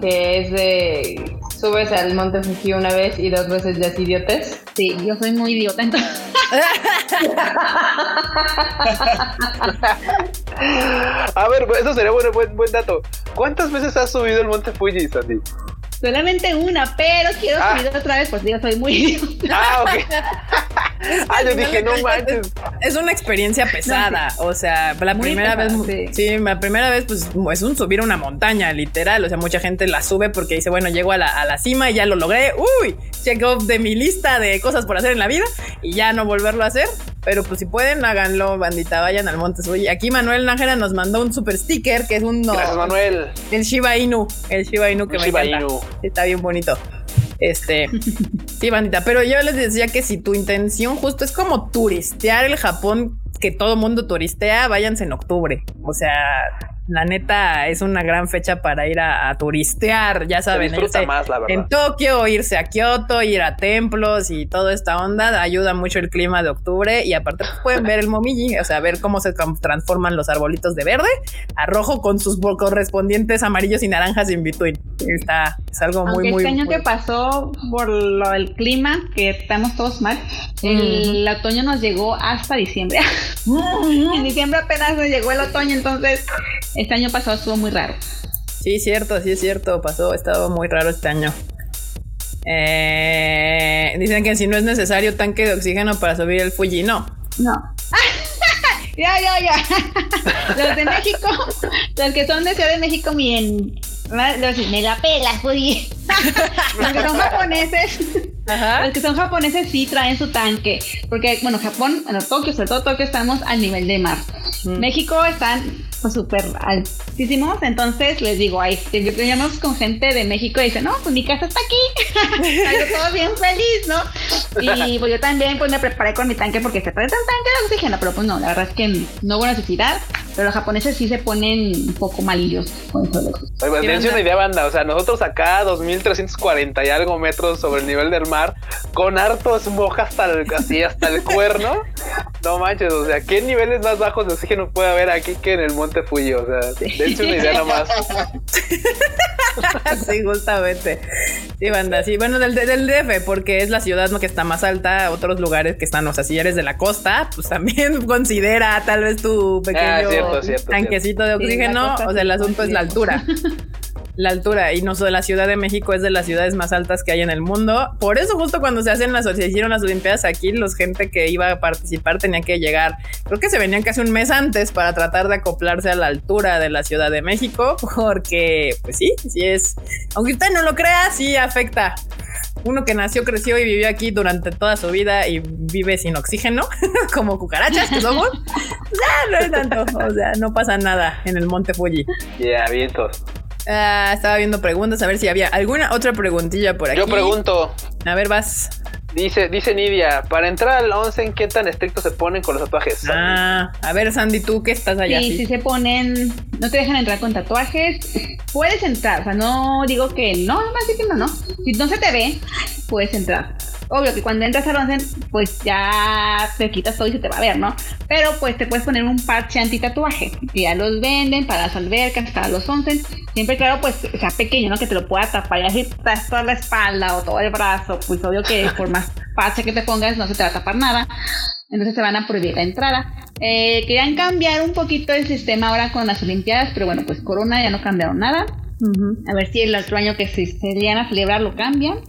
B: que es de subes al monte Fuji una vez y dos veces ya es idiotes.
C: Sí, yo soy muy idiota. Entonces,
D: A ver, eso sería buen, buen, buen dato. ¿Cuántas veces has subido el monte Fuji, Sandy?
C: Solamente una, pero quiero
D: Ah.
C: subir otra vez porque yo soy muy idiota.
D: Ah, ok. ah, yo dije, no manches.
A: Es una experiencia pesada, o sea, la
C: Muy
A: primera
C: pesada,
A: vez,
C: sí.
A: sí. la primera vez, pues es un subir una montaña, literal, o sea, mucha gente la sube porque dice, bueno, llego a la, a la cima y ya lo logré, uy, check off de mi lista de cosas por hacer en la vida y ya no volverlo a hacer, pero pues si pueden, háganlo, bandita, vayan al Monte Suyi. Aquí Manuel Nájera nos mandó un super sticker que es un...
D: Gracias, Manuel.
A: El Shiba Inu, el Shiba Inu que
D: El
A: me
D: Shiba
A: encanta.
D: Inu.
A: Está bien bonito. Este, sí, bandita, pero yo les decía que si tu intención justo es como turistear el Japón, que todo mundo turistea, váyanse en octubre. O sea, la neta es una gran fecha para ir a, a turistear, ya saben. irse
D: más, la verdad.
A: En Tokio, irse a Kioto, ir a templos y toda esta onda, ayuda mucho el clima de octubre y aparte pues, pueden ver el momiji, o sea, ver cómo se tran- transforman los arbolitos de verde a rojo con sus correspondientes amarillos y naranjas in between. Está, es algo
C: Aunque
A: muy, muy...
C: este año
A: muy-
C: que pasó por lo del clima, que estamos todos mal, el otoño nos llegó hasta diciembre. en diciembre apenas nos llegó el otoño, entonces este año pasado estuvo muy raro.
A: Sí, cierto, sí es cierto, pasó, estaba muy raro este año. Eh, dicen que si no es necesario tanque de oxígeno para subir el Fuji, no.
C: No. ya, ya, ya. los de México, los que son de Ciudad de México, miren. Los, me la pelas, oye. los que son japoneses,
A: Ajá.
C: los que son japoneses sí traen su tanque. Porque, bueno, Japón, bueno, Tokio, sobre todo Tokio, estamos al nivel de mar. México están pues súper altísimos. Entonces les digo, ahí teníamos con gente de México y dicen, no, pues mi casa está aquí. Yo todo bien feliz, ¿no? Y pues yo también pues me preparé con mi tanque porque se trae un tanque de oxígeno, pero pues no, la verdad es que no hubo necesidad. Pero los japoneses sí se ponen un poco malillos con eso.
D: Oye, pues,
A: ¿Qué
D: dense una idea, banda. O sea, nosotros acá, 2340 y algo metros sobre el nivel del mar, con harto smog hasta el, así, hasta el cuerno. No manches, o sea, ¿qué niveles más bajos de oxígeno puede haber aquí que en el monte Fuji? O sea, dense una idea nomás.
A: sí, justamente. Sí, banda, sí. Bueno, del, del DF, porque es la ciudad ¿no? que está más alta. Otros lugares que están, o sea, si eres de la costa, pues también considera tal vez tu pequeño
D: Ah, cierto, cierto,
A: tanquecito de
C: Sí,
A: oxígeno. o sea, el
C: sí
A: asunto es la altura. La altura y no solo la Ciudad de México es de las ciudades más altas que hay en el mundo. Por eso justo cuando se hacen las se hicieron las Olimpiadas aquí, los gente que iba a participar tenía que llegar. Creo que se venían casi un mes antes para tratar de acoplarse a la altura de la Ciudad de México, porque pues sí, sí es. Aunque usted no lo crea, sí afecta. Uno que nació, creció y vivió aquí durante toda su vida y vive sin oxígeno, como cucarachas que somos, ya no es tanto. O sea, no pasa nada en el Monte Fuji.
D: Ya, vientos.
A: Ah, estaba viendo preguntas a ver si había alguna otra preguntilla por aquí.
D: Yo pregunto,
A: A ver, vas.
D: dice, dice Nidia, para entrar al onsen, ¿qué tan estrictos se ponen con los tatuajes?
A: Ah, a ver, Sandy, tú que estás allá.
C: Sí,
A: sí.
C: sí se ponen, no te dejan entrar con tatuajes. Puedes entrar, o sea, no digo que no, no más que no, no. Si no se te ve, puedes entrar. Obvio que cuando entras al onsen, pues ya te quitas todo y se te va a ver, ¿no? Pero pues te puedes poner un parche anti-tatuaje. Ya los venden para las albercas, para los onsen. Siempre, claro, pues sea pequeño, ¿no? Que te lo pueda tapar. Y así estás toda la espalda o todo el brazo. Pues obvio que por más parche que te pongas, no se te va a tapar nada. Entonces te van a prohibir la entrada. Eh, querían cambiar un poquito el sistema ahora con las Olimpiadas, pero bueno, pues Corona ya no cambiaron nada. A ver si el otro año que se serían a celebrar lo cambian.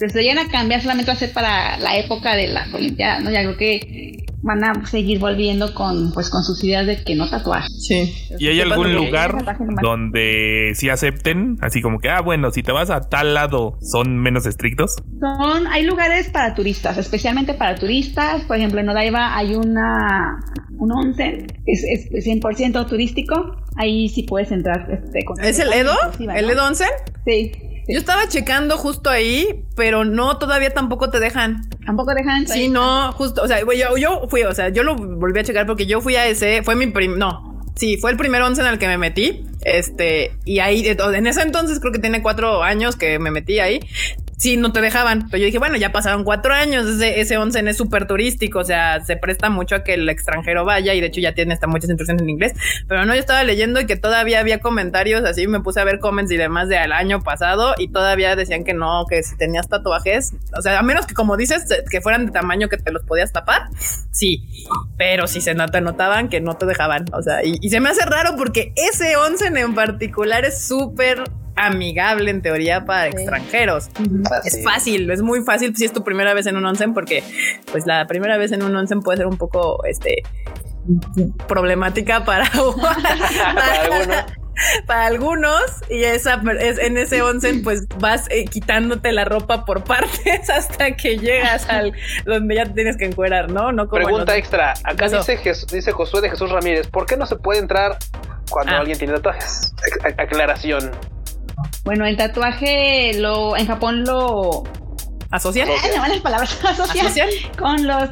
C: Si se llegan a cambiar solamente va a ser para la época de las Olimpiadas, ¿no? Ya creo que van a seguir volviendo con pues con sus ideas de que no tatuaje.
A: Sí.
E: ¿Y hay
A: ¿Qué
E: algún lugar donde sí acepten? Así como que, ah, bueno, si te vas a tal lado, ¿son menos estrictos?
C: Son, hay lugares para turistas, especialmente para turistas. Por ejemplo, en Odaiba hay una un onsen, es, es 100% turístico. Ahí sí puedes entrar. Este, con-
A: ¿Es el Edo? ¿El. Edo Onsen?
C: Sí.
A: Yo estaba checando justo ahí, pero no, todavía tampoco te dejan.
C: Tampoco dejan.
A: Sí, no, justo, o sea, yo, yo fui, o sea, yo lo volví a checar porque yo fui a ese, fue mi prim, no, sí, fue el primer once en el que me metí, este, y ahí, en ese entonces creo que tiene cuatro años que me metí ahí. Sí, no te dejaban. Pero yo dije, bueno, ya pasaron cuatro años. Ese, ese onsen es súper turístico. O sea, se presta mucho a que el extranjero vaya. Y de hecho ya tiene hasta muchas instrucciones en inglés. Pero no, yo estaba leyendo y que todavía había comentarios. Así me puse a ver comments y demás del año pasado. Y todavía decían que no, que si tenías tatuajes. O sea, a menos que como dices, que fueran de tamaño que te los podías tapar. Sí. Pero sí se nota, notaban que no te dejaban. O sea, y, y se me hace raro porque ese onsen en particular es súper amigable en teoría para extranjeros. Es fácil, es muy fácil si es tu primera vez en un onsen porque pues la primera vez en un onsen puede ser un poco este problemática para,
D: Para algunos.
A: para algunos y esa es, en ese onsen pues vas eh, quitándote la ropa por partes hasta que llegas al donde ya te tienes que encuerar, ¿no? No como en
D: Pregunta
A: los-
D: extra. Acá
A: Eso.
D: dice, dice Josué de Jesús Ramírez. ¿Por qué no se puede entrar cuando
A: Ah.
D: alguien tiene tatuajes? Ac- aclaración.
C: Bueno, el tatuaje lo en Japón lo
A: ¿Asocian?
C: Van las palabras asocian
A: ¿Asocian?
C: con los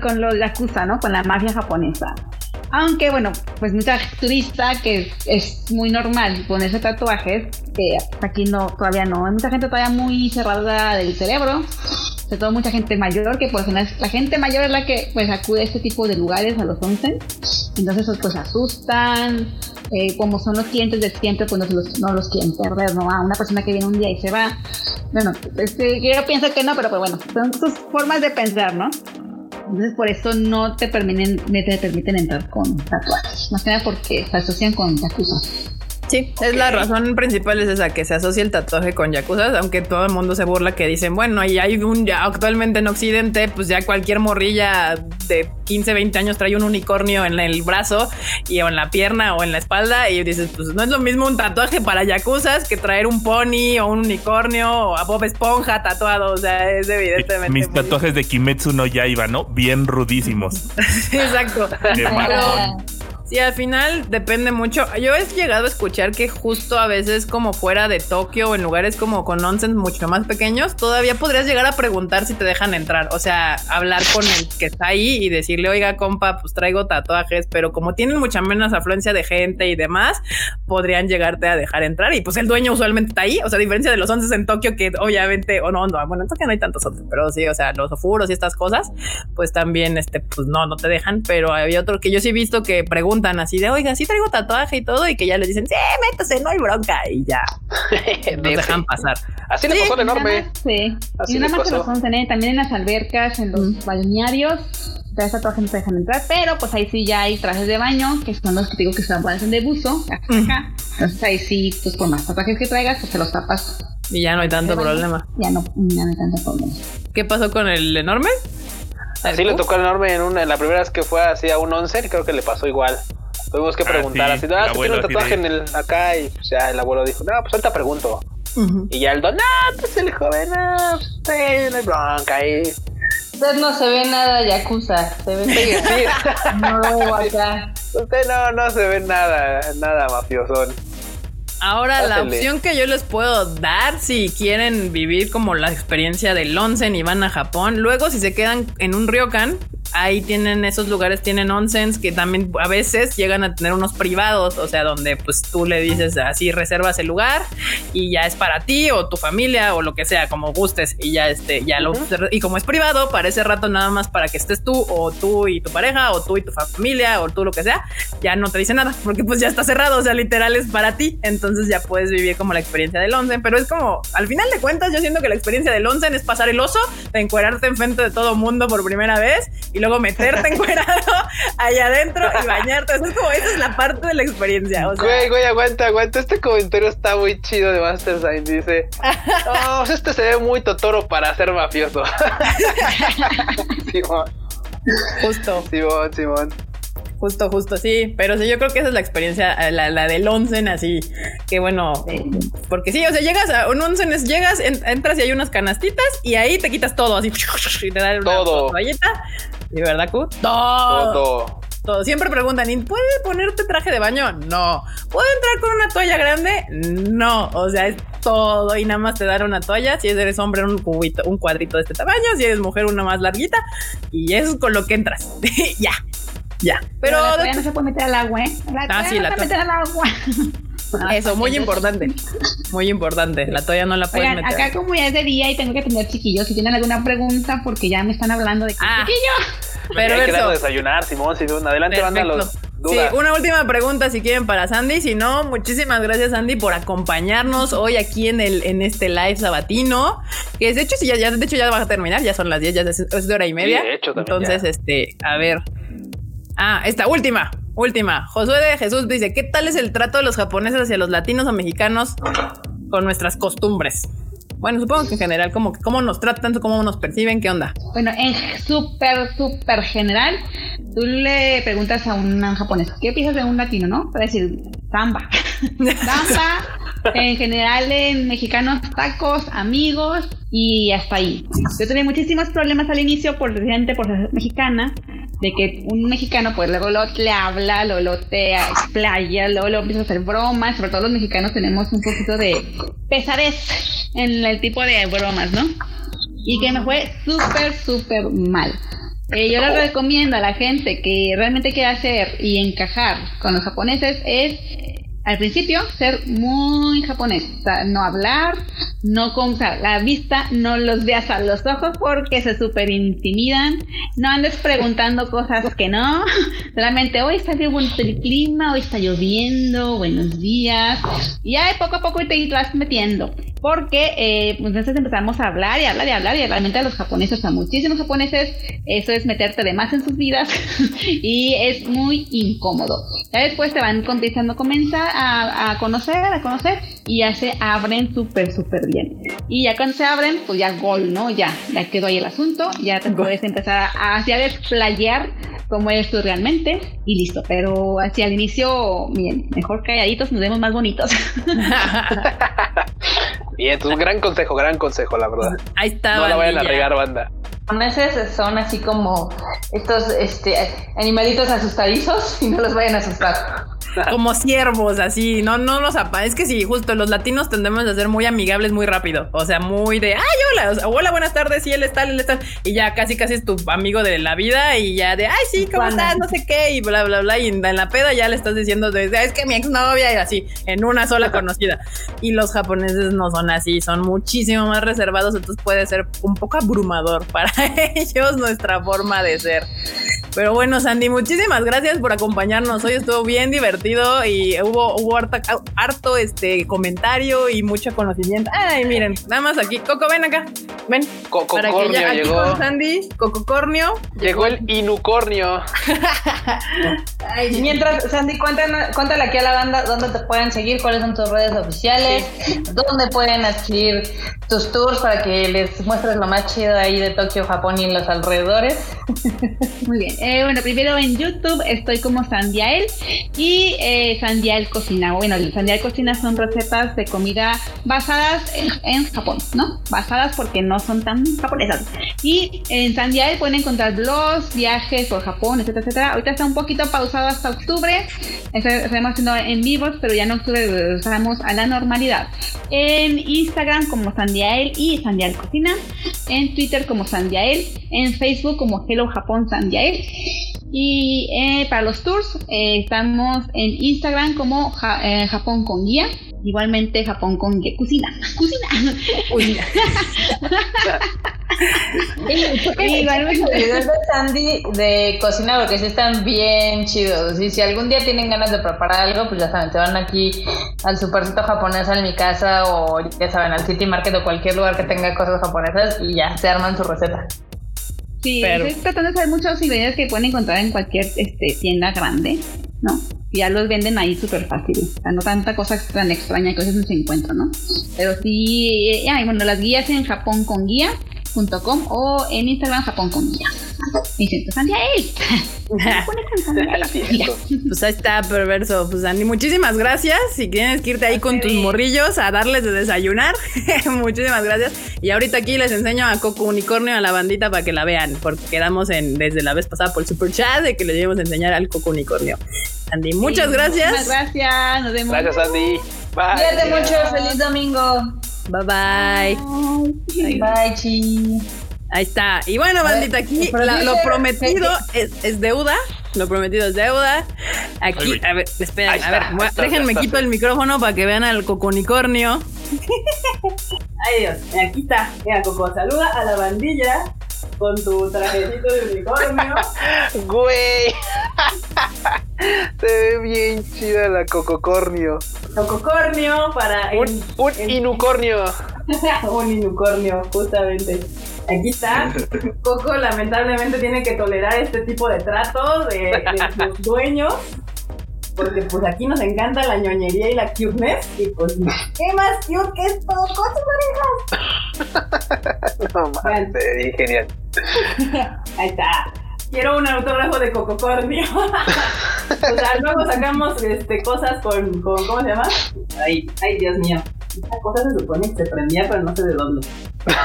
C: con los yakuza, ¿no? Con la mafia japonesa. Aunque bueno, pues mucha turista que es muy normal ponerse tatuajes, que aquí no, todavía no. Hay mucha gente todavía muy cerrada del cerebro, sobre todo mucha gente mayor, que por lo general la gente mayor es la que pues acude a este tipo de lugares, a los onsen. Entonces pues asustan, eh, como son los clientes de siempre, pues no, los, no los quieren perder, ¿no? A una persona que viene un día y se va. Bueno, este, yo pienso que no, pero pues bueno, son sus formas de pensar, ¿no? Entonces por eso no te permiten, no te permiten entrar con tatuajes. Más que nada porque se asocian con yakuza.
A: Sí, es la razón principal es esa, que se asocia el tatuaje con yakuza, aunque todo el mundo se burla que dicen, bueno, y hay un, ya actualmente en Occidente, pues ya cualquier morrilla de 15, 20 años trae un unicornio en el brazo y o en la pierna o en la espalda y dices, pues no es lo mismo un tatuaje para yakuzas que traer un pony o un unicornio o a Bob Esponja tatuado, o sea, es evidentemente...
E: Mis tatuajes de Kimetsu no Yaiba, ¿no? Bien rudísimos.
A: Exacto.
E: De.
A: Sí, al final depende mucho. Yo he llegado a escuchar que justo a veces como fuera de Tokio o en lugares como con onsens mucho más pequeños, todavía podrías llegar a preguntar si te dejan entrar. O sea, hablar con el que está ahí y decirle, oiga, compa, pues traigo tatuajes, pero como tienen mucha menos afluencia de gente y demás, podrían llegarte a dejar entrar. Y pues el dueño usualmente está ahí. O sea, a diferencia de los onces en Tokio, que obviamente, o no, no, bueno, en Tokio no hay tantos onces, pero sí, o sea, los ofuros y estas cosas, pues también, este, pues no, no te dejan. Pero había otro que yo sí he visto que preguntan así de, oiga, sí traigo tatuaje y todo, y que ya les dicen, sí, métase, no hay bronca, y ya nos dejan pasar.
D: Así le
A: Sí,
D: pasó al enorme.
C: Más, Sí.
D: Así
C: y nada más
D: pasó.
C: los onsen, ¿eh? también en las albercas, en los balnearios, traes tatuajes no te dejan entrar, pero pues ahí sí ya hay trajes de baño, que son los que te digo que se parecen de buzo, acá, acá. Entonces ahí sí, pues por más tatuajes que traigas, pues te los tapas.
A: Y ya no hay tanto problema.
C: Ya no, ya no hay tanto problema.
A: ¿Qué pasó con el enorme?
D: Así le tocó al enorme en una, en la primera vez que fue así a un once, y creo que le pasó igual. Tuvimos que
E: Ah,
D: preguntar
E: sí,
D: así,
E: el
D: ah, que tiene un tatuaje en el acá y pues ya el abuelo dijo, no, pues ahorita pregunto. Y ya el don, no, pues el joven, no, pues, sí, no hay bronca ahí.
B: Usted no se ve nada yakuza, se ve
D: Sí, sí.
B: nuevo acá.
D: Usted no, no se ve nada, nada mafiosón.
A: Ahora, la opción que yo les puedo dar si quieren vivir como la experiencia del onsen y van a Japón, luego si se quedan en un ryokan, ahí tienen esos lugares, tienen onsens que también a veces llegan a tener unos privados, o sea, donde pues tú le dices así, reservas el lugar y ya es para ti o tu familia o lo que sea, como gustes y ya este, ya lo, y como es privado, para ese rato nada más para que estés tú o tú y tu pareja o tú y tu familia o tú lo que sea, ya no te dice nada, porque pues ya está cerrado, o sea, literal es para ti, entonces ya puedes vivir como la experiencia del onsen, pero es como, al final de cuentas, yo siento que la experiencia del onsen es pasar el oso, de encuerarte enfrente de todo mundo por primera vez y luego meterte encuerado allá adentro y bañarte, eso es como, esa es la parte de la experiencia, o sea,
D: Güey, güey, aguanta, aguanta. Este comentario está muy chido de Master Sign. Dice: No, pues este se ve muy totoro para ser mafioso. Mo.
A: Justo.
D: Simón, Simón.
A: Justo, justo, sí. Pero sí, yo creo que esa es la experiencia, eh, la, la del onsen, así. Que bueno, porque sí, o sea, llegas a un onsen, es, llegas, en- entras y hay unas canastitas y ahí te quitas todo, así. Y te dan una
D: Todo.
A: toallita. ¿Y verdad, Q? Todo.
D: Todo.
A: Todo. Siempre preguntan, ¿y ¿puede ponerte traje de baño? No. ¿Puedo entrar con una toalla grande? No. O sea, es todo y nada más te dan una toalla. Si eres hombre, un cubito, un cuadrito de este tamaño. Si eres mujer, una más larguita. Y eso es con lo que entras. ya. Ya. Pero
C: la toalla no se puede meter al agua, ¿eh? La
A: Ah, sí,
C: no
A: la
C: se puede meter al agua.
A: eso, muy importante. Muy importante. La toalla no la puedes
C: Oigan,
A: meter.
C: acá como ya es de día y tengo que atender chiquillos, si tienen alguna pregunta, porque ya me están hablando de que
A: Ah,
C: chiquillo.
A: pero
D: Hay que desayunar, Simón, Simón. Adelante, los
A: Sí, una última pregunta si quieren para Sandy. Si no, muchísimas gracias Sandy por acompañarnos hoy aquí en el en este live sabatino. Que de hecho, si ya, ya- de hecho ya va a terminar, ya son las 10, ya es, es de hora y media.
D: de hecho, también
A: Entonces,
D: ya.
A: este, a ver. Ah, esta última, última. Josué de Jesús dice: ¿Qué tal es el trato de los japoneses hacia los latinos o mexicanos con nuestras costumbres? Bueno, supongo que en general, como que cómo nos tratan, cómo nos perciben, ¿qué onda?
C: Bueno, en súper, súper general, tú le preguntas a un japonés, ¿qué piensas de un latino, no? Para decir, samba. samba, en general en mexicanos, tacos, amigos y hasta ahí. Yo tuve muchísimos problemas al inicio por precisamente por ser mexicana, de que un mexicano pues luego lo, le habla, lo te explaya, luego lo empieza a hacer bromas, sobre todo los mexicanos tenemos un poquito de pesadez en el tipo de bromas, ¿no? y que me fue súper, súper mal. Eh, yo les recomiendo a la gente que realmente quiere hacer y encajar con los japoneses es al principio ser muy japonés, o sea, no hablar, no con la vista, no los veas a los ojos porque se súper intimidan, no andes preguntando cosas que no, solamente hoy está bonito el clima, hoy está lloviendo, buenos días, y ya poco a poco te vas metiendo porque eh, pues entonces empezamos a hablar y hablar y hablar y realmente a los japoneses, a muchísimos japoneses, eso es meterte de más en sus vidas y es muy incómodo. Ya después te van a comenzar a, a conocer, a conocer y ya se abren súper, súper bien. Y ya cuando se abren, pues ya gol, ¿no? Ya, ya quedó ahí el asunto, ya te puedes empezar a, hacia desplayar como eres tú realmente y listo. Pero hacia el inicio, bien, mejor calladitos, nos vemos más bonitos.
D: Bien, entonces, gran consejo, gran consejo, la verdad.
A: Ahí está.
D: No la vayan a regar, banda.
B: japoneses son así como estos este, animalitos asustadizos y no los vayan a asustar.
A: como siervos, así, no, no los apa. Es que sí, justo los latinos tendemos a ser muy amigables muy rápido. O sea, muy de ay, hola, o sea, hola, buenas tardes, sí, él está, él está. Y ya casi, casi es tu amigo de la vida. Y ya de ay, sí, ¿cómo estás? No sé qué, y bla, bla, bla. Y en la peda ya le estás diciendo de es que mi exnovia, y así, en una sola conocida. Y los japoneses no son así, son muchísimo más reservados. Entonces puede ser un poco abrumador para ellos nuestra forma de ser. Pero bueno, Sandy, muchísimas gracias por acompañarnos. Hoy estuvo bien divertido y hubo, hubo harta- harto este comentario y mucho conocimiento. Ay, miren, nada más aquí. Coco, ven acá. Ven. Para que ya aquí
D: llegó.
A: con Sandy, Cococornio.
D: Llegó el inucornio.
B: Mientras, Sandy, cuéntanos, cuéntale aquí a la banda dónde te pueden seguir, cuáles son tus redes oficiales, dónde pueden adquirir tus tours para que les muestres lo más chido ahí de Tokio, Japón y los alrededores.
C: Muy bien. Eh, bueno, primero en YouTube estoy como Sandiael y eh, Sandiael Cocina. Bueno, el Sandiael Cocina son recetas de comida basadas en, Japón, ¿no? Basadas porque no son tan japonesas. Y en Sandiael pueden encontrar blogs, viajes por Japón, etcétera, etcétera. Ahorita está un poquito pausado hasta octubre. Estamos haciendo en vivos, pero ya en octubre regresamos a la normalidad. En Instagram como Sandiael y Sandiael Cocina. En Twitter como Sandiael. En Facebook como Hello Japón Sandiael. Y eh, para los tours eh, estamos en Instagram como Ja- eh, Japón con guía. Igualmente Japón con guía. Cocina. Cocina.
B: Igualmente los videos de Sandy de cocina porque sí están bien chidos. Y si algún día tienen ganas de preparar algo, pues ya saben, se van aquí al supercito japonés en mi casa o ya saben, al City Market o cualquier lugar que tenga cosas japonesas y ya se arman su receta.
C: Sí,
A: Pero-
C: estoy tratando de hacer muchos ingredientes que pueden encontrar en cualquier este, tienda grande, ¿no? Ya los venden ahí súper fácil. O sea, no tanta cosa tan extraña que a veces no se encuentra, ¿no? Pero sí, eh, ah, y bueno, las guías en Japón con o en Instagram Japón siento sandía él.
A: Pues ahí está, perverso. Pues Andy, muchísimas gracias. Si tienes que irte ahí con tus morrillos a darles de desayunar, muchísimas gracias. Y ahorita aquí les enseño a Coco Unicornio a la bandita para que la vean, porque quedamos en desde la vez pasada por el super chat de que le debemos enseñar al Coco Unicornio. Andy, muchas gracias.
C: Muchas gracias. Nos vemos.
D: Gracias, Andy. Bye.
B: Cuídate mucho, feliz domingo.
A: Bye bye.
B: Bye, chi.
A: Ahí está. Y bueno, bandita, aquí la- lo prometido es, es deuda. Lo prometido es deuda. Aquí, a ver, esperen, a ver,
D: está, está,
A: déjenme quito el micrófono para que vean al coconicornio. Ay Dios, aquí está. Mira, Coco, saluda a la bandilla con tu trajecito de unicornio.
D: Güey. Se ve bien chida la cococornio.
A: Cococornio para
D: Un,
A: en-
D: un
A: en-
D: inucornio.
A: un unicornio, justamente. Aquí está. Coco lamentablemente tiene que tolerar este tipo de tratos de, de sus dueños. Porque pues aquí nos encanta la ñoñería y la cuteness. Y pues, ¿qué más cute que esto? ¡Con sus orejas!
D: No mames, genial.
A: Ahí está. Quiero un autógrafo de Cococornio. o sea, luego sacamos este, cosas con, con. ¿Cómo se llama? Ay, ay, Dios mío. Esta cosa se supone que se prendía, pero no sé de dónde.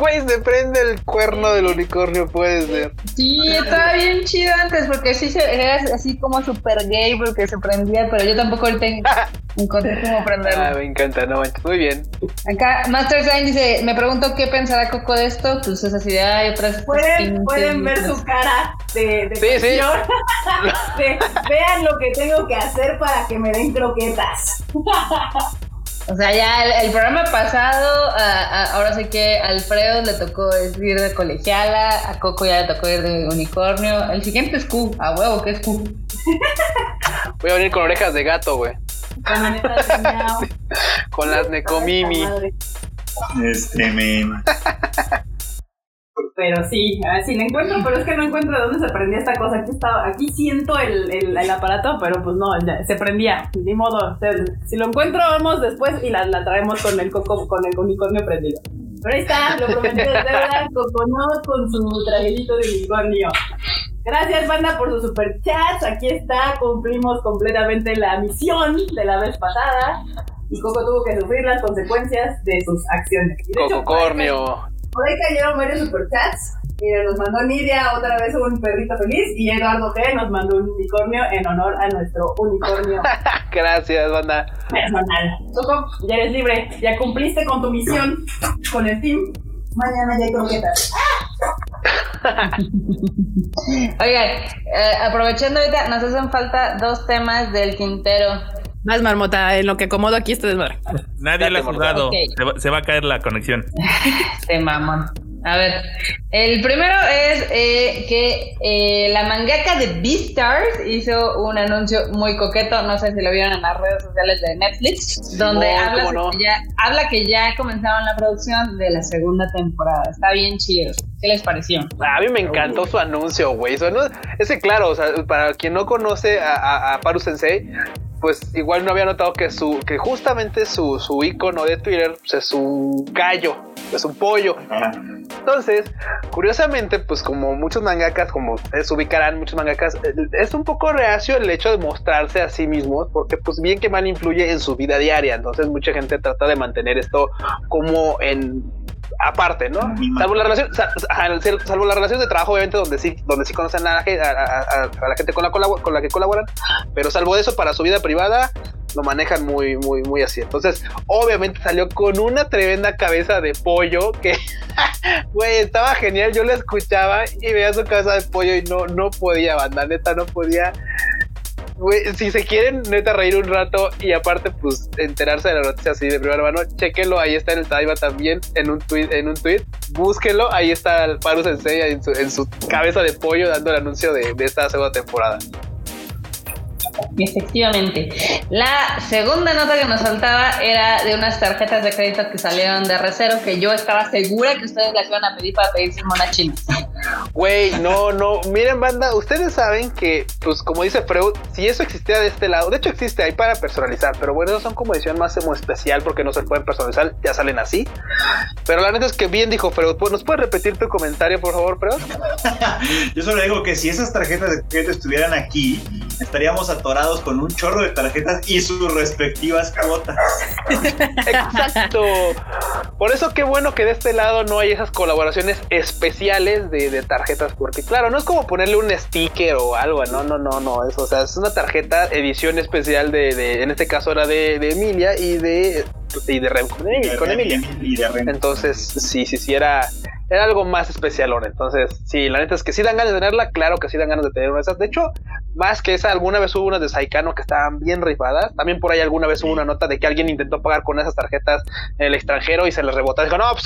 D: Güey, se prende el cuerno del unicornio, puede ser.
B: Sí, estaba bien chido antes porque sí se, era así como super gay porque se prendía, pero yo tampoco ahorita encontré cómo
D: Ah,
B: prenderlo.
D: me encanta, no manches. Muy bien.
B: Acá Master Sign dice, me pregunto qué pensará Coco de esto, pues es así de hay otras
A: Pueden, pueden ver su cara de, de
D: Sí, sí.
A: tensión. De, vean lo que tengo que hacer para que me den croquetas.
B: O sea, ya el, el programa pasado, a- a- ahora sí que a Alfredo le tocó ir de colegiala, a Coco ya le tocó ir de unicornio. El siguiente es Q, a huevo que es Q.
D: Voy a venir con orejas de gato, güey.
A: Con miau.
D: Con las Necomimi.
A: Madre.
F: Este, men.
A: Pero sí, a ver si la encuentro, pero es que no encuentro de dónde se prendía esta cosa. Aquí estaba, aquí siento el, el, aparato, pero pues no, ya, se prendía. Ni modo. si lo encuentro, vamos después y la, la traemos con el coco, con el unicornio prendido. Pero ahí está, lo prometido es deuda, Coconut con su trajecito de unicornio. Gracias, banda, por sus super chats. Aquí está, cumplimos completamente la misión de la vez pasada. Y Coco tuvo que sufrir las consecuencias de sus acciones. De hecho, por ahí cayeron varios superchats. Mira, nos mandó Nidia otra vez un perrito feliz y Eduardo G nos mandó un unicornio en honor a nuestro unicornio
D: Gracias, banda.
A: personal. Coco, ya eres libre, ya cumpliste con tu misión con el team. Mañana ya hay croquetas.
B: Oigan, eh, aprovechando ahorita, nos hacen falta dos temas del Quintero.
A: Más marmota, en lo que acomodo aquí este desmadre.
E: Nadie le ha jugado. Se, va, se va a caer la conexión.
B: Este mamón. A ver, el primero es eh, que eh, la mangaka de Beastars hizo un anuncio muy coqueto, no sé si lo vieron en las redes sociales de Netflix, donde habla,
D: no.
B: que ya, habla que ya comenzaron la producción de la segunda temporada. Está bien chido. ¿Qué les pareció?
D: A mí me encantó su anuncio, güey. Su anuncio- Es que, claro, o sea, para quien no conoce a, a- a Paru Sensei, pues igual no había notado que su que justamente su, su icono de Twitter pues, es un gallo, es un pollo. Entonces, curiosamente, pues como muchos mangakas, como ustedes ubicarán, muchos mangakas, eh, es un poco reacio el hecho de mostrarse a sí mismos, porque pues bien que mal influye en su vida diaria. Entonces mucha gente trata de mantener esto como en aparte, ¿no? Salvo la relación, salvo las relaciones de trabajo, obviamente, donde sí, donde sí conocen a a- a- a- la gente con la, con la que colaboran, pero salvo eso, para su vida privada, lo manejan muy, muy, muy así. Entonces, obviamente salió con una tremenda cabeza de pollo que, güey, estaba genial. Yo la escuchaba y veía su cabeza de pollo y no, no podía, banda, neta, no podía. Si se quieren neta reír un rato y aparte pues enterarse de la noticia así de primera mano, chequenlo, ahí está en el Taiba también, en un tweet, en un tweet, búsquenlo, ahí está el Paru Sensei en su, en su cabeza de pollo dando el anuncio de, esta segunda temporada.
B: Efectivamente. La segunda nota que nos faltaba era de unas tarjetas de crédito que salieron de Recero que yo estaba segura que ustedes las iban a pedir para pedirse monas chinas.
D: Güey, no, no. Miren, banda, ustedes saben que, pues, como dice Freud, si eso existía de este lado, de hecho existe ahí para personalizar, pero bueno, son como edición más como especial porque no se pueden personalizar, ya salen así. Pero la neta es que bien dijo Freud. Pues, ¿Nos puedes repetir tu comentario, por favor, Freud?
F: Yo solo digo que si esas tarjetas de crédito estuvieran aquí, estaríamos atorados con un chorro de tarjetas y sus respectivas cuotas.
D: Exacto. Por eso qué bueno que de este lado no hay esas colaboraciones especiales de, de tarjetas, porque claro, no es como ponerle un sticker o algo, no, no, no, no, eso, o sea, es una tarjeta edición especial de, de en este caso era de, de Emilia y de y de Rem con Emilia. con Emilia.
F: Y de Ren.
D: Entonces, sí, sí, sí, era, era algo más especial ahora. Entonces, sí, la neta es que sí dan ganas de tenerla, claro que sí dan ganas de tener una de esas. De hecho, más que esa, alguna vez hubo unas de Saikano que estaban bien rifadas. También por ahí alguna vez hubo una nota de que alguien intentó pagar con esas tarjetas en el extranjero y se les rebotó. Dijo, no, pues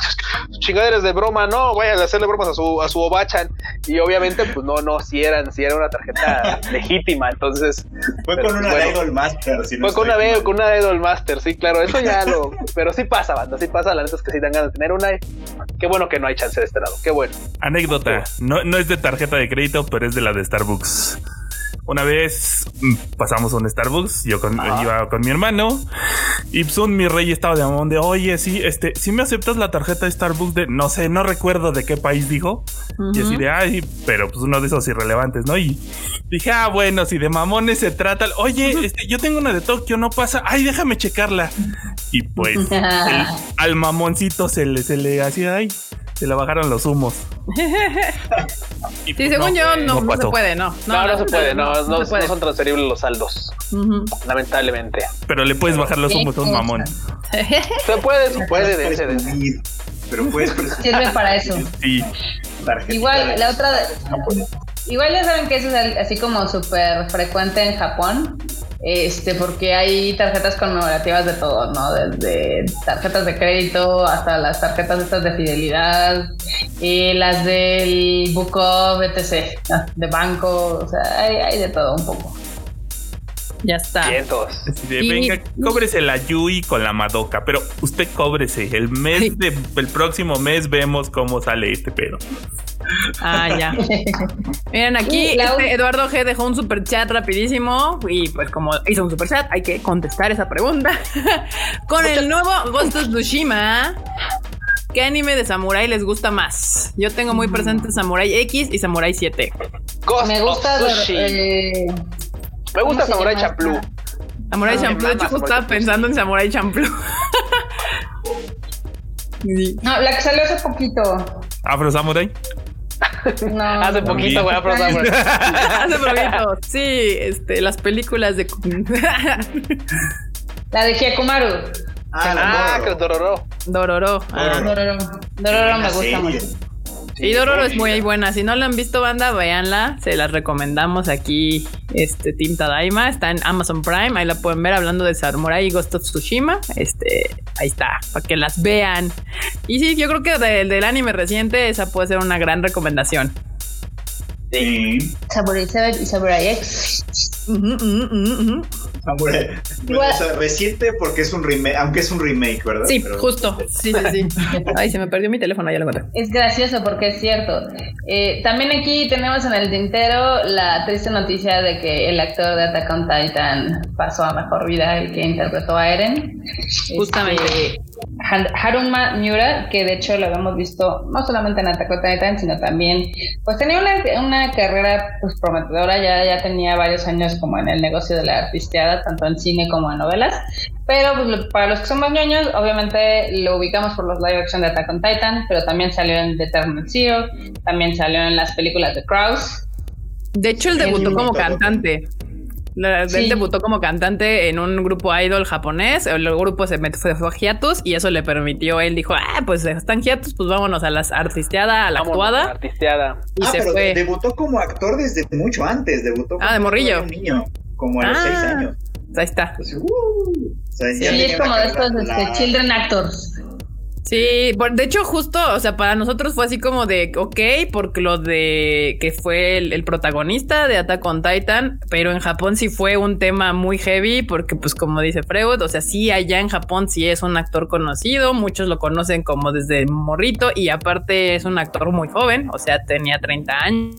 D: chingaderas de broma, no, vayan a hacerle bromas a su, a su Obachan. Y obviamente, pues no, no, si eran, si era una tarjeta legítima. Entonces,
F: Fue
D: pero,
F: con una
D: bueno,
F: Idol Master. si no
D: fue con una, con una Idol Master, sí, claro, eso ya lo. pero sí pasa, banda, sí pasa. La neta es que sí dan ganas de tener una. Qué bueno que no hay chance de este lado, qué bueno.
E: Anécdota. No, no es de tarjeta de crédito, pero es de la de Starbucks. Una vez mm, pasamos a un Starbucks, yo con,
D: Ajá.
E: iba con mi hermano y pues mi rey estaba de mamón de, oye, sí, este, si me aceptas la tarjeta de Starbucks de, no sé, no recuerdo de qué país dijo. Y así de, ay, pero pues uno de esos irrelevantes, ¿no? Y dije, ah, bueno, si de mamones se trata, oye, este, yo tengo una de Tokio, no pasa, ay, déjame checarla. Y pues el- al mamoncito se le, se le hacía, ay, se le bajaron los humos.
A: Sí,
E: pues,
A: según
E: no,
A: yo, no, no se puede, no.
D: No, no, se puede, no, no, son transferibles los saldos, lamentablemente.
E: Pero le puedes bajar los humos a un mamón.
D: Se puede, se puede, dense, dense.
F: Pero puedes
B: Sirve para eso.
E: Sí.
B: Igual, la otra. Igual ya saben que eso es así como súper frecuente en Japón. Este, porque hay tarjetas conmemorativas de todo, ¿no? Desde tarjetas de crédito hasta las tarjetas estas de fidelidad, y las del Buco BTC, ¿no? de banco, o sea, hay, hay de todo un poco.
A: Ya está.
D: Vientos.
E: Así de,
A: Y-
E: venga, cóbrese la Yui con la Madoka, pero usted cóbrese. El mes de, el próximo mes vemos cómo sale este pedo.
A: Ah, ya. Miren, aquí este Eduardo G dejó un super chat rapidísimo y pues como hizo un super chat, hay que contestar esa pregunta. Con el nuevo Ghost of Tsushima, ¿qué anime de Samurai les gusta más? Yo tengo muy presente Samurai X y Samurai 7.
D: Ghost
B: Me gusta.
D: of Sushi.
B: eh,
D: Me gusta
B: ¿cómo se
D: Samurai Champloo.
A: Samurai
D: Ah,
A: Champloo, de hecho, estaba pensando en Samurai Champloo. Sí.
B: No, la que salió hace poquito.
E: Afro Samurai.
B: No,
D: Hace poquito, güey, Afro Samurai.
A: Hace poquito. Sí, este, las películas de.
B: La de Hyakumaru.
F: Ah,
D: Ah, que
F: Dororo.
D: es Dororo.
A: Dororo. Ah.
B: Dororo. Dororo me gusta mucho.
A: Sí, Dororo es muy buena. Si no la han visto, banda, véanla. Se las recomendamos aquí. Este Team Tadaima está en Amazon Prime. Ahí la pueden ver hablando de Samurai y Ghost of Tsushima. Este, ahí está, para que las vean. Y sí, yo creo que del, del anime reciente, esa puede ser una gran recomendación.
F: Sí.
B: Samurai 7 y Samurai X.
F: Samurai.
B: Igual-
F: O sea, reciente porque es un remake, aunque es un remake, ¿verdad?
A: Sí,
F: Pero-
A: justo. Sí, sí, sí. Ay, se me perdió mi teléfono, ya lo encontré.
B: Es gracioso porque es cierto. Eh, también aquí tenemos en el tintero la triste noticia de que el actor de Attack on Titan pasó a mejor vida, el que interpretó a Eren.
A: Justamente.
B: Este, Haruma Miura, que de hecho lo habíamos visto no solamente en Attack on Titan, sino también, pues tenía una, una carrera pues, prometedora, ya, ya tenía varios años como en el negocio de la artisteada, tanto en cine como en novelas. Pero pues, lo- para los que son más ñoños, obviamente lo ubicamos por los live action de Attack on Titan, pero también salió en The Eternal Zero, también salió en las películas de Kraus.
A: De hecho, él debutó como cantante. La-
B: Sí.
A: Él debutó como cantante en un grupo idol japonés. El grupo se metió, fue a hiatus y eso le permitió. Él dijo: Ah, pues están hiatus, pues vámonos a la artisteada, a la
D: Vámonos,
A: actuada.
D: Artisteada.
A: Y
F: ah,
A: se
F: pero
A: fue.
F: de- debutó como actor desde mucho antes. Debutó
A: Ah, de
F: como
A: morrillo.
F: un niño, como a los
A: Ah.
F: seis años.
A: Ahí está.
F: Pues, uh, o sea,
B: Sí, es como de estos este, children actors.
A: Sí, de hecho justo, o sea, para nosotros fue así como de, ok, porque lo de que fue el, protagonista de Attack on Titan, pero en Japón sí fue un tema muy heavy porque pues como dice Freud, o sea, sí allá en Japón sí es un actor conocido, muchos lo conocen como desde morrito y aparte es un actor muy joven, o sea, tenía 30 años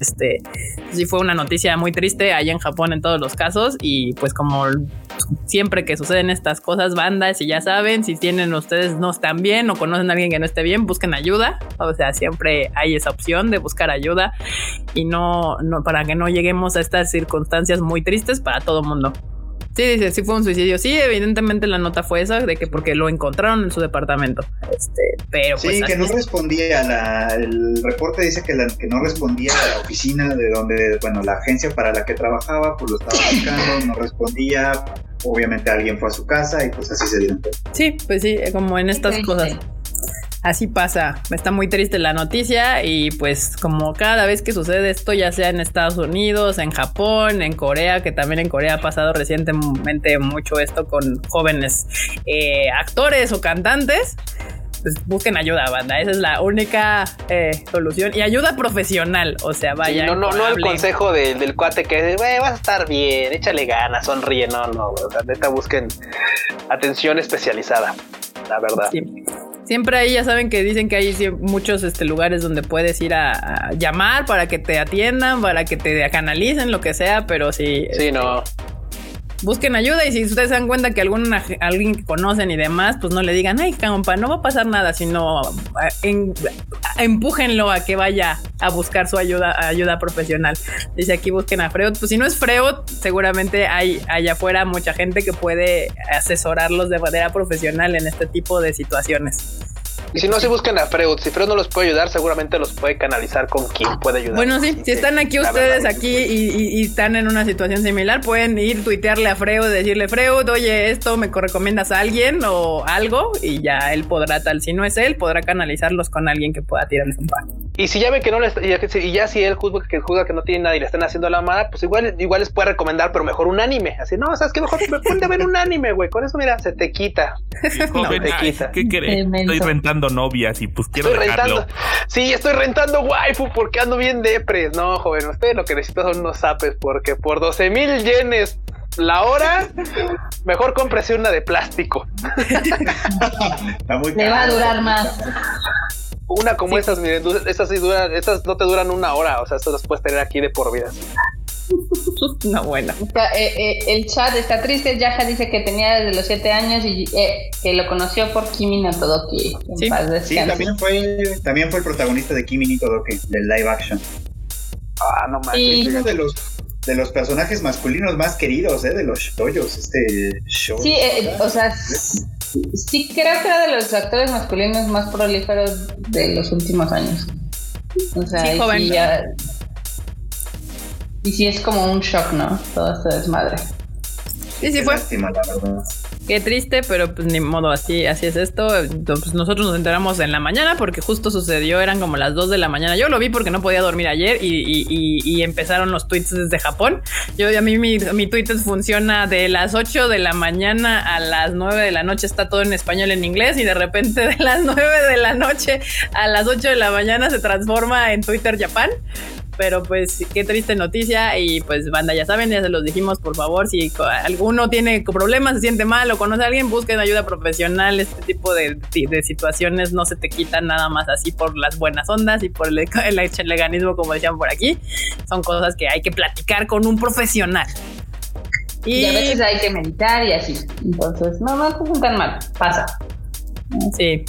A: este sí fue una noticia muy triste allá en Japón en todos los casos y pues como siempre que suceden estas cosas, bandas, y ya saben, si tienen ustedes no están bien o conocen a alguien que no esté bien, busquen ayuda. O sea, siempre hay esa opción de buscar ayuda y no, no para que no lleguemos a estas circunstancias muy tristes para todo el mundo. Sí, dice, sí fue un suicidio. Sí, evidentemente la nota fue esa, de que porque lo encontraron en su departamento. Este, pero
F: Sí, pues, que no respondía, la, el reporte dice que, que no respondía a la oficina de donde, bueno, la agencia para la que trabajaba, pues lo estaba buscando, no respondía. Obviamente alguien fue a su casa y pues así se dieron.
A: Sí, pues sí, como en estas cosas así pasa. Está muy triste la noticia y pues como cada vez que sucede esto, ya sea en Estados Unidos, en Japón, en Corea, que también en Corea ha pasado recientemente mucho esto con jóvenes eh, actores o cantantes. Pues busquen ayuda, banda. Esa es la única eh, solución. Y ayuda profesional. O sea, vaya.
D: no, no, no el consejo del cuate que vas a estar bien, échale ganas, sonríe. No, no. O sea, neta, busquen atención especializada. La verdad. Sí.
A: Siempre ahí ya saben que dicen que hay muchos este, lugares donde puedes ir a, llamar para que te atiendan, para que te canalicen, lo que sea, pero sí.
D: Sí, no.
A: Busquen ayuda y si ustedes se dan cuenta que algún alguien que conocen y demás, pues no le digan, ay, compa, no va a pasar nada, sino eh, empújenlo a que vaya a buscar su ayuda, ayuda profesional. Dice aquí busquen a Freud. Pues si no es Freud, seguramente hay allá afuera mucha gente que puede asesorarlos de manera profesional en este tipo de situaciones.
D: Y si no, si buscan a Freud, si Freud no los puede ayudar, seguramente los puede canalizar con quien puede ayudar.
A: Bueno, sí, si están aquí ustedes aquí y, están en una situación similar, pueden ir tuitearle a Freud, decirle, Freud, oye, esto me recomiendas a alguien o algo, y ya él podrá tal, si no es él, podrá canalizarlos con alguien que pueda tirarles un par.
D: Y si ya ve que no le y ya si él juzga que, juzga que no tiene nadie y le están haciendo la mala, pues igual, igual les puede recomendar, pero mejor un anime. Así, no, sabes que mejor ponte a ver un anime, güey. Con eso, mira, se te quita.
E: no, te quita. ¿Qué crees? Estoy rentando novias y pues quiero
D: estoy rentando. Sí, estoy rentando waifu porque ando bien depres. No, joven, usted lo que necesita son unos zapes porque por 12 mil yenes la hora, mejor cómprese una de plástico.
B: Me va a durar más.
D: Una como esas, miren, estas sí duran, estas no te duran una hora, o sea, estas las puedes tener aquí de por vida.
A: no, bueno.
B: Eh, eh, el chat está triste. Yaja dice que tenía desde los 7 años y eh, que lo conoció por Kimi no Todoki.
F: Sí, sí también, fue, también fue el protagonista de Kimi no Todoki, del live action.
D: Ah, no mames.
F: Y... Uno de los, de los personajes masculinos más queridos, ¿eh? De los shoyos, este show.
B: Sí, o sea, sí creo que era de los actores masculinos más prolíferos de los últimos años. O sea, sí, joven. Y sí es como un shock, ¿no? Todo este desmadre.
A: Sí, sí fue. Qué triste, pero pues ni modo, así, así es esto. Pues nosotros nos enteramos en la mañana porque justo sucedió, eran como las 2 de la mañana. Yo lo vi porque no podía dormir ayer y, empezaron los tweets desde Japón. Yo a mí mi, mi Twitter funciona de las 8 de la mañana a las 9 de la noche, está todo en español en inglés y de repente de las 9 de la noche a las 8 de la mañana se transforma en Twitter Japan. Pero pues qué triste noticia y pues banda, ya saben, ya se los dijimos, por favor, si alguno tiene problemas, se siente mal o conoce a alguien, busquen ayuda profesional, este tipo de, situaciones no se te quitan nada más así por las buenas ondas y por el, el leganismo, como decían por aquí, son cosas que hay que platicar con un profesional.
B: Y, a veces hay que meditar y así. Entonces, no, no es tan mal, pasa.
A: Sí,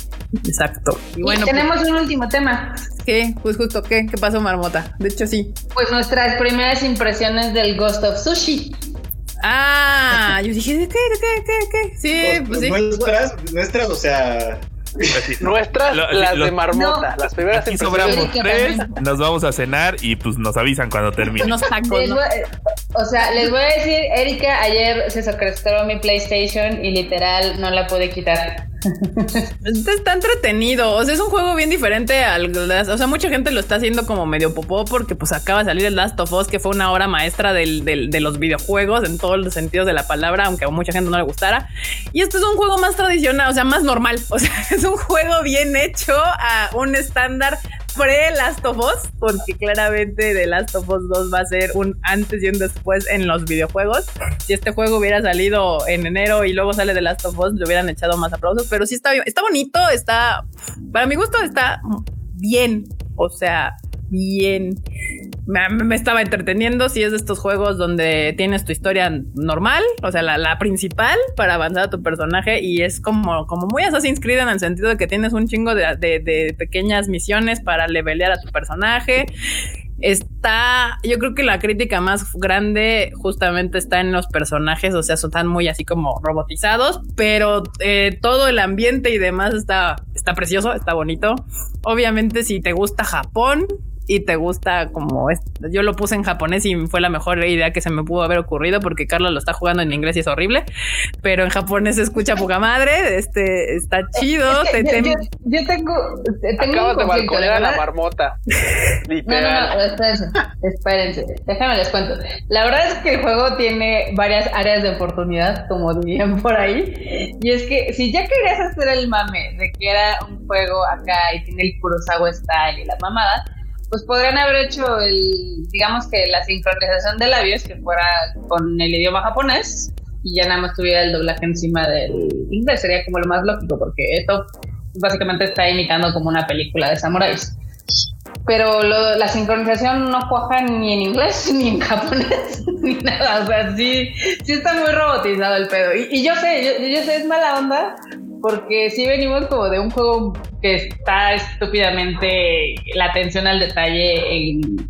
A: exacto.
B: Y, bueno, tenemos pues un último tema.
A: ¿Qué? Pues justo, ¿qué? ¿Qué pasó, Marmota? De hecho, sí.
B: Pues nuestras primeras impresiones del Ghost of Sushi.
A: Ah, yo dije, ¿qué? ¿Qué? ¿Qué? ¿Qué? Sí, pues, sí.
F: Nuestras, nuestras, o sea...
D: Nuestras, las de marmota, las primeras
E: Aquí sobramos tres, nos vamos a cenar y pues nos avisan cuando termine.
A: Nos ¿no?
B: o sea, les voy a decir, Erika ayer se secuestró mi PlayStation y literal no la pude quitar.
A: Está entretenido. O sea, es un juego bien diferente al. O sea, mucha gente lo está haciendo como medio popó porque pues acaba de salir el Last of Us, que fue una obra maestra del, de los videojuegos en todos los sentidos de la palabra, aunque a mucha gente no le gustara. Y este es un juego más tradicional, o sea, más normal. O sea, es un juego bien hecho a un estándar pre Last of Us, porque claramente The Last of Us 2 va a ser un antes y un después en los videojuegos. Si este juego hubiera salido en enero y luego sale The Last of Us, le hubieran echado más aplausos, pero sí está, está bonito, está, para mi gusto está bien, o sea, bien me, estaba entreteniendo. Si es de estos juegos donde tienes tu historia normal, o sea, la, principal para avanzar a tu personaje y es como, como muy Assassin's Creed en el sentido de que tienes un chingo de, pequeñas misiones para levelear a tu personaje. Está, yo creo que la crítica más grande justamente está en los personajes, o sea, son tan muy así como robotizados, pero eh, todo el ambiente y demás está, está precioso, está bonito. Obviamente, si te gusta Japón, y te gusta como es, yo lo puse en japonés y fue la mejor idea que se me pudo haber ocurrido porque Carlos lo está jugando en inglés y es horrible, pero en japonés se escucha poca madre, este está chido.
B: yo, tengo,
D: Acabas de balconear a la marmota.
B: no, no, no, espérense, espérense, déjame les cuento. La verdad es que el juego tiene varias áreas de oportunidad, como dirían por ahí, y es que si ya querías hacer el mame de que era un juego acá y tiene el Kurosawa style y la mamada, pues podrían haber hecho el, digamos que la sincronización de labios que fuera con el idioma japonés y ya nada más tuviera el doblaje encima del inglés. Sería como lo más lógico, porque esto básicamente está imitando como una película de samuráis. Pero la sincronización no cuaja ni en inglés, ni en japonés, ni nada. O sea, sí, sí está muy robotizado el pedo. Y, yo sé, yo, yo sé, es mala onda, porque sí venimos como de un juego que está estúpidamente la atención al detalle en,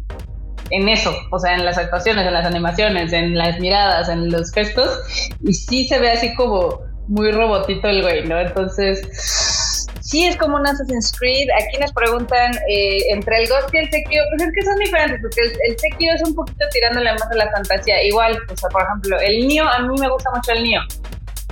B: en eso, o sea, en las actuaciones, en las animaciones, en las miradas, en los gestos, y sí se ve así como muy robotito el güey, ¿no? Entonces, sí es como un Assassin's Creed. Aquí nos preguntan eh, entre el Ghost y el Sekiro, pues es que son diferentes, porque el, el Sekiro es un poquito tirándole más a la fantasía. Igual, o sea, por ejemplo, el Nio, a mí me gusta mucho el Nio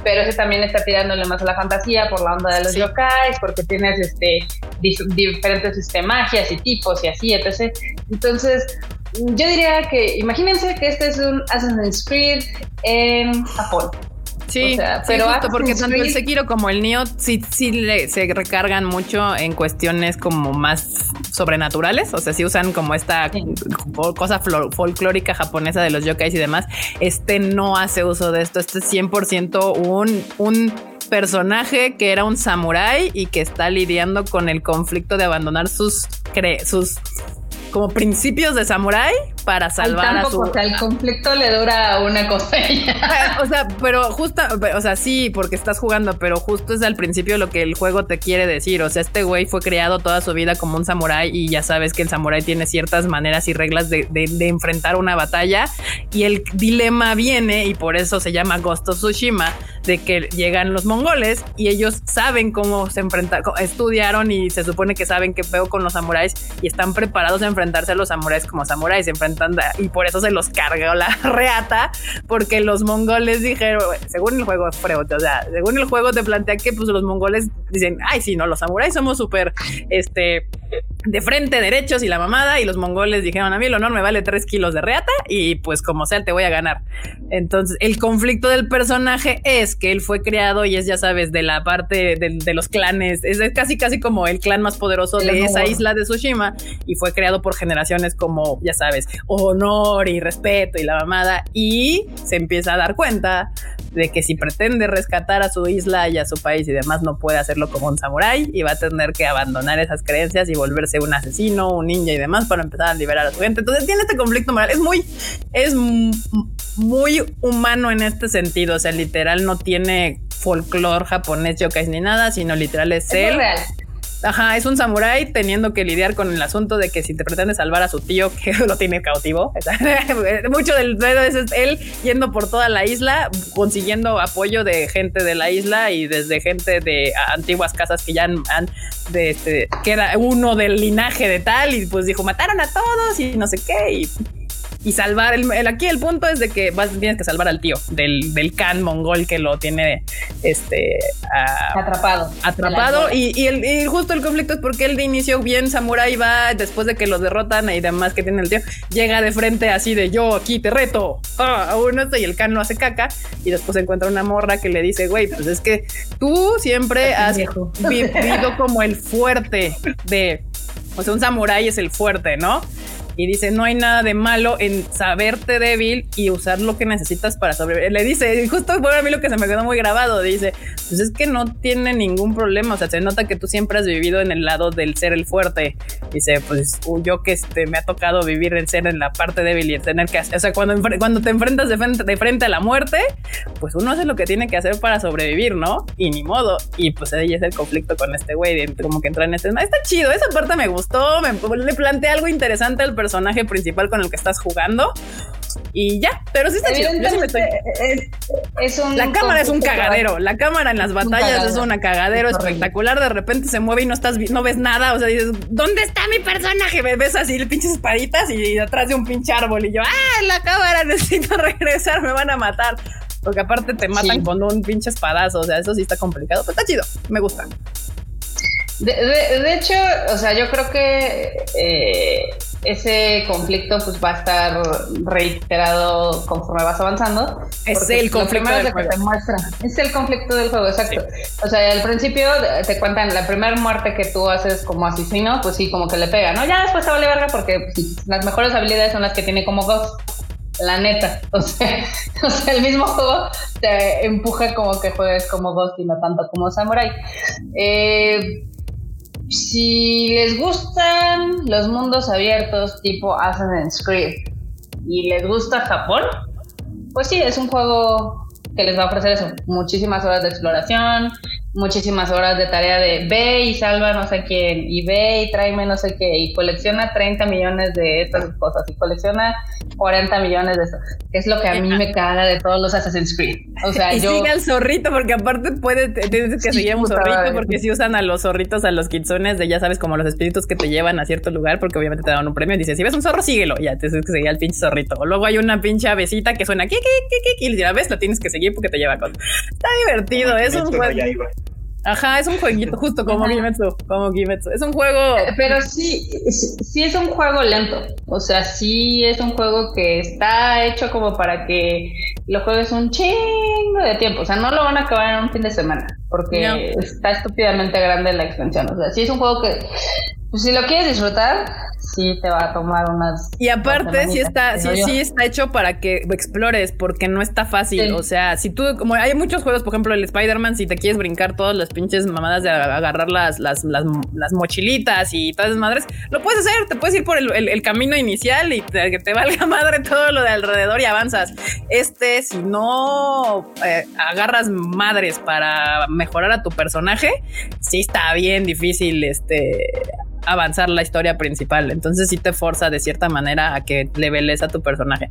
B: pero ese también está tirándole más a la fantasía por la onda de los yokais, porque tienes este diferentes este, magias y tipos y así, etc. Entonces, yo diría que imagínense que este es un Assassin's Creed en Japón.
A: Sí, pero porque tanto el Sekiro como el Nioh sí, sí le, se recargan mucho en cuestiones como más sobrenaturales, o sea, sí usan como esta cosa folclórica japonesa de los yokais y demás. Este no hace uso de esto, este es 100% un, un personaje que era un samurái y que está lidiando con el conflicto de abandonar sus, sus como principios de samurái para salvar a su.
B: O sea, el conflicto le dura una cosa.
A: o sea, pero justo, o sea, sí, porque estás jugando, pero justo es al principio lo que el juego te quiere decir. O sea, este güey fue criado toda su vida como un samurái y ya sabes que el samurái tiene ciertas maneras y reglas de, de, enfrentar una batalla. Y el dilema viene, y por eso se llama Ghost of Tsushima, de que llegan los mongoles y ellos saben cómo se enfrentan, estudiaron y se supone que saben qué peo con los samuráis y están preparados a enfrentar enfrentarse a los samuráis como samuráis, enfrentan y por eso se los cargó la reata, porque los mongoles dijeron, según el juego, o sea, según el juego te plantea que pues los mongoles dicen, ay, sí, no, los samuráis somos súper, este, de frente, derechos y la mamada, y los mongoles dijeron, a mí el honor me vale tres kilos de reata y pues como sea te voy a ganar. Entonces, el conflicto del personaje es que él fue creado y es, ya sabes, de la parte de, los clanes, es, casi casi como el clan más poderoso de esa isla de Tsushima y fue creado por generaciones como, ya sabes, honor y respeto y la mamada y se empieza a dar cuenta de que si pretende rescatar a su isla y a su país y demás no puede hacerlo como un samurái y va a tener que abandonar esas creencias y volverse un asesino, un ninja y demás para empezar a liberar a su gente. Entonces tiene este conflicto moral. Es muy, es muy humano en este sentido. O sea, literal no tiene folclore japonés, yokais ni nada, sino literal es, es él. Real. Ajá, es un samurái teniendo que lidiar con el asunto de que si te pretende salvar a su tío, que lo tiene cautivo. Mucho del pedo es él yendo por toda la isla, consiguiendo apoyo de gente de la isla y desde gente de antiguas casas que ya han, de este, que era uno del linaje de tal, y pues dijo, mataron a todos y no sé qué. Y y salvar. El, el- aquí el punto es de que vas, tienes que salvar al tío del, del Khan mongol que lo tiene este a-
B: Atrapado.
A: atrapado y, y, el, y justo el conflicto es porque él de inicio bien samurai va después de que los derrotan y demás que tiene el tío llega de frente así de yo aquí te reto ah, a uno esto y el can lo hace caca y después encuentra una morra que le dice güey pues es que tú siempre has
B: Viejo.
A: vivido como el fuerte de o sea un samurái es el fuerte no y dice, no hay nada de malo en saberte débil y usar lo que necesitas para sobrevivir. Le dice, justo fue a mí lo que se me quedó muy grabado, dice, pues es que no tiene ningún problema, o sea, se nota que tú siempre has vivido en el lado del ser el fuerte. Dice, pues uh, yo que este, me ha tocado vivir en ser en la parte débil y en tener que hacer, o sea, cuando, cuando te enfrentas de frente, de frente a la muerte, pues uno hace lo que tiene que hacer para sobrevivir, ¿no? Y ni modo. Y pues ahí es el conflicto con este güey, como que entra en este... Está chido, esa parte me gustó, me, le plantea algo interesante al personaje principal con el que estás jugando. Y ya, pero sí está chido. Yo sí me estoy-
B: Evidentemente, es, es un
A: la cámara es un cagadero. La cámara en las batallas es una cagadero
B: Es
A: espectacular. De repente se mueve y no estás no ves nada. O sea, dices, ¿dónde está mi personaje? Me ves así, el pinches espaditas y atrás de un pinche árbol. Y yo, ¡ah! La cámara, necesito regresar, me van a matar. Porque aparte te matan
B: Sí.
A: con un pinche espadazo. O sea, eso sí está complicado. Pero está chido. Me gusta.
B: De, de- de hecho, o sea, yo creo que eh, ese conflicto pues va a estar reiterado conforme vas avanzando.
A: Es el conflicto del
B: es lo que
A: juego.
B: te muestra. Es el conflicto del juego, exacto. O sea, al principio te cuentan la primera muerte que tú haces como asesino, pues sí, como que le pega, ¿no? Ya después te vale verga porque pues, las mejores habilidades son las que tiene como Ghost. La neta, o sea, o sea, el mismo juego te empuja como que juegues como Ghost y no tanto como Samurai. Eh, si les gustan los mundos abiertos tipo Assassin's Creed y les gusta Japón, pues sí, es un juego que les va a ofrecer eso, muchísimas horas de exploración, muchísimas horas de tarea de ve y salva no sé quién, y ve y tráeme no sé qué, y colecciona 30 millones de estas cosas, y colecciona 40 millones de eso, que es lo que a mí me caga de todos los Assassin's Creed. O sea,
A: y
B: yo...
A: sigue al zorrito, porque aparte puede, tienes que
B: Sí,
A: seguir a un zorrito,
B: madre.
A: porque si usan a los zorritos, a los kitsunes, de ya sabes, como los espíritus que te llevan a cierto lugar, porque obviamente te dan un premio. Dice, si ves un zorro, síguelo. Ya tienes que seguir al pinche zorrito. O luego hay una pinche avecita que suena, ¿qué, qué, qué, qué? Y ya ves, lo tienes que seguir porque te lleva con. Está divertido, es un juego. Ajá, es un jueguito, justo como
B: Ajá.
A: Kimetsu, como Kimetsu. Es un juego.
B: Pero sí, sí sí es un juego lento. O sea, sí es un juego que está hecho como para que lo juegues un chingo de tiempo. O sea, no lo van a acabar en un fin de semana. Porque
A: No.
B: está estúpidamente grande la extensión. O sea, sí es un juego que, pues, si lo quieres disfrutar, sí te va a tomar unas.
A: Y aparte, sí está, sí, sí está hecho para que explores, porque no está fácil.
B: Sí.
A: O sea, si tú, como hay muchos juegos, por ejemplo, el Spider-Man, si te quieres brincar todas las pinches mamadas de agarrar las, las, las, las mochilitas y todas esas madres, lo puedes hacer, te puedes ir por el, el- el camino inicial y te, que te valga madre todo lo de alrededor y avanzas. Este, si no eh, agarras madres para mejorar a tu personaje, sí está bien difícil este avanzar la historia principal. Entonces sí te forza de cierta manera a que leveles a tu personaje.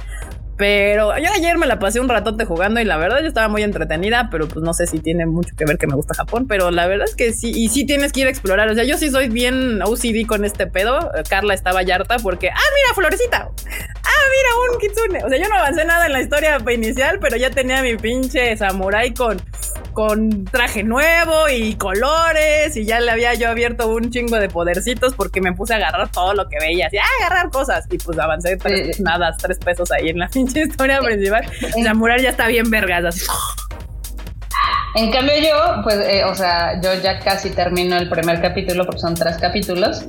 A: Pero yo ayer me la pasé un ratote jugando y la verdad yo estaba muy entretenida, pero pues no sé si tiene mucho que ver que me gusta Japón, pero la verdad es que sí, y sí tienes que ir a explorar. O sea, yo sí soy bien OCD con este pedo. Carla estaba ya harta porque, ah, mira, florecita. Ah, mira, un kitsune. O sea, yo no avancé nada en la historia inicial, pero ya tenía mi pinche samurai con, con traje nuevo y colores y ya le había yo abierto un chingo de podercitos porque me puse a agarrar todo lo que veía, así, ah, agarrar cosas y pues avancé tres,
B: Sí.
A: nada, tres pesos ahí en la pinche historia principal. El samurai ya está bien vergas, así.
B: En cambio yo, pues, eh, o sea, yo ya casi termino el primer capítulo porque son tres capítulos,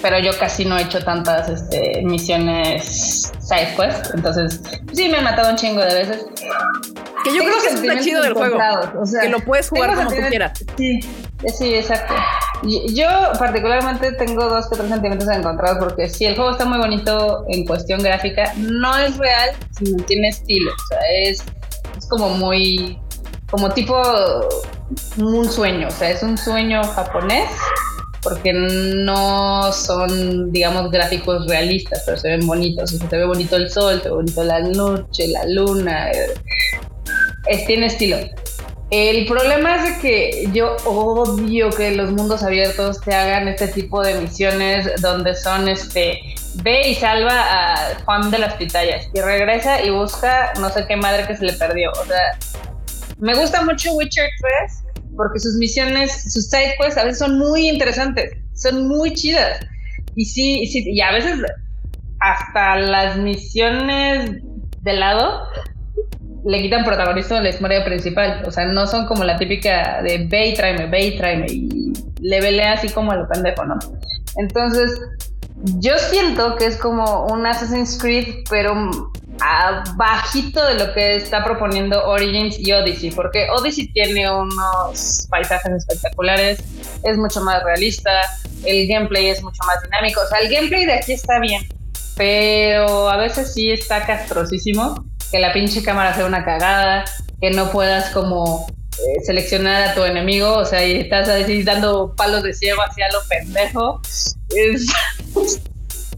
B: pero yo casi no he hecho tantas este, misiones side quest, entonces sí me he matado un chingo de veces.
A: Que yo
B: Tengo
A: creo que eso está chido del juego.
B: encontrados, o sea,
A: que lo puedes jugar como tú quieras.
B: Sí, sí, exacto. Yo particularmente tengo dos que tres sentimientos encontrados porque sí, el juego está muy bonito en cuestión gráfica, no es real, sino tiene estilo, o sea, es, es como muy, como tipo un sueño, o sea, es un sueño japonés porque no son, digamos, gráficos realistas, pero se ven bonitos, o sea, se ve bonito el sol, se ve bonito la noche, la luna, eh, es, tiene estilo. El problema es de que yo odio que los mundos abiertos te hagan este tipo de misiones donde son este ve y salva a Juan de las Pitayas y regresa y busca no sé qué madre que se le perdió. O sea, me gusta mucho Witcher 3 porque sus misiones, sus side quests a veces son muy interesantes, son muy chidas. Y sí, sí, y a veces hasta las misiones de lado le quitan protagonismo a la historia principal. O sea, no son como la típica de ve y tráeme, ve y tráeme. Y le velea así como a lo pendejo, ¿no? Entonces, yo siento que es como un Assassin's Creed, pero abajito de lo que está proponiendo Origins y Odyssey, porque Odyssey tiene unos paisajes espectaculares, es mucho más realista, el gameplay es mucho más dinámico, o sea, el gameplay de aquí está bien, pero a veces sí está castrosísimo que la pinche cámara sea una cagada, que no puedas como eh, seleccionar a tu enemigo, o sea, y estás así dando palos de ciego hacia lo pendejo. Es...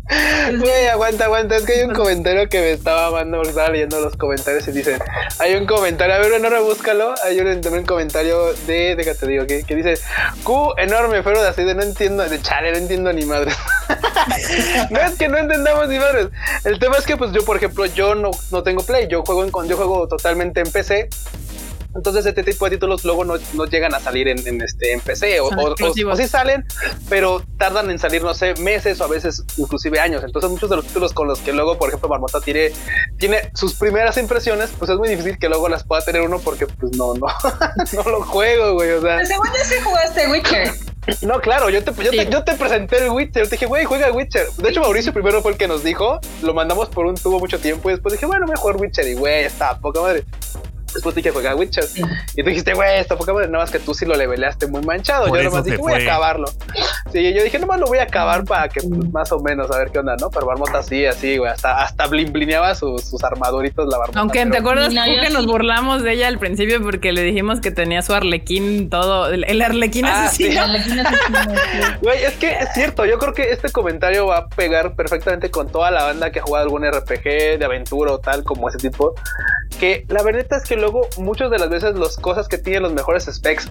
D: Güey, aguanta, aguanta. Es que hay un comentario que me estaba mandando porque estaba leyendo los comentarios y dicen: Hay un comentario, a ver, no rebúscalo. Hay un, un comentario de, déjate digo, que, que dice: Q enorme, pero de así de no entiendo, de chale, no entiendo ni madre. no es que no entendamos ni madres. El tema es que, pues yo, por ejemplo, yo no, no tengo Play, yo juego, en, yo juego totalmente en PC entonces este tipo de títulos luego no, no llegan a salir en, en este en PC o, o, o, sí salen, pero tardan en salir, no sé, meses o a veces inclusive años. Entonces muchos de los títulos con los que luego, por ejemplo, Marmota tiene, tiene sus primeras impresiones, pues es muy difícil que luego las pueda tener uno porque pues no, no, no lo juego, güey. O sea.
B: Pues según yo sí jugaste Witcher.
D: No, claro, yo te, yo, te, yo te presenté el Witcher. Te dije, güey, juega Witcher. De hecho, Mauricio primero fue el que nos dijo. Lo mandamos por un tubo mucho tiempo. Y después dije, bueno, voy a jugar Witcher. Y güey, está poca madre. Después dije, juega Witcher. Y tú dijiste, güey, está poca madre. Nada más que tú sí lo leveleaste muy manchado.
E: Por
D: yo nomás dije, voy a
E: fue.
D: acabarlo. Sí, yo dije, nomás lo voy a acabar para que pues, más o menos a ver qué onda, ¿no? Pero Marmota así, así, güey. Hasta, hasta blin blineaba sus, sus armaduritos la Marmota.
A: Aunque te
D: pero-
A: acuerdas
B: No,
A: que nos
B: sí.
A: burlamos de ella al principio porque le dijimos que tenía su arlequín todo, el, el arlequín
D: Ah,
A: asesino.
D: Güey, es que es cierto, yo creo que este comentario va a pegar perfectamente con toda la banda que ha jugado algún RPG de aventura o tal como ese tipo. Que la verdad es que luego muchas de las veces las cosas que tienen los mejores specs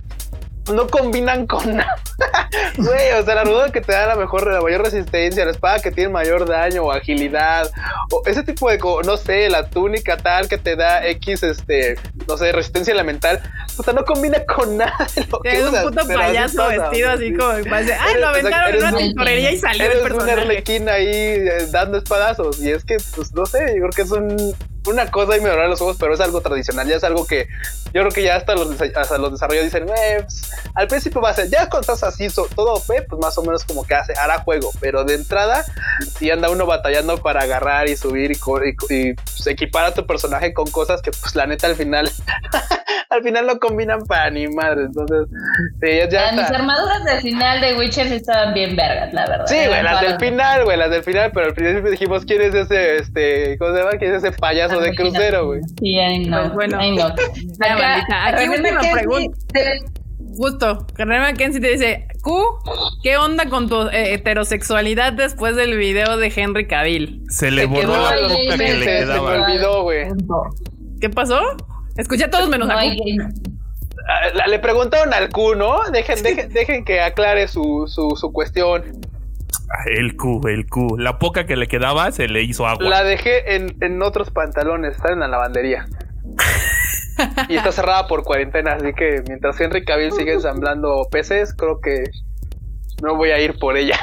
D: no combinan con nada. Güey, o sea, la ruda que te da la mejor, la mayor resistencia, la espada que tiene mayor daño o agilidad, o ese tipo de, no sé, la túnica tal que te da X, este, no sé, resistencia elemental, o sea, no combina con nada de lo que
A: Es un
D: usas,
A: puto
D: así
A: payaso
D: pasa,
A: vestido así
D: sí.
A: como que parece, ay,
D: Eres-
A: lo aventaron en
D: eres
A: una
B: un-
A: tintorería y salió el
D: Eres un
A: personaje.
D: arlequín ahí eh, dando espadazos. Y es que, pues no sé, yo creo que es un- una cosa y mejorar los juegos, pero es algo tradicional. Ya es algo que yo creo que ya hasta los, hasta los desarrolladores dicen, "Eh, pues, al principio va a ser, ya cuando estás así, so- todo OP, pues más o menos como que hace, hará juego. Pero de entrada, si anda uno batallando para agarrar y subir y, y, y, pues, equipar a tu personaje con cosas que, pues la neta, al final, al final no combinan para ni madre. Entonces, sí, ya,
B: Mis armaduras del final de Witcher estaban bien vergas, la verdad.
D: Sí, güey, las del final, güey, las del final, pero al principio dijimos quién es ese, este, ¿cómo se llama? ¿Quién es ese payaso de crucero, güey?
B: Sí, ahí no.
A: Pues bueno.
B: ahí no.
A: Bandita, aquí última pregunta. Justo, René Mackenzie te dice, Q, ¿qué onda con tu eh, heterosexualidad después del video de Henry Cavill?
E: Se le
D: Se
E: borró la
B: ahí,
E: que le
D: Se, se me olvidó, güey.
A: ¿Qué pasó? Escuché a todos menos a Q.
D: Ah, Le preguntaron al Q, ¿no? Dejen, dejen, dejen que aclare su, su, su cuestión.
E: El Q, el Q. La poca que le quedaba se le hizo agua.
D: La dejé en, en otros pantalones, está en la lavandería. Y está cerrada por cuarentena, así que mientras Henry Cavill sigue ensamblando peces, creo que no voy a ir por ella.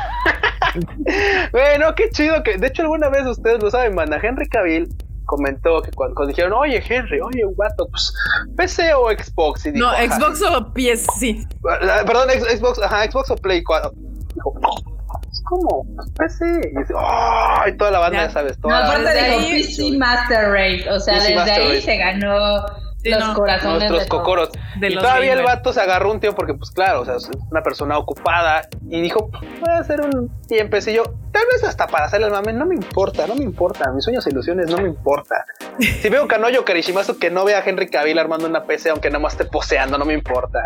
D: bueno, qué chido que, de hecho, alguna vez ustedes lo saben, manda Henry Cavill comentó que cuando, cuando dijeron, oye Henry, oye guato, pues PC o Xbox, y dijo,
A: No. Xbox o PS, sí.
D: Ah, Perdón, Xbox, ajá, Xbox o Play 4. Dijo, "Es como PC. Y, dice, "Oh", y toda la banda,
A: Ya.
D: sabes,
B: No,
D: toda
B: aparte
A: desde
B: dijo
A: ahí-
B: PC Master Race. O sea, desde ahí
D: Race.
B: se ganó
A: Sí,
B: los
A: no.
B: corazones
D: nuestros
B: de
D: cocoros.
A: De
D: y todavía el vato se agarró un tiempo porque, pues claro, o sea, es una persona ocupada y dijo, voy a hacer un tiempecillo, tal vez hasta para hacerle el mame, no me importa, no me importa, mis sueños e ilusiones no me importa. Si veo Kanoyo Karishimasu que no vea a Henry Cavill armando una PC, aunque nada más esté poseando, no me importa.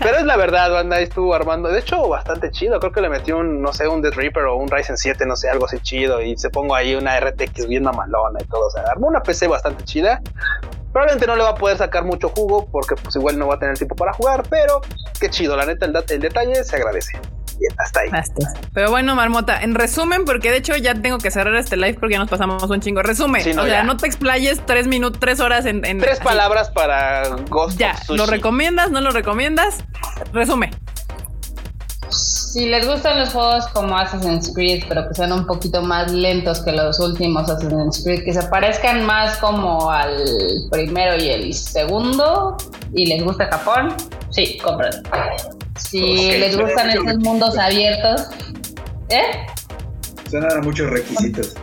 D: Pero es la verdad, banda, ahí estuvo armando, de hecho, bastante chido, creo que le metió un, no sé, un Death Reaper o un Ryzen 7, no sé, algo así chido, y se pongo ahí una RTX bien mamalona y todo, o sea, armó una PC bastante chida. Probablemente no le va a poder sacar mucho jugo porque pues igual no va a tener tiempo para jugar, pero qué chido, la neta, el, detalle se agradece. Bien, hasta ahí.
A: Pero bueno, Marmota, en resumen, porque de hecho ya tengo que cerrar este live porque ya nos pasamos un chingo. Resume,
D: Sí, no,
A: o sea,
D: ya.
A: no te explayes tres minutos, tres horas en... en-
D: Tres
A: así.
D: palabras para Ghost
A: Ya,
D: of Sushi.
A: ¿lo recomiendas? ¿No lo recomiendas? Resume.
B: Si les gustan los juegos como Assassin's Creed, pero que sean un poquito más lentos que los últimos Assassin's Creed, que se parezcan más como al primero y el segundo, y les gusta Japón, sí, compren. Si les
F: suena
B: gustan estos mundos abiertos, ¿eh?
F: Suenan a muchos requisitos.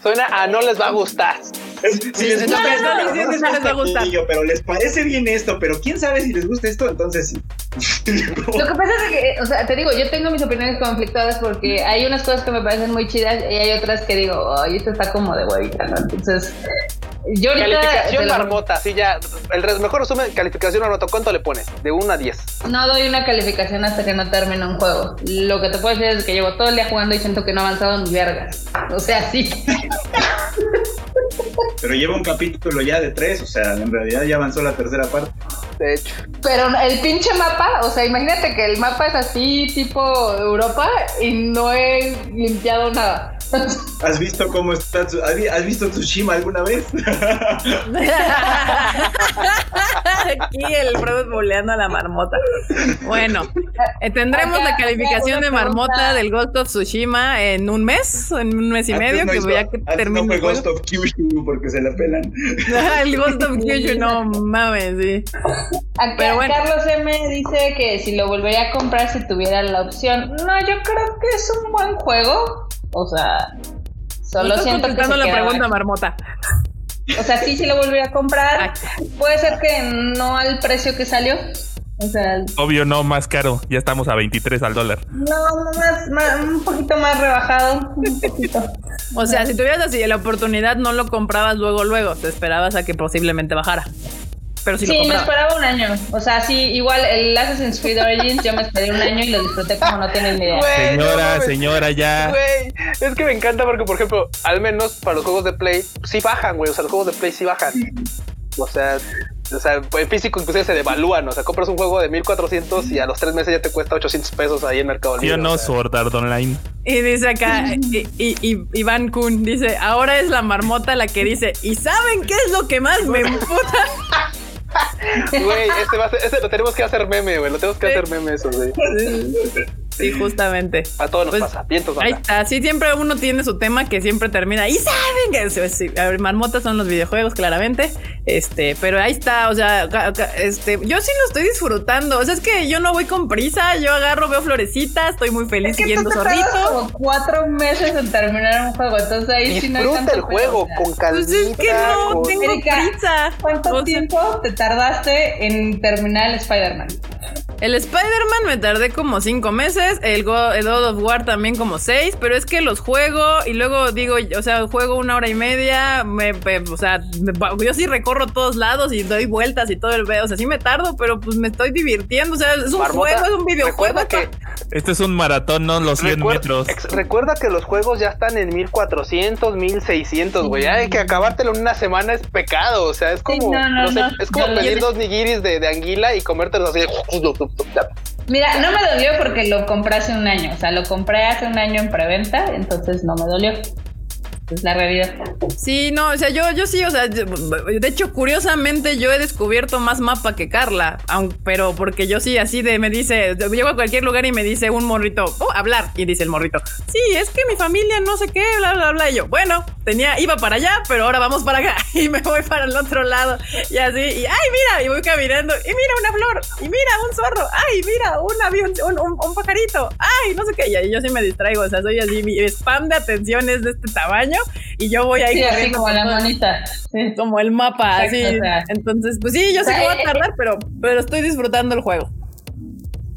D: Suena a no les va a gustar.
F: Si les
A: es
F: gusta esto, pero les parece bien esto, pero quién sabe si les gusta esto, entonces sí.
B: Lo que pasa es que, o sea, te digo, yo tengo mis opiniones conflictuadas porque hay unas cosas que me parecen muy chidas y hay otras que digo, ay, esto está como de huevita, ¿no? Entonces, yo ahorita...
D: Calificación marmota, sí, ya. El res- mejor resumen, calificación marmota. ¿Cuánto le pones? De 1 a 10.
B: No doy una calificación hasta que no termine un juego. Lo que te puedo decir es que llevo todo el día jugando y siento que no he avanzado ni verga. O sea, sí.
F: Pero lleva un capítulo ya de tres, o sea, en realidad ya avanzó la tercera parte.
D: De hecho.
B: Pero el pinche mapa, o sea, imagínate que el mapa es así, tipo Europa, y no he limpiado nada.
F: ¿Has visto cómo está? ¿Has vi- has visto Tsushima alguna vez?
A: Aquí el Frodo boleando a la marmota. Bueno, eh, tendremos
B: Acá-
A: la calificación de marmota del Ghost of Tsushima en un mes, en un mes y
F: Antes
A: medio,
F: no
A: que que
F: antes
A: termine
F: no fue. Ghost of Kyushu porque se la pelan.
A: el Ghost of Kyushu, no mames, sí.
B: Acá
A: Pero bueno.
B: Carlos M dice que si lo volvería a comprar si tuviera la opción. No, yo creo que es un buen juego. O sea, solo
A: No estás
B: siento que se
A: contestando la
B: queda-
A: pregunta, marmota.
B: O sea, sí, sí lo volvería a comprar. Puede ser que no al precio que salió. O sea,
E: Obvio, no, más caro. Ya estamos a 23 al dólar.
B: no, más, más- un poquito más rebajado. Un poquito.
A: O sea, si tuvieras así la oportunidad, no lo comprabas luego, luego. Te esperabas a que posiblemente bajara. Pero si
B: Sí,
A: lo
B: me esperaba un año. O sea, sí, igual el Assassin's Creed Origins yo me esperé un año y lo disfruté como no tienen ni idea.
E: Señora, señora, ya.
D: Güey, es que me encanta porque, por ejemplo, al menos para los juegos de Play, sí bajan, güey. O sea, los juegos de Play sí bajan. O sea, o sea, en físico inclusive se devalúan. O sea, compras un juego de 1400 y a los tres meses ya te cuesta 800 pesos ahí en Mercado
E: ¿Sí
D: Libre.
E: o no,
D: o sea.
E: Sword Art Online?
A: Y dice acá, y, y- y- Iván Kun dice, ahora es la marmota la que dice, ¿y saben qué es lo que más me emputa?
D: Güey, este, va a ser- este lo tenemos que hacer meme, güey. Lo tenemos que hacer meme eso, güey.
A: Sí, justamente.
D: A todos nos
A: Pues,
D: pasa. Vientos,
A: Ahí está, sí, siempre uno tiene su tema que siempre termina. Y saben que sí, sí, a ver, marmotas son los videojuegos, claramente. Este, pero ahí está, o sea, este, yo sí lo estoy disfrutando. O sea, es que yo no voy con prisa, yo agarro, veo florecitas, estoy muy feliz
B: Es que
A: siguiendo zorrito.
B: como cuatro meses en terminar un juego, entonces ahí sí no hay
D: Disfruta
B: tanto
D: el juego con calmita.
A: Pues es que no
D: con-
A: tengo
B: Erika,
A: prisa.
B: ¿Cuánto
A: O sea,
B: tiempo te tardaste en terminar el Spider-Man?
A: El Spider-Man me tardé como cinco meses, el, Go- el God of War también como seis, pero es que los juego y luego digo, o sea, juego una hora y media, me, me- o sea, me- yo sí recorro todos lados y doy vueltas y todo el veo, o sea, sí me tardo, pero pues me estoy divirtiendo, o sea, es un
D: Marmota,
A: juego, es un videojuego.
D: Recuerda que,
E: Este es un maratón, no los 100
D: recuer-
E: metros.
D: ex- recuerda que los juegos ya están en 1400, 1600, güey. Ya Hay que acabártelo en una semana es pecado. O sea, es como,
B: no, no,
D: no sé,
B: no.
D: es como
B: Yo-
D: pedir dos nigiris de, de anguila y comértelos así.
B: Mira, no me dolió porque lo compré hace un año, o sea, lo compré hace un año en preventa, entonces no me dolió. Es la realidad.
A: Sí, no, o sea, yo, yo sí, o sea, yo- de hecho, curiosamente yo he descubierto más mapa que Carla, pero porque yo sí, así de, me dice, llego a cualquier lugar y me dice un morrito, oh, hablar, y dice el morrito, sí, es que mi familia no sé qué, bla, bla, bla, y yo, bueno, tenía, iba para allá, pero ahora vamos para acá, y me voy para el otro lado, y así, y ay, mira, y voy caminando, y mira una flor, y mira un zorro, ay, mira un avión, un, un, pajarito, ay, no sé qué, y yo sí me distraigo, o sea, soy así, mi spam de atención es de este tamaño, y yo voy ahí
B: Sí, así como la. Sí.
A: como el mapa,
B: Exacto,
A: así.
B: o sea.
A: Entonces, pues sí, yo sé que va a tardar, pero, pero estoy disfrutando el juego.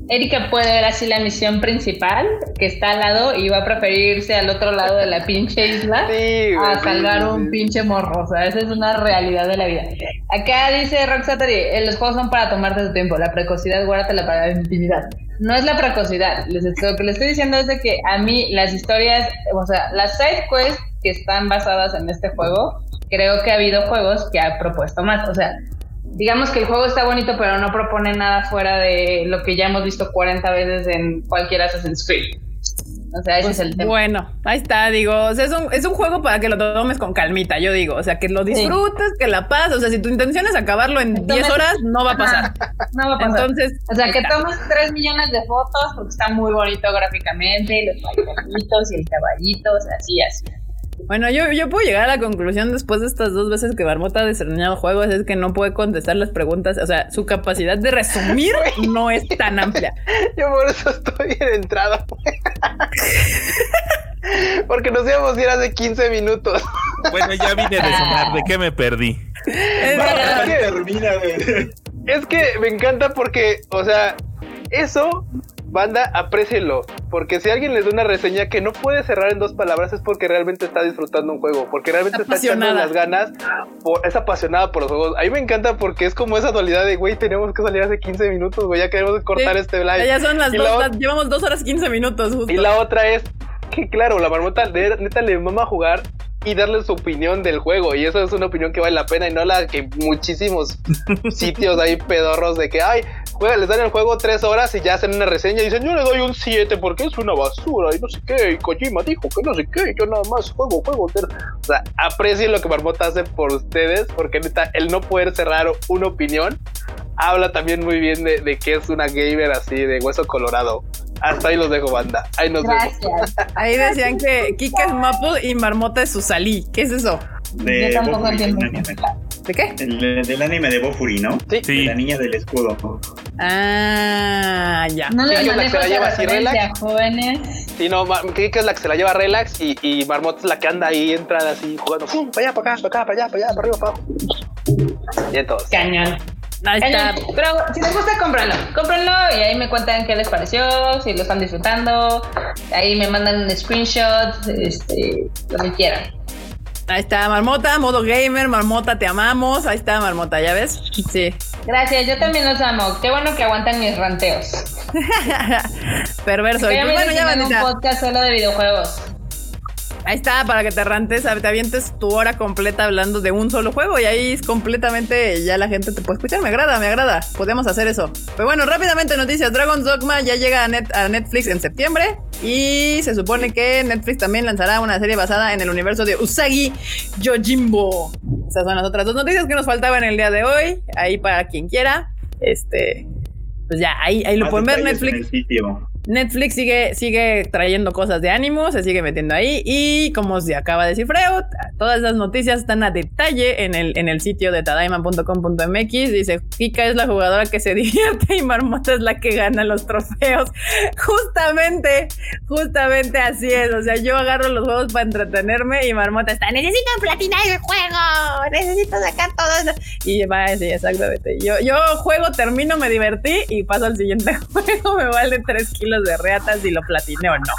B: Erika puede ver así la misión principal, que está al lado, y va a preferir irse al otro lado de la pinche isla
D: Sí,
B: a salvar
D: sí,
B: un pinche morro. O sea, esa es una realidad de la vida. Acá dice Roxatari, eh, los juegos son para tomarte tu tiempo, la precocidad guárdatela para la intimidad. No es la precocidad, les, lo que les estoy diciendo es de que a mí las historias, o sea, las side quests que están basadas en este juego, creo que ha habido juegos que ha propuesto más. O sea, digamos que el juego está bonito, pero no propone nada fuera de lo que ya hemos visto 40 veces en cualquier Assassin's Creed. O sea, ese
A: Pues,
B: es el tema.
A: bueno, ahí está, digo, o sea, es un, es un juego para que lo tomes con calmita, yo digo, o sea, que lo disfrutes, que la pases, o sea, si tu intención es acabarlo en
B: Entonces-
A: 10 horas, no va a pasar.
B: No va a pasar.
A: Entonces,
B: o sea, que tomes 3 millones de fotos porque está muy bonito gráficamente, y los bailaritos y el caballito, o sea, así, así.
A: Bueno, yo, yo puedo llegar a la conclusión después de estas dos veces que Marmota ha desarrollado juegos es que no puede contestar las preguntas, o sea, su capacidad de resumir no es tan amplia.
D: Yo por eso estoy en entrada. Porque nos íbamos a ir hace 15 minutos.
E: Bueno, ya vine de sonar. ¿De qué me perdí?
A: Es
F: termina, güey.
D: Es que me encanta porque, o sea, eso, banda, aprécienlo. Porque si alguien les da una reseña que no puede cerrar en dos palabras es porque realmente está disfrutando un juego. Porque realmente
A: Está
D: echando las ganas. por- es apasionada por los juegos. A mí me encanta porque es como esa dualidad de, güey, tenemos que salir hace 15 minutos, güey, ya queremos cortar
A: Sí.
D: este live.
A: Ya son las
D: Y
A: dos,
D: la ot-
A: las- llevamos dos horas 15 minutos justo.
D: Y la otra es que, claro, la marmota neta le mama jugar y darle su opinión del juego. Y eso es una opinión que vale la pena y no la que muchísimos sitios hay pedorros de que, ay, juega, les dan el juego tres horas y ya hacen una reseña y dicen, yo le doy un 7 porque es una basura y no sé qué. Y Kojima dijo que no sé qué. Yo nada más juego, juego. O sea, aprecien lo que Marmota hace por ustedes porque neta, el no poder cerrar una opinión habla también muy bien de, de que es una gamer así de hueso colorado. Hasta ahí los dejo, banda. Ahí nos vemos.
B: Gracias.
A: Ahí decían que Kika es Maple y Marmota es Susalí. ¿Qué es eso?
F: De
B: Yo tampoco entiendo.
A: ¿De qué?
F: El- del anime de Bofuri, ¿no?
D: Sí.
F: De la niña del escudo.
A: Ah, ya.
B: No
D: Sí, la que la
B: esa
D: lleva así, relax.
B: jóvenes.
D: Sí, no, Kika es la que se la lleva relax y, y Marmota es la que anda ahí, entra así jugando. ¡Pum! Para allá, para acá, para acá, para allá, para allá, para arriba, para abajo. Y entonces.
B: Cañón.
A: Ahí está.
B: Cañón. Pero si les gusta, cómprenlo. Cómprenlo y ahí me cuentan qué les pareció, si lo están disfrutando. Ahí me mandan un screenshot, este, lo que quieran.
A: Ahí está Marmota, modo gamer, Marmota, te amamos. Ahí está Marmota, ¿ya ves? Sí.
B: Gracias, yo también los amo. Qué bueno que aguantan mis ranteos.
A: Perverso. Y pues bueno, ya
B: un podcast solo de videojuegos.
A: Ahí está, para que te rantes, te avientes tu hora completa hablando de un solo juego y ahí es completamente ya la gente te puede escuchar. Me agrada, me agrada. Podemos hacer eso. Pero bueno, rápidamente noticias. Dragon's Dogma ya llega a, Net- a Netflix en septiembre y se supone que Netflix también lanzará una serie basada en el universo de Usagi Yojimbo. Esas son las otras dos noticias que nos faltaban el día de hoy. Ahí para quien quiera. Este, pues ya, ahí, ahí lo
F: Más
A: pueden ver
F: en
A: Netflix.
F: el sitio.
A: Netflix sigue, sigue trayendo cosas de ánimo, se sigue metiendo ahí y como se acaba de decir Freud, todas esas noticias están a detalle en el, en el sitio de tadaima.com.mx. Dice, Kika es la jugadora que se divierte y Marmota es la que gana los trofeos. Justamente, justamente así es. O sea, yo agarro los juegos para entretenerme y Marmota está, necesito platinar el juego, necesito sacar todo eso. Y va así, exactamente. Yo, yo juego, termino, me divertí y paso al siguiente juego. Me vale 3 kilos de reatas si lo platiné o no.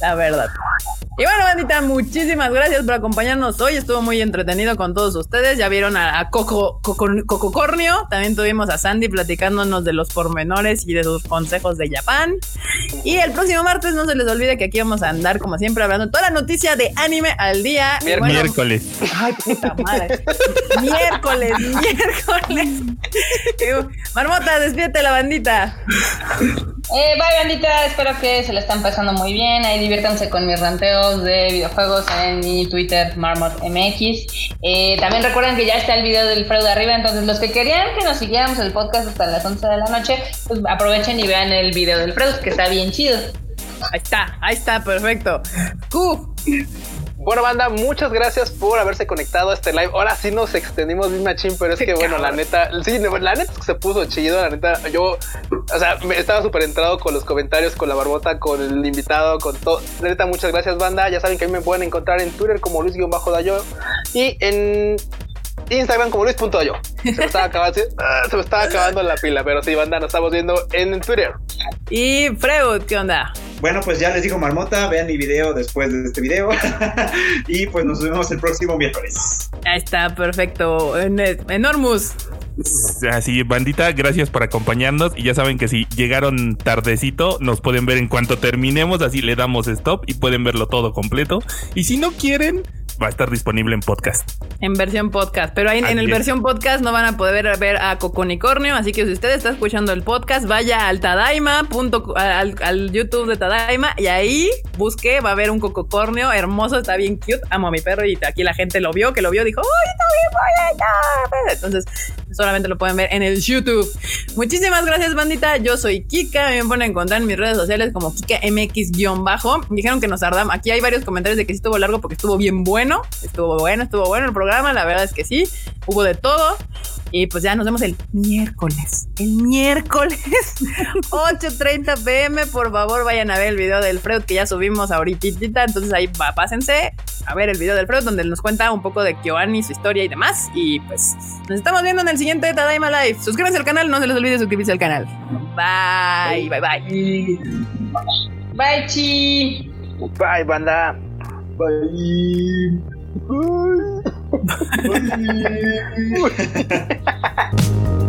A: La verdad. Y bueno, bandita, muchísimas gracias por acompañarnos hoy. Estuvo muy entretenido con todos ustedes. Ya vieron a, a Coco, Coco, Coco Cornio. También tuvimos a Sandy platicándonos de los pormenores y de sus consejos de Japón. Y el próximo martes no se les olvide que aquí vamos a andar, como siempre, hablando de toda la noticia de anime al día. Y bueno,
E: Miércoles.
A: Ay, puta madre. miércoles, miércoles. Marmota, despídete la bandita.
B: Eh, bye, bandita. Espero que se la están pasando muy bien. Ahí diviértanse con mis ranteos de videojuegos en mi Twitter, MarmotMX. Eh, también recuerden que ya está el video del Freud arriba. Entonces, los que querían que nos siguiéramos el podcast hasta las 11 de la noche, pues aprovechen y vean el video del Freud, que está bien chido.
A: Ahí está, ahí está, perfecto. Q.
D: Bueno, banda, muchas gracias por haberse conectado a este live. Ahora sí nos extendimos bien machín, pero es que, bueno, la neta, sí, la neta es que se puso chido, la neta. Yo, o sea, me estaba súper entrado con los comentarios, con la barbota, con el invitado, con todo. La neta, muchas gracias, banda. Ya saben que a mí me pueden encontrar en Twitter como Luis-Dayo y en Instagram como Luis.dayo. Se me estaba acabando, se me estaba acabando la pila, pero sí, banda, nos estamos viendo en Twitter.
A: Y Freud, ¿qué onda?
F: Bueno, pues ya les digo Marmota, vean mi video después de este video. y pues nos vemos el próximo miércoles.
A: Ahí está, perfecto. En- Enormous.
E: Así, bandita, gracias por acompañarnos. Y ya saben que si llegaron tardecito, nos pueden ver en cuanto terminemos. Así le damos stop y pueden verlo todo completo. Y si no quieren, va a estar disponible en podcast.
A: En versión podcast, pero ahí en el versión podcast no van a poder ver a Coconicornio, así que si usted está escuchando el podcast, vaya al Tadaima, al, al, YouTube de Tadaima y ahí busque, va a haber un cococornio hermoso, está bien cute, amo a mi perro y aquí la gente lo vio, que lo vio, dijo, ¡Uy, está bien bonito! Entonces, solamente lo pueden ver en el YouTube. Muchísimas gracias, bandita. Yo soy Kika, me pueden encontrar en mis redes sociales como KikaMX-bajo. Dijeron que nos tardamos. Aquí hay varios comentarios de que sí estuvo largo porque estuvo bien bueno. Estuvo bueno, estuvo bueno el programa. La verdad es que sí. Hubo de todo. Y pues ya nos vemos el miércoles. El miércoles, 8.30 pm. Por favor, vayan a ver el video del Freud que ya subimos ahorita. Entonces ahí va, pásense a ver el video del Freud donde nos cuenta un poco de Kyoani, su historia y demás. Y pues nos estamos viendo en el siguiente Tadaima Live. Suscríbanse al canal, no se les olvide suscribirse al canal. Bye, bye, bye.
B: Bye, chi.
D: Bye, banda. Bye. Bye. Bye.